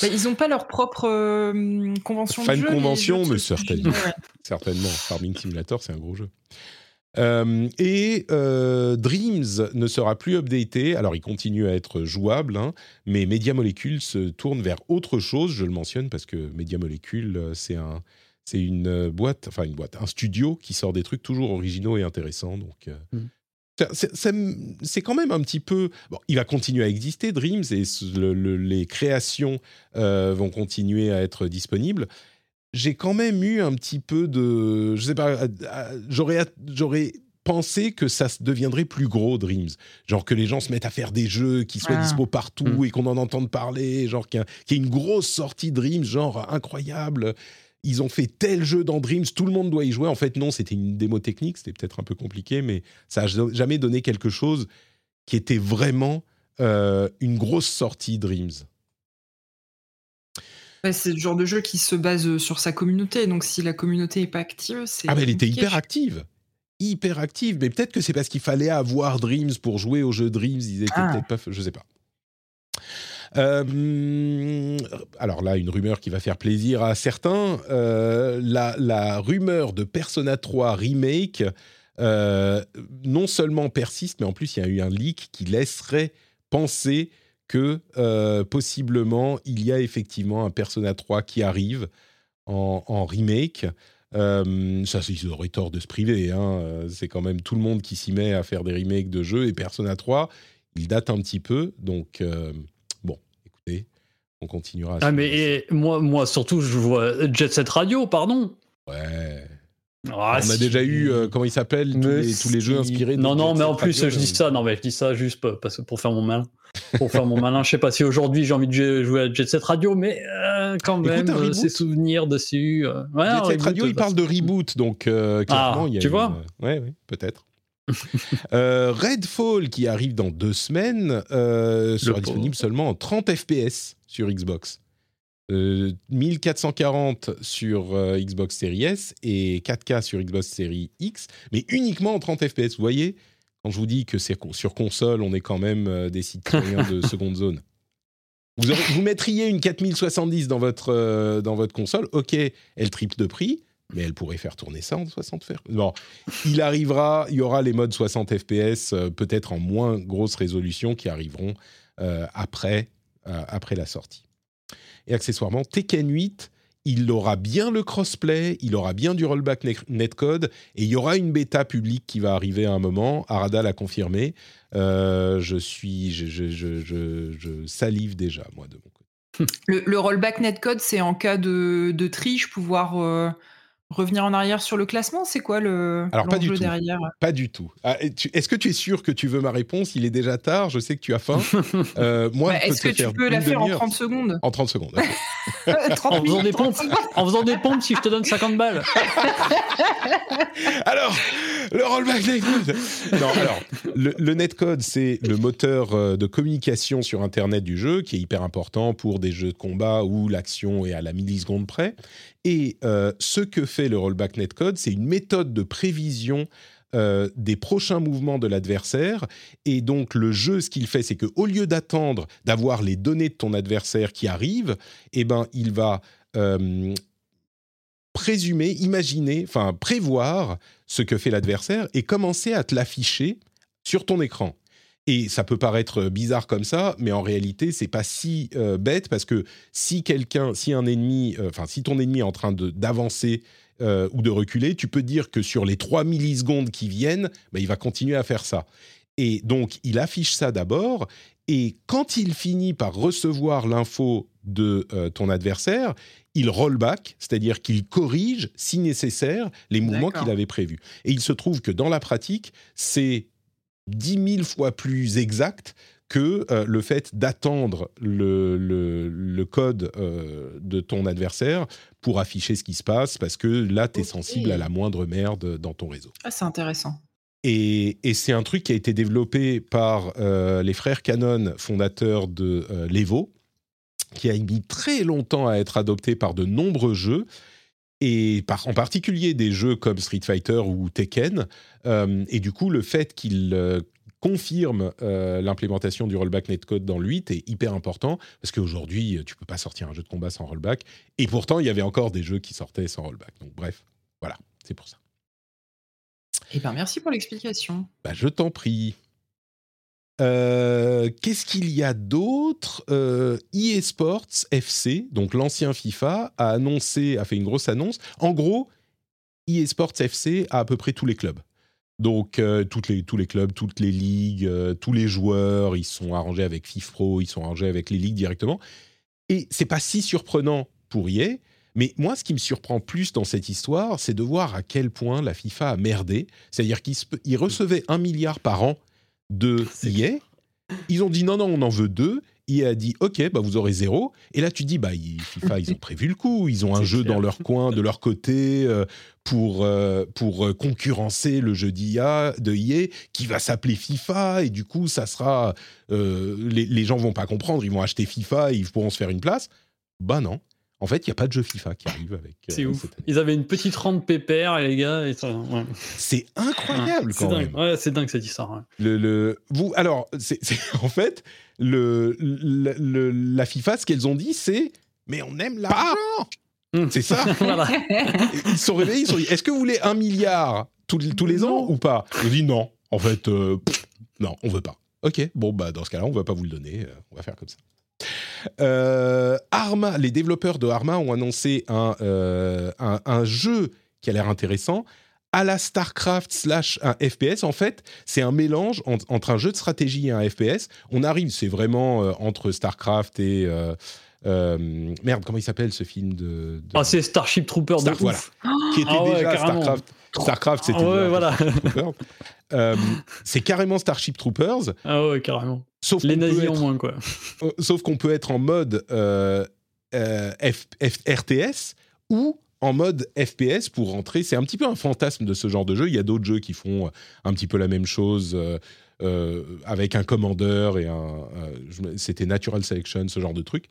Bah, ils n'ont pas leur propre euh, convention de jeu. convention, mais certainement. certainement. Farming Simulator, c'est un gros jeu. et Dreams ne sera plus updaté. Alors, il continue à être jouable, hein, mais Media Molecule se tourne vers autre chose. Je le mentionne parce que Media Molecule, c'est un c'est une euh, boîte, enfin une boîte, un studio qui sort des trucs toujours originaux et intéressants. Donc, euh, mm. c'est quand même un petit peu. Bon, il va continuer à exister, Dreams, et les créations euh, vont continuer à être disponibles. J'ai quand même eu un petit peu de. Je sais pas, j'aurais, j'aurais pensé que ça deviendrait plus gros, Dreams. Genre que les gens se mettent à faire des jeux qui soient ah. dispo partout mm. et qu'on en entende parler. Genre qu'il y, ait une grosse sortie Dreams, genre incroyable ils ont fait tel jeu dans Dreams, tout le monde doit y jouer. En fait, non, c'était une démo technique, c'était peut-être un peu compliqué, mais ça n'a jamais donné quelque chose qui était vraiment euh, une grosse sortie Dreams. c'est le genre de jeu qui se base sur sa communauté, donc si la communauté n'est pas active, c'est. Ah, mais elle était hyper active! Hyper active, mais peut-être que c'est parce qu'il fallait avoir Dreams pour jouer au jeu Dreams, ils étaient ah. peut-être pas. Je sais pas. Euh, alors là, une rumeur qui va faire plaisir à certains. Euh, la, rumeur de Persona 3 Remake euh, non seulement persiste, mais en plus il y a eu un leak qui laisserait penser que possiblement il y a effectivement un Persona 3 qui arrive en, remake. ça, ils auraient tort de se priver. Hein. C'est quand même tout le monde qui s'y met à faire des remakes de jeux. Et Persona 3, il date un petit peu. Donc, on continuera. ah, mais moi, moi, surtout, je vois Jet Set Radio, pardon. Ouais. Ah, on a déjà eu, euh, comment il s'appelle, tous, les, jeux inspirés de Non, non, mais en plus, je dis ça, non, mais je dis ça juste parce pour faire mon malin. Pour faire mon malin, je sais pas si aujourd'hui j'ai envie de jouer à Jet Set Radio, mais euh, quand même, euh, ces souvenirs dessus. Jet Set Radio, il parle de reboot, donc clairement, ah, il y a. Tu vois Ouais, ouais, peut-être. euh, Redfall, qui arrive dans deux semaines, euh, sera disponible seulement en 30 FPS sur Xbox. 1440 euh, sur euh, Xbox Series S et 4K sur Xbox Series X, mais uniquement en 30 FPS. Vous voyez, quand je vous dis que c'est sur console, on est quand même des citoyens de seconde zone. Vous, vous, mettriez une 4070 dans votre, dans votre console, ok, elle triple de prix, mais elle pourrait faire tourner ça en 60 FPS. Bon, il arrivera, il y aura les modes 60 FPS, euh, peut-être en moins grosse résolution, qui arriveront euh, après, euh, après la sortie. Et accessoirement, Tekken 8, il aura bien le crossplay, il aura bien du rollback netcode, et il y aura une bêta publique qui va arriver à un moment. Arada l'a confirmé. je suis, je, je, je, je, salive déjà, moi, de mon côté. Le, rollback netcode, c'est en cas de, de triche, pouvoir revenir en arrière sur le classement C'est quoi le Alors, pas du tout. derrière? Pas du tout. Ah, Est-ce que tu es sûr que tu veux ma réponse? Il est déjà tard, je sais que tu as faim. Euh, moi, Bah, je peux Est-ce te que tu faire peux la faire en demi-heure. 30 secondes? En 30 secondes. ok. 30 En faisant des 30 pompes, secondes. en faisant des pompes, si je te donne 50 balles. Alors, le rollback netcode. Non, alors, le, le netcode, c'est le moteur euh, de communication sur Internet du jeu, qui est hyper important pour des jeux de combat où l'action est à la milliseconde près. Et euh, ce que fait le rollback netcode, c'est une méthode de prévision euh, des prochains mouvements de l'adversaire. Et donc, le jeu, ce qu'il fait, c'est qu'au lieu d'attendre d'avoir les données de ton adversaire qui arrivent, eh ben, il va euh, présumer, imaginer, enfin prévoir ce que fait l'adversaire et commencer à te l'afficher sur ton écran. Et ça peut paraître bizarre comme ça, mais en réalité, c'est pas si euh, bête parce que si quelqu'un, si un ennemi, euh, enfin si ton ennemi est en train d'avancer euh, ou de reculer, tu peux dire que sur les 3 millisecondes qui viennent, bah, il va continuer à faire ça. Et donc, il affiche ça d'abord, et quand il finit par recevoir l'info de euh, ton adversaire, il roll back, c'est-à-dire qu'il corrige, si nécessaire, les mouvements qu'il avait prévus. Et il se trouve que dans la pratique, c'est 10 000 fois plus exact que euh, le fait d'attendre le, le- le code euh, de ton adversaire pour afficher ce qui se passe, parce que là, tu es sensible à la moindre merde dans ton réseau. Ah, c'est intéressant. Et, et c'est un truc qui a été développé par euh, les frères Canon, fondateurs de l'Evo, qui a mis très longtemps à être adopté par de nombreux jeux, et par, en particulier des jeux comme Street Fighter ou Tekken. Euh, et du coup, le fait qu'il euh, confirme euh, l'implémentation du rollback netcode dans le 8 est hyper important, parce qu'aujourd'hui, tu peux pas sortir un jeu de combat sans rollback, et pourtant, il y avait encore des jeux qui sortaient sans rollback. Donc bref, voilà, c'est pour ça. Eh ben, merci pour l'explication. Bah, je t'en prie. Euh, Qu'est-ce qu'il y a d'autre? Euh, EA Sports FC, donc l'ancien FIFA, a annoncé, a fait une grosse annonce. En gros, EA Sports FC a à peu près tous les clubs. Donc euh, toutes les, tous les clubs, toutes les ligues, euh, tous les joueurs, ils sont arrangés avec FIFPro, ils sont arrangés avec les ligues directement. Et c'est pas si surprenant pour EA, mais moi, ce qui me surprend plus dans cette histoire, c'est de voir à quel point la FIFA a merdé. C'est-à-dire qu'ils recevaient un milliard par an de EA. Ils ont dit non, non, on en veut deux. EA a dit ok, bah vous aurez zéro. Et là, tu dis bah FIFA, ils ont prévu le coup. Ils ont un jeu clair. dans leur coin, de leur côté, euh, pour euh, pour euh, concurrencer le jeu d'IA de EA qui va s'appeler FIFA. Et du coup, ça sera euh, les, les gens vont pas comprendre. Ils vont acheter FIFA et ils pourront se faire une place. Bah non. En fait, il n'y a pas de jeu FIFA qui arrive avec. euh, C'est ouf. cette année. Ils avaient une petite rente pépère, les gars. Et ça, ouais. C'est incroyable C'est quand dingue. même. Ouais, c'est dingue cette histoire. ouais. Le, le- vous, alors, c'est c'est- en fait, le, le- le- la FIFA, ce qu'elles ont dit, c'est Mais on aime l'argent Hum. C'est ça voilà. Ils se sont réveillés, ils se sont dit Est-ce que vous voulez un milliard tous, tous les ans ou pas? Ils ont dit Non. En fait, euh, pff, non, on veut pas. Ok, bon, bah, dans ce cas-là, on va pas vous le donner. euh, on va faire comme ça. Euh, Arma, les développeurs de Arma ont annoncé un, euh, un, un jeu qui a l'air intéressant à la StarCraft slash un FPS. En fait, c'est un mélange en- entre un jeu de stratégie et un FPS. On arrive, c'est vraiment euh, entre StarCraft et... merde, comment il s'appelle ce film de... de- Ah, c'est Starship Trooper Star- de voilà. qui était Ah ouais, déjà carrément. StarCraft. StarCraft, c'était Ah ouais, déjà voilà. Starship Troopers. Euh, c'est carrément Starship Troopers, Ah ouais, carrément. sauf Les qu'on peut nazis en être- moins, quoi. euh, sauf qu'on peut être en mode euh, euh, F- F- RTS ou en mode FPS pour rentrer. C'est un petit peu un fantasme de ce genre de jeu. Il y a d'autres jeux qui font un petit peu la même chose euh, euh, avec un commandeur et un. euh, C'était Natural Selection, ce genre de truc.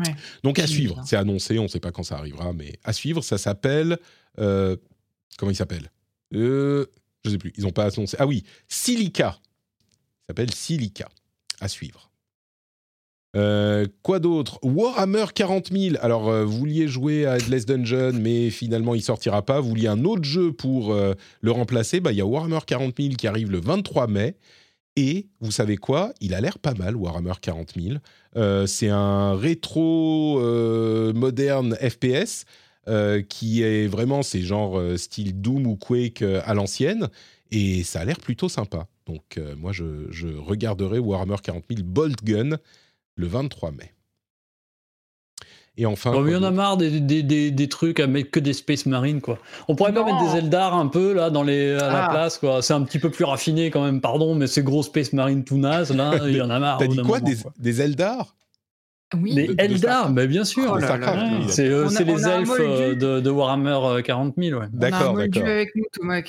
Ouais. Donc à suivre. C'est annoncé, on ne sait pas quand ça arrivera, mais à suivre. Ça s'appelle. euh, comment il s'appelle euh, Je ne sais plus. Ils n'ont pas annoncé. Ah oui, Silica. Ça s'appelle Silica. À suivre. Euh, quoi d'autre? Warhammer 40 000. Alors, euh, vous vouliez jouer à Endless Dungeon, mais finalement, il sortira pas. Vous vouliez un autre jeu pour euh, le remplacer. Bah, il y a Warhammer 40 000 qui arrive le 23 mai. Et vous savez quoi? Il a l'air pas mal, Warhammer 40 000. Euh, c'est un rétro moderne FPS euh, qui est vraiment, c'est genre euh, style Doom ou Quake euh, à l'ancienne. Et ça a l'air plutôt sympa. Donc, euh, moi, je, je regarderai Warhammer 40 000 Bolt Gun le 23 mai. Et enfin. Oh, mais il y en quoi a marre des, des, des, des trucs à mettre que des Space Marines, quoi. On pourrait pas Non. mettre des Eldar un peu, là, dans les, à la Ah. place, quoi. C'est un petit peu plus raffiné, quand même, pardon, mais ces gros Space Marines tout nazes, là, il y en a marre. T'as dit quoi moment, des, des Eldar? Oui. De- de Eldar, mais bien sûr. Oh C'est euh, les elfes euh, de, de Warhammer euh, 40 000, ouais. On a un D'accord, moldu d'accord. avec nous, Thomas.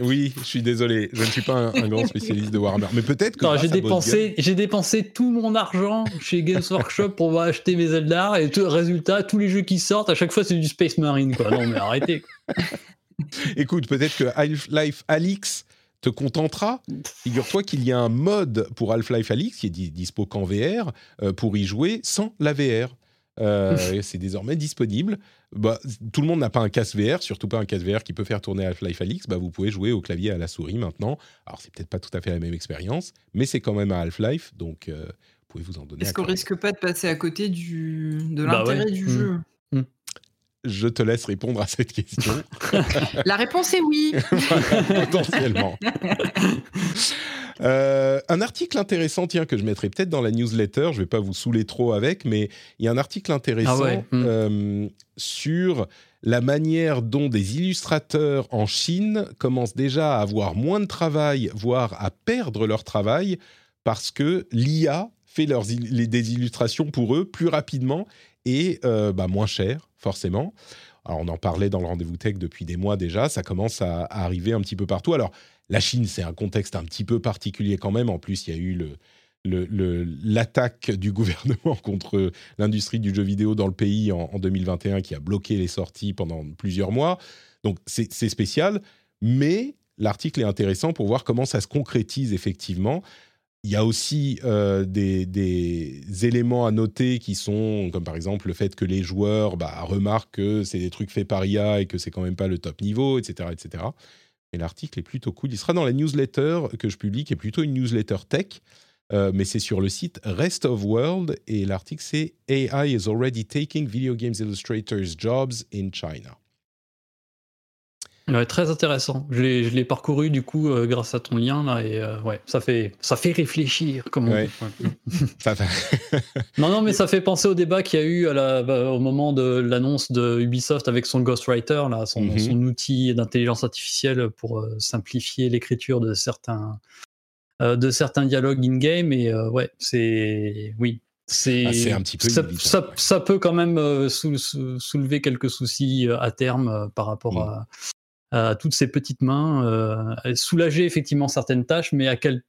Oui, je suis désolé, je ne suis pas un, un grand spécialiste de Warhammer, mais peut-être que j'ai dépensé, j'ai dépensé tout mon argent chez Games Workshop pour acheter mes Eldar et tout, résultat, tous les jeux qui sortent, à chaque fois c'est du Space Marine, quoi. Non, mais arrêtez. écoute, peut-être que Half-Life Alix te contentera. Figure-toi qu'il y a un mode pour Half-Life Alix qui est di- dispo qu'en VR euh, pour y jouer sans la VR. Euh, c'est désormais disponible. Bah, tout le monde n'a pas un casque VR, surtout pas un casque VR qui peut faire tourner Half-Life Alix. Bah, vous pouvez jouer au clavier et à la souris maintenant. Alors, c'est peut-être pas tout à fait la même expérience, mais c'est quand même un Half-Life, donc euh, vous pouvez vous en donner Est-ce qu'on risque pas de passer à côté du, de Bah l'intérêt ouais. du Mm. jeu? Je te laisse répondre à cette question, La réponse est oui. potentiellement. Euh, un article intéressant, tiens, que je mettrai peut-être dans la newsletter, je vais pas vous saouler trop avec, mais il y a un article intéressant Ah ouais, hmm. euh, sur la manière dont des illustrateurs en Chine commencent déjà à avoir moins de travail, voire à perdre leur travail, parce que l'IA fait leurs, les- des illustrations pour eux plus rapidement et euh, bah, moins cher, forcément. On en parlait dans le rendez-vous tech depuis des mois déjà, ça commence à, arriver un petit peu partout. Alors, la Chine, c'est un contexte un petit peu particulier quand même. En plus, il y a eu l'attaque du gouvernement contre l'industrie du jeu vidéo dans le pays en, en 2021 qui a bloqué les sorties pendant plusieurs mois. Donc, c'est spécial, mais l'article est intéressant pour voir comment ça se concrétise effectivement. Il y a aussi euh, des, éléments à noter qui sont, comme par exemple le fait que les joueurs bah, remarquent que c'est des trucs faits par IA et que c'est quand même pas le top niveau, etc. etc. Et l'article est plutôt cool. Il sera dans la newsletter que je publie, qui est plutôt une newsletter tech, euh, mais c'est sur le site Rest of World et l'article c'est AI is already taking video games illustrators jobs in China. Ouais, très intéressant. Je l'ai, je l'ai parcouru du coup euh, grâce à ton lien là et euh, ouais, ça fait, ça fait réfléchir comme on Ouais. dit. Ouais. Ça fait- Non, non, mais ça fait penser au débat qu'il y a eu à la, bah, au moment de l'annonce de Ubisoft avec son Ghostwriter, là, son, Mhm. son outil d'intelligence artificielle pour euh, simplifier l'écriture de certains, de certains dialogues in-game. Et euh, ouais, c'est. Oui. C'est Ah, c'est un petit peu ça, inévitable, ça, ouais. ça peut quand même euh, sou- sou- soulever quelques soucis euh, à terme euh, par rapport Mm. à, à toutes ces petites mains. euh, soulager effectivement certaines tâches, mais à quel,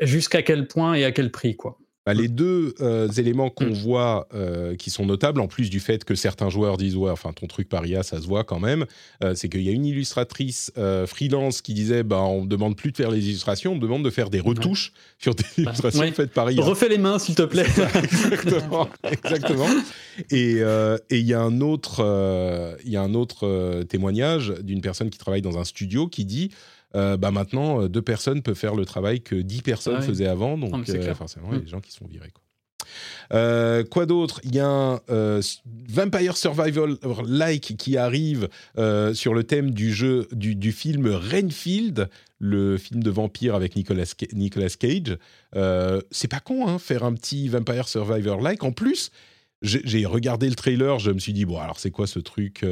jusqu'à quel point et à quel prix, quoi. Bah, les deux euh, éléments qu'on Mm. voit euh, qui sont notables, en plus du fait que certains joueurs disent ouais, enfin ton truc par IA, ça se voit quand même, euh, c'est qu'il y a une illustratrice freelance qui disait bah on me demande plus de faire les illustrations, on me demande de faire des retouches sur des illustrations ouais. faites par IA. Refais les mains, s'il te plaît. exactement, exactement. Et il y a un autre, il y a un autre témoignage d'une personne qui travaille dans un studio qui dit. Euh, bah maintenant, euh, deux personnes peuvent faire le travail que dix personnes Ah oui. faisaient avant, donc Non, euh, forcément, il y a Mm. des gens qui sont virés. Quoi. Euh, quoi d'autre? Il y a un euh, Vampire Survival like qui arrive euh, sur le thème du jeu du, du film Renfield, le film de vampire avec Nicolas, Ca- Nicolas Cage. C'est pas con, hein, faire un petit Vampire Survivor like. En plus, j'ai regardé le trailer, je me suis dit bon, alors c'est quoi ce truc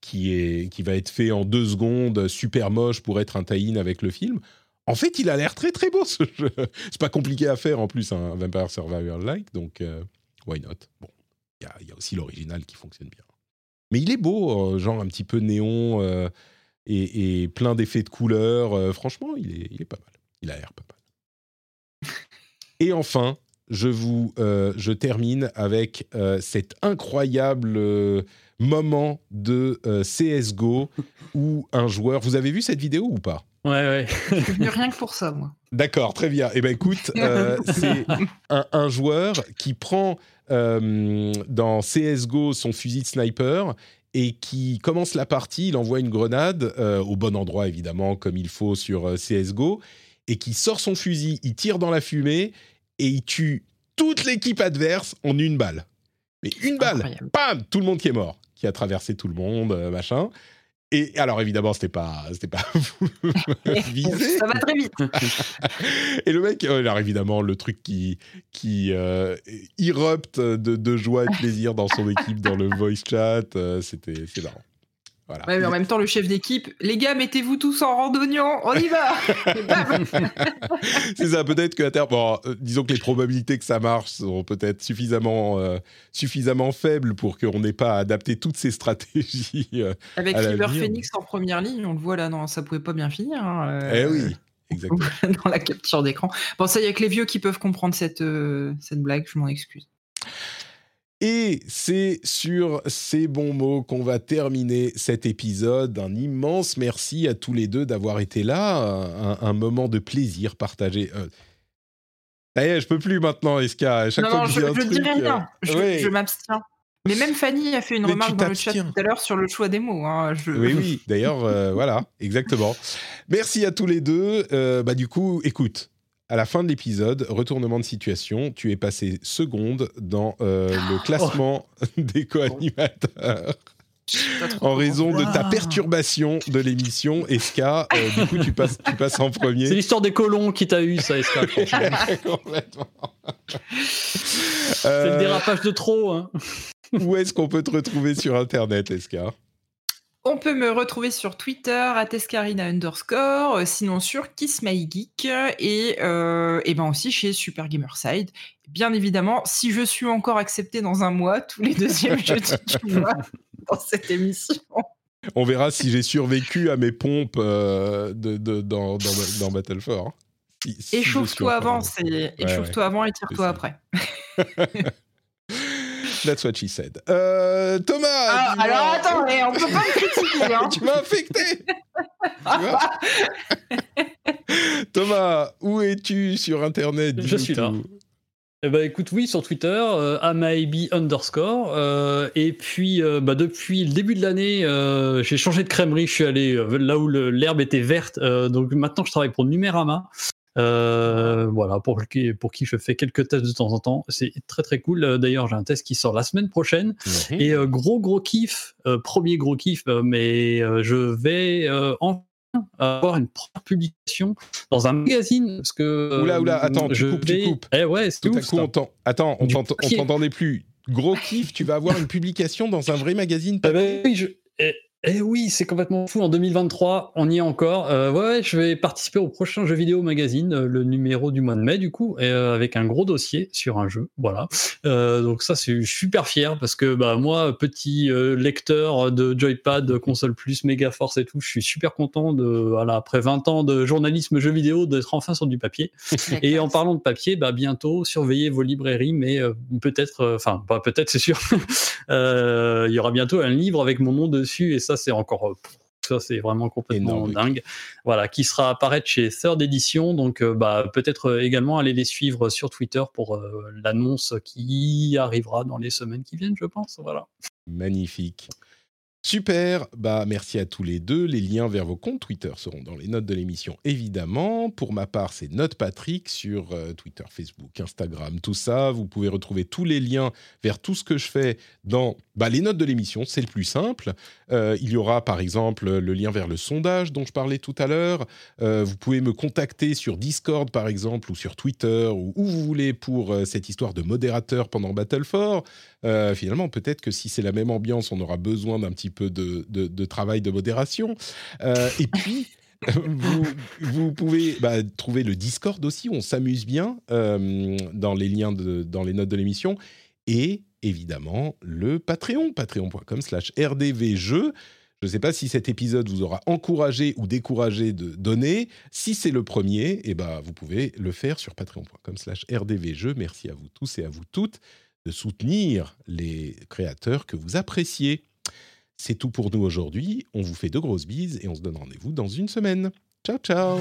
qui est qui va être fait en deux secondes, super moche pour être un tie-in avec le film. En fait, il a l'air très très beau ce jeu. C'est pas compliqué à faire en plus un Vampire Survivor like, donc euh, why not? Bon, il y a- aussi l'original qui fonctionne bien. Mais il est beau, euh, genre un petit peu néon euh, et, plein d'effets de couleurs. franchement, il est, il est pas mal. Il a l'air pas mal. Et enfin, je vous, je termine avec euh, cet incroyable moment de euh, CS:GO où un joueur. Vous avez vu cette vidéo ou pas? Ouais, ouais. Je suis venu rien que pour ça, moi. D'accord, très bien. Eh ben écoute, euh, c'est un, un joueur qui prend euh, dans CS:GO son fusil de sniper et qui commence la partie. Il envoie une grenade euh, au bon endroit évidemment, comme il faut sur euh, CS:GO, et qui sort son fusil, il tire dans la fumée et il tue toute l'équipe adverse en une balle. Mais une balle, Incroyable. bam, tout le monde qui est mort, qui a traversé tout le monde, euh, machin. Et alors évidemment, c'était pas, c'était pas visé. Ça va très vite. et le mec, alors évidemment, le truc qui qui euh, irrupte de, de, joie et de plaisir dans son équipe dans le voice chat, euh, c'était c'est marrant. Ouais, mais en même temps, le chef d'équipe, les gars, mettez-vous tous en randonnion, on y va C'est ça, peut-être que terme, bon, euh, disons que les probabilités que ça marche sont peut-être suffisamment, euh, suffisamment faibles pour qu'on n'ait pas adapté toutes ces stratégies. Euh, Avec River Phoenix en première ligne, on le voit là, non, ça pouvait pas bien finir. Hein, eh oui, exactement. dans la capture d'écran. Bon, ça, il y a que les vieux qui peuvent comprendre cette, cette blague, je m'en excuse. Et c'est sur ces bons mots qu'on va terminer cet épisode. Un immense merci à tous les deux d'avoir été là. Un, moment de plaisir partagé. Euh... je peux plus maintenant. À chaque non, fois non, que je, je, dirai rien. Je, je m'abstiens. Mais même Fanny a fait une remarque dans le chat tout à l'heure sur le choix des mots. Hein. Oui, oui. D'ailleurs, euh, voilà, exactement. Merci à tous les deux. Euh, bah, du coup, écoute, à la fin de l'épisode, retournement de situation, tu es passé seconde dans euh, le oh. classement des co-animateurs. En raison de ta perturbation de l'émission, Eska, euh, du coup tu passes, tu passes en premier. C'est l'histoire des colons qui t'a eu, ça, Eska. Complètement. C'est le dérapage de trop. Hein. Où est-ce qu'on peut te retrouver sur Internet, Eska? On peut me retrouver sur Twitter, à Tescarina underscore, euh, sinon sur Kiss My Geek et, euh, et ben aussi chez Super Gamerside. Bien évidemment, si je suis encore accepté dans un mois, tous les deuxièmes jeudis du mois dans cette émission. On verra si j'ai survécu à mes pompes euh, de, de, dans, dans, dans Battle 4. Hein. échauffe-toi avant, échauffe-toi avant et tire-toi après. That's what she said. Euh, Thomas ah, Alors attends, mais on peut pas me critiquer. Hein. tu m'as affecté Thomas, où es-tu sur Internet Je suis là. Eh ben, écoute, oui, sur Twitter, euh, underscore. Euh, et puis, euh, bah, depuis le début de l'année, euh, j'ai changé de crèmerie. Je suis allé là où l'herbe était verte. donc maintenant, je travaille pour Numérama. Euh, voilà, pour qui, pour qui je fais quelques tests de temps en temps. C'est très très cool. D'ailleurs, j'ai un test qui sort la semaine prochaine. Et euh, gros gros kiff, euh, premier gros kiff, mais je vais enfin avoir une première publication dans un magazine parce que oula oula attends tu coupes tu coupes eh ouais c'est tout à coup on attends on t'entendait plus gros kiff tu vas avoir une publication dans un vrai magazine eh ben oui, je... Eh, oui, c'est complètement fou. En 2023, on y est encore. Euh, ouais, je vais participer au prochain jeu vidéo magazine, euh, le numéro du mois de mai, du coup, euh, avec un gros dossier sur un jeu. Voilà. donc ça, c'est super fier parce que bah moi, petit lecteur de Joypad, console plus, Mega Force et tout, je suis super content de, voilà, après 20 ans de journalisme jeu vidéo, d'être enfin sur du papier. et en parlant de papier, bah bientôt, surveillez vos librairies, mais peut-être, enfin, pas peut-être, c'est sûr. Il y aura bientôt un livre avec mon nom dessus et ça, c'est encore euh, ça c'est vraiment complètement dingue. Voilà, qui sera apparaître chez Third Edition. Donc, euh, bah, peut-être euh, également aller les suivre sur Twitter pour l'annonce qui arrivera dans les semaines qui viennent, je pense. Voilà. Magnifique. Super, bah merci à tous les deux. Les liens vers vos comptes Twitter seront dans les notes de l'émission, évidemment. Pour ma part, c'est Note Patrick sur euh, Twitter, Facebook, Instagram, tout ça. Vous pouvez retrouver tous les liens vers tout ce que je fais dans bah, les notes de l'émission. C'est le plus simple. Euh, il y aura par exemple le lien vers le sondage dont je parlais tout à l'heure. Euh, vous pouvez me contacter sur Discord par exemple ou sur Twitter ou où vous voulez pour cette histoire de modérateur pendant Battle 4. Finalement, peut-être que si c'est la même ambiance, on aura besoin d'un petit peu de, travail de modération. Euh, et puis, vous, pouvez bah, trouver le Discord aussi, on s'amuse bien euh, dans les liens, dans les notes de l'émission. Et évidemment, le Patreon, patreon.com slash rdvjeux. Je ne sais pas si cet épisode vous aura encouragé ou découragé de donner. Si c'est le premier, eh ben, vous pouvez le faire sur patreon.com slash rdvjeux. Merci à vous tous et à vous toutes de soutenir les créateurs que vous appréciez. C'est tout pour nous aujourd'hui. On vous fait de grosses bises et on se donne rendez-vous dans une semaine. Ciao, ciao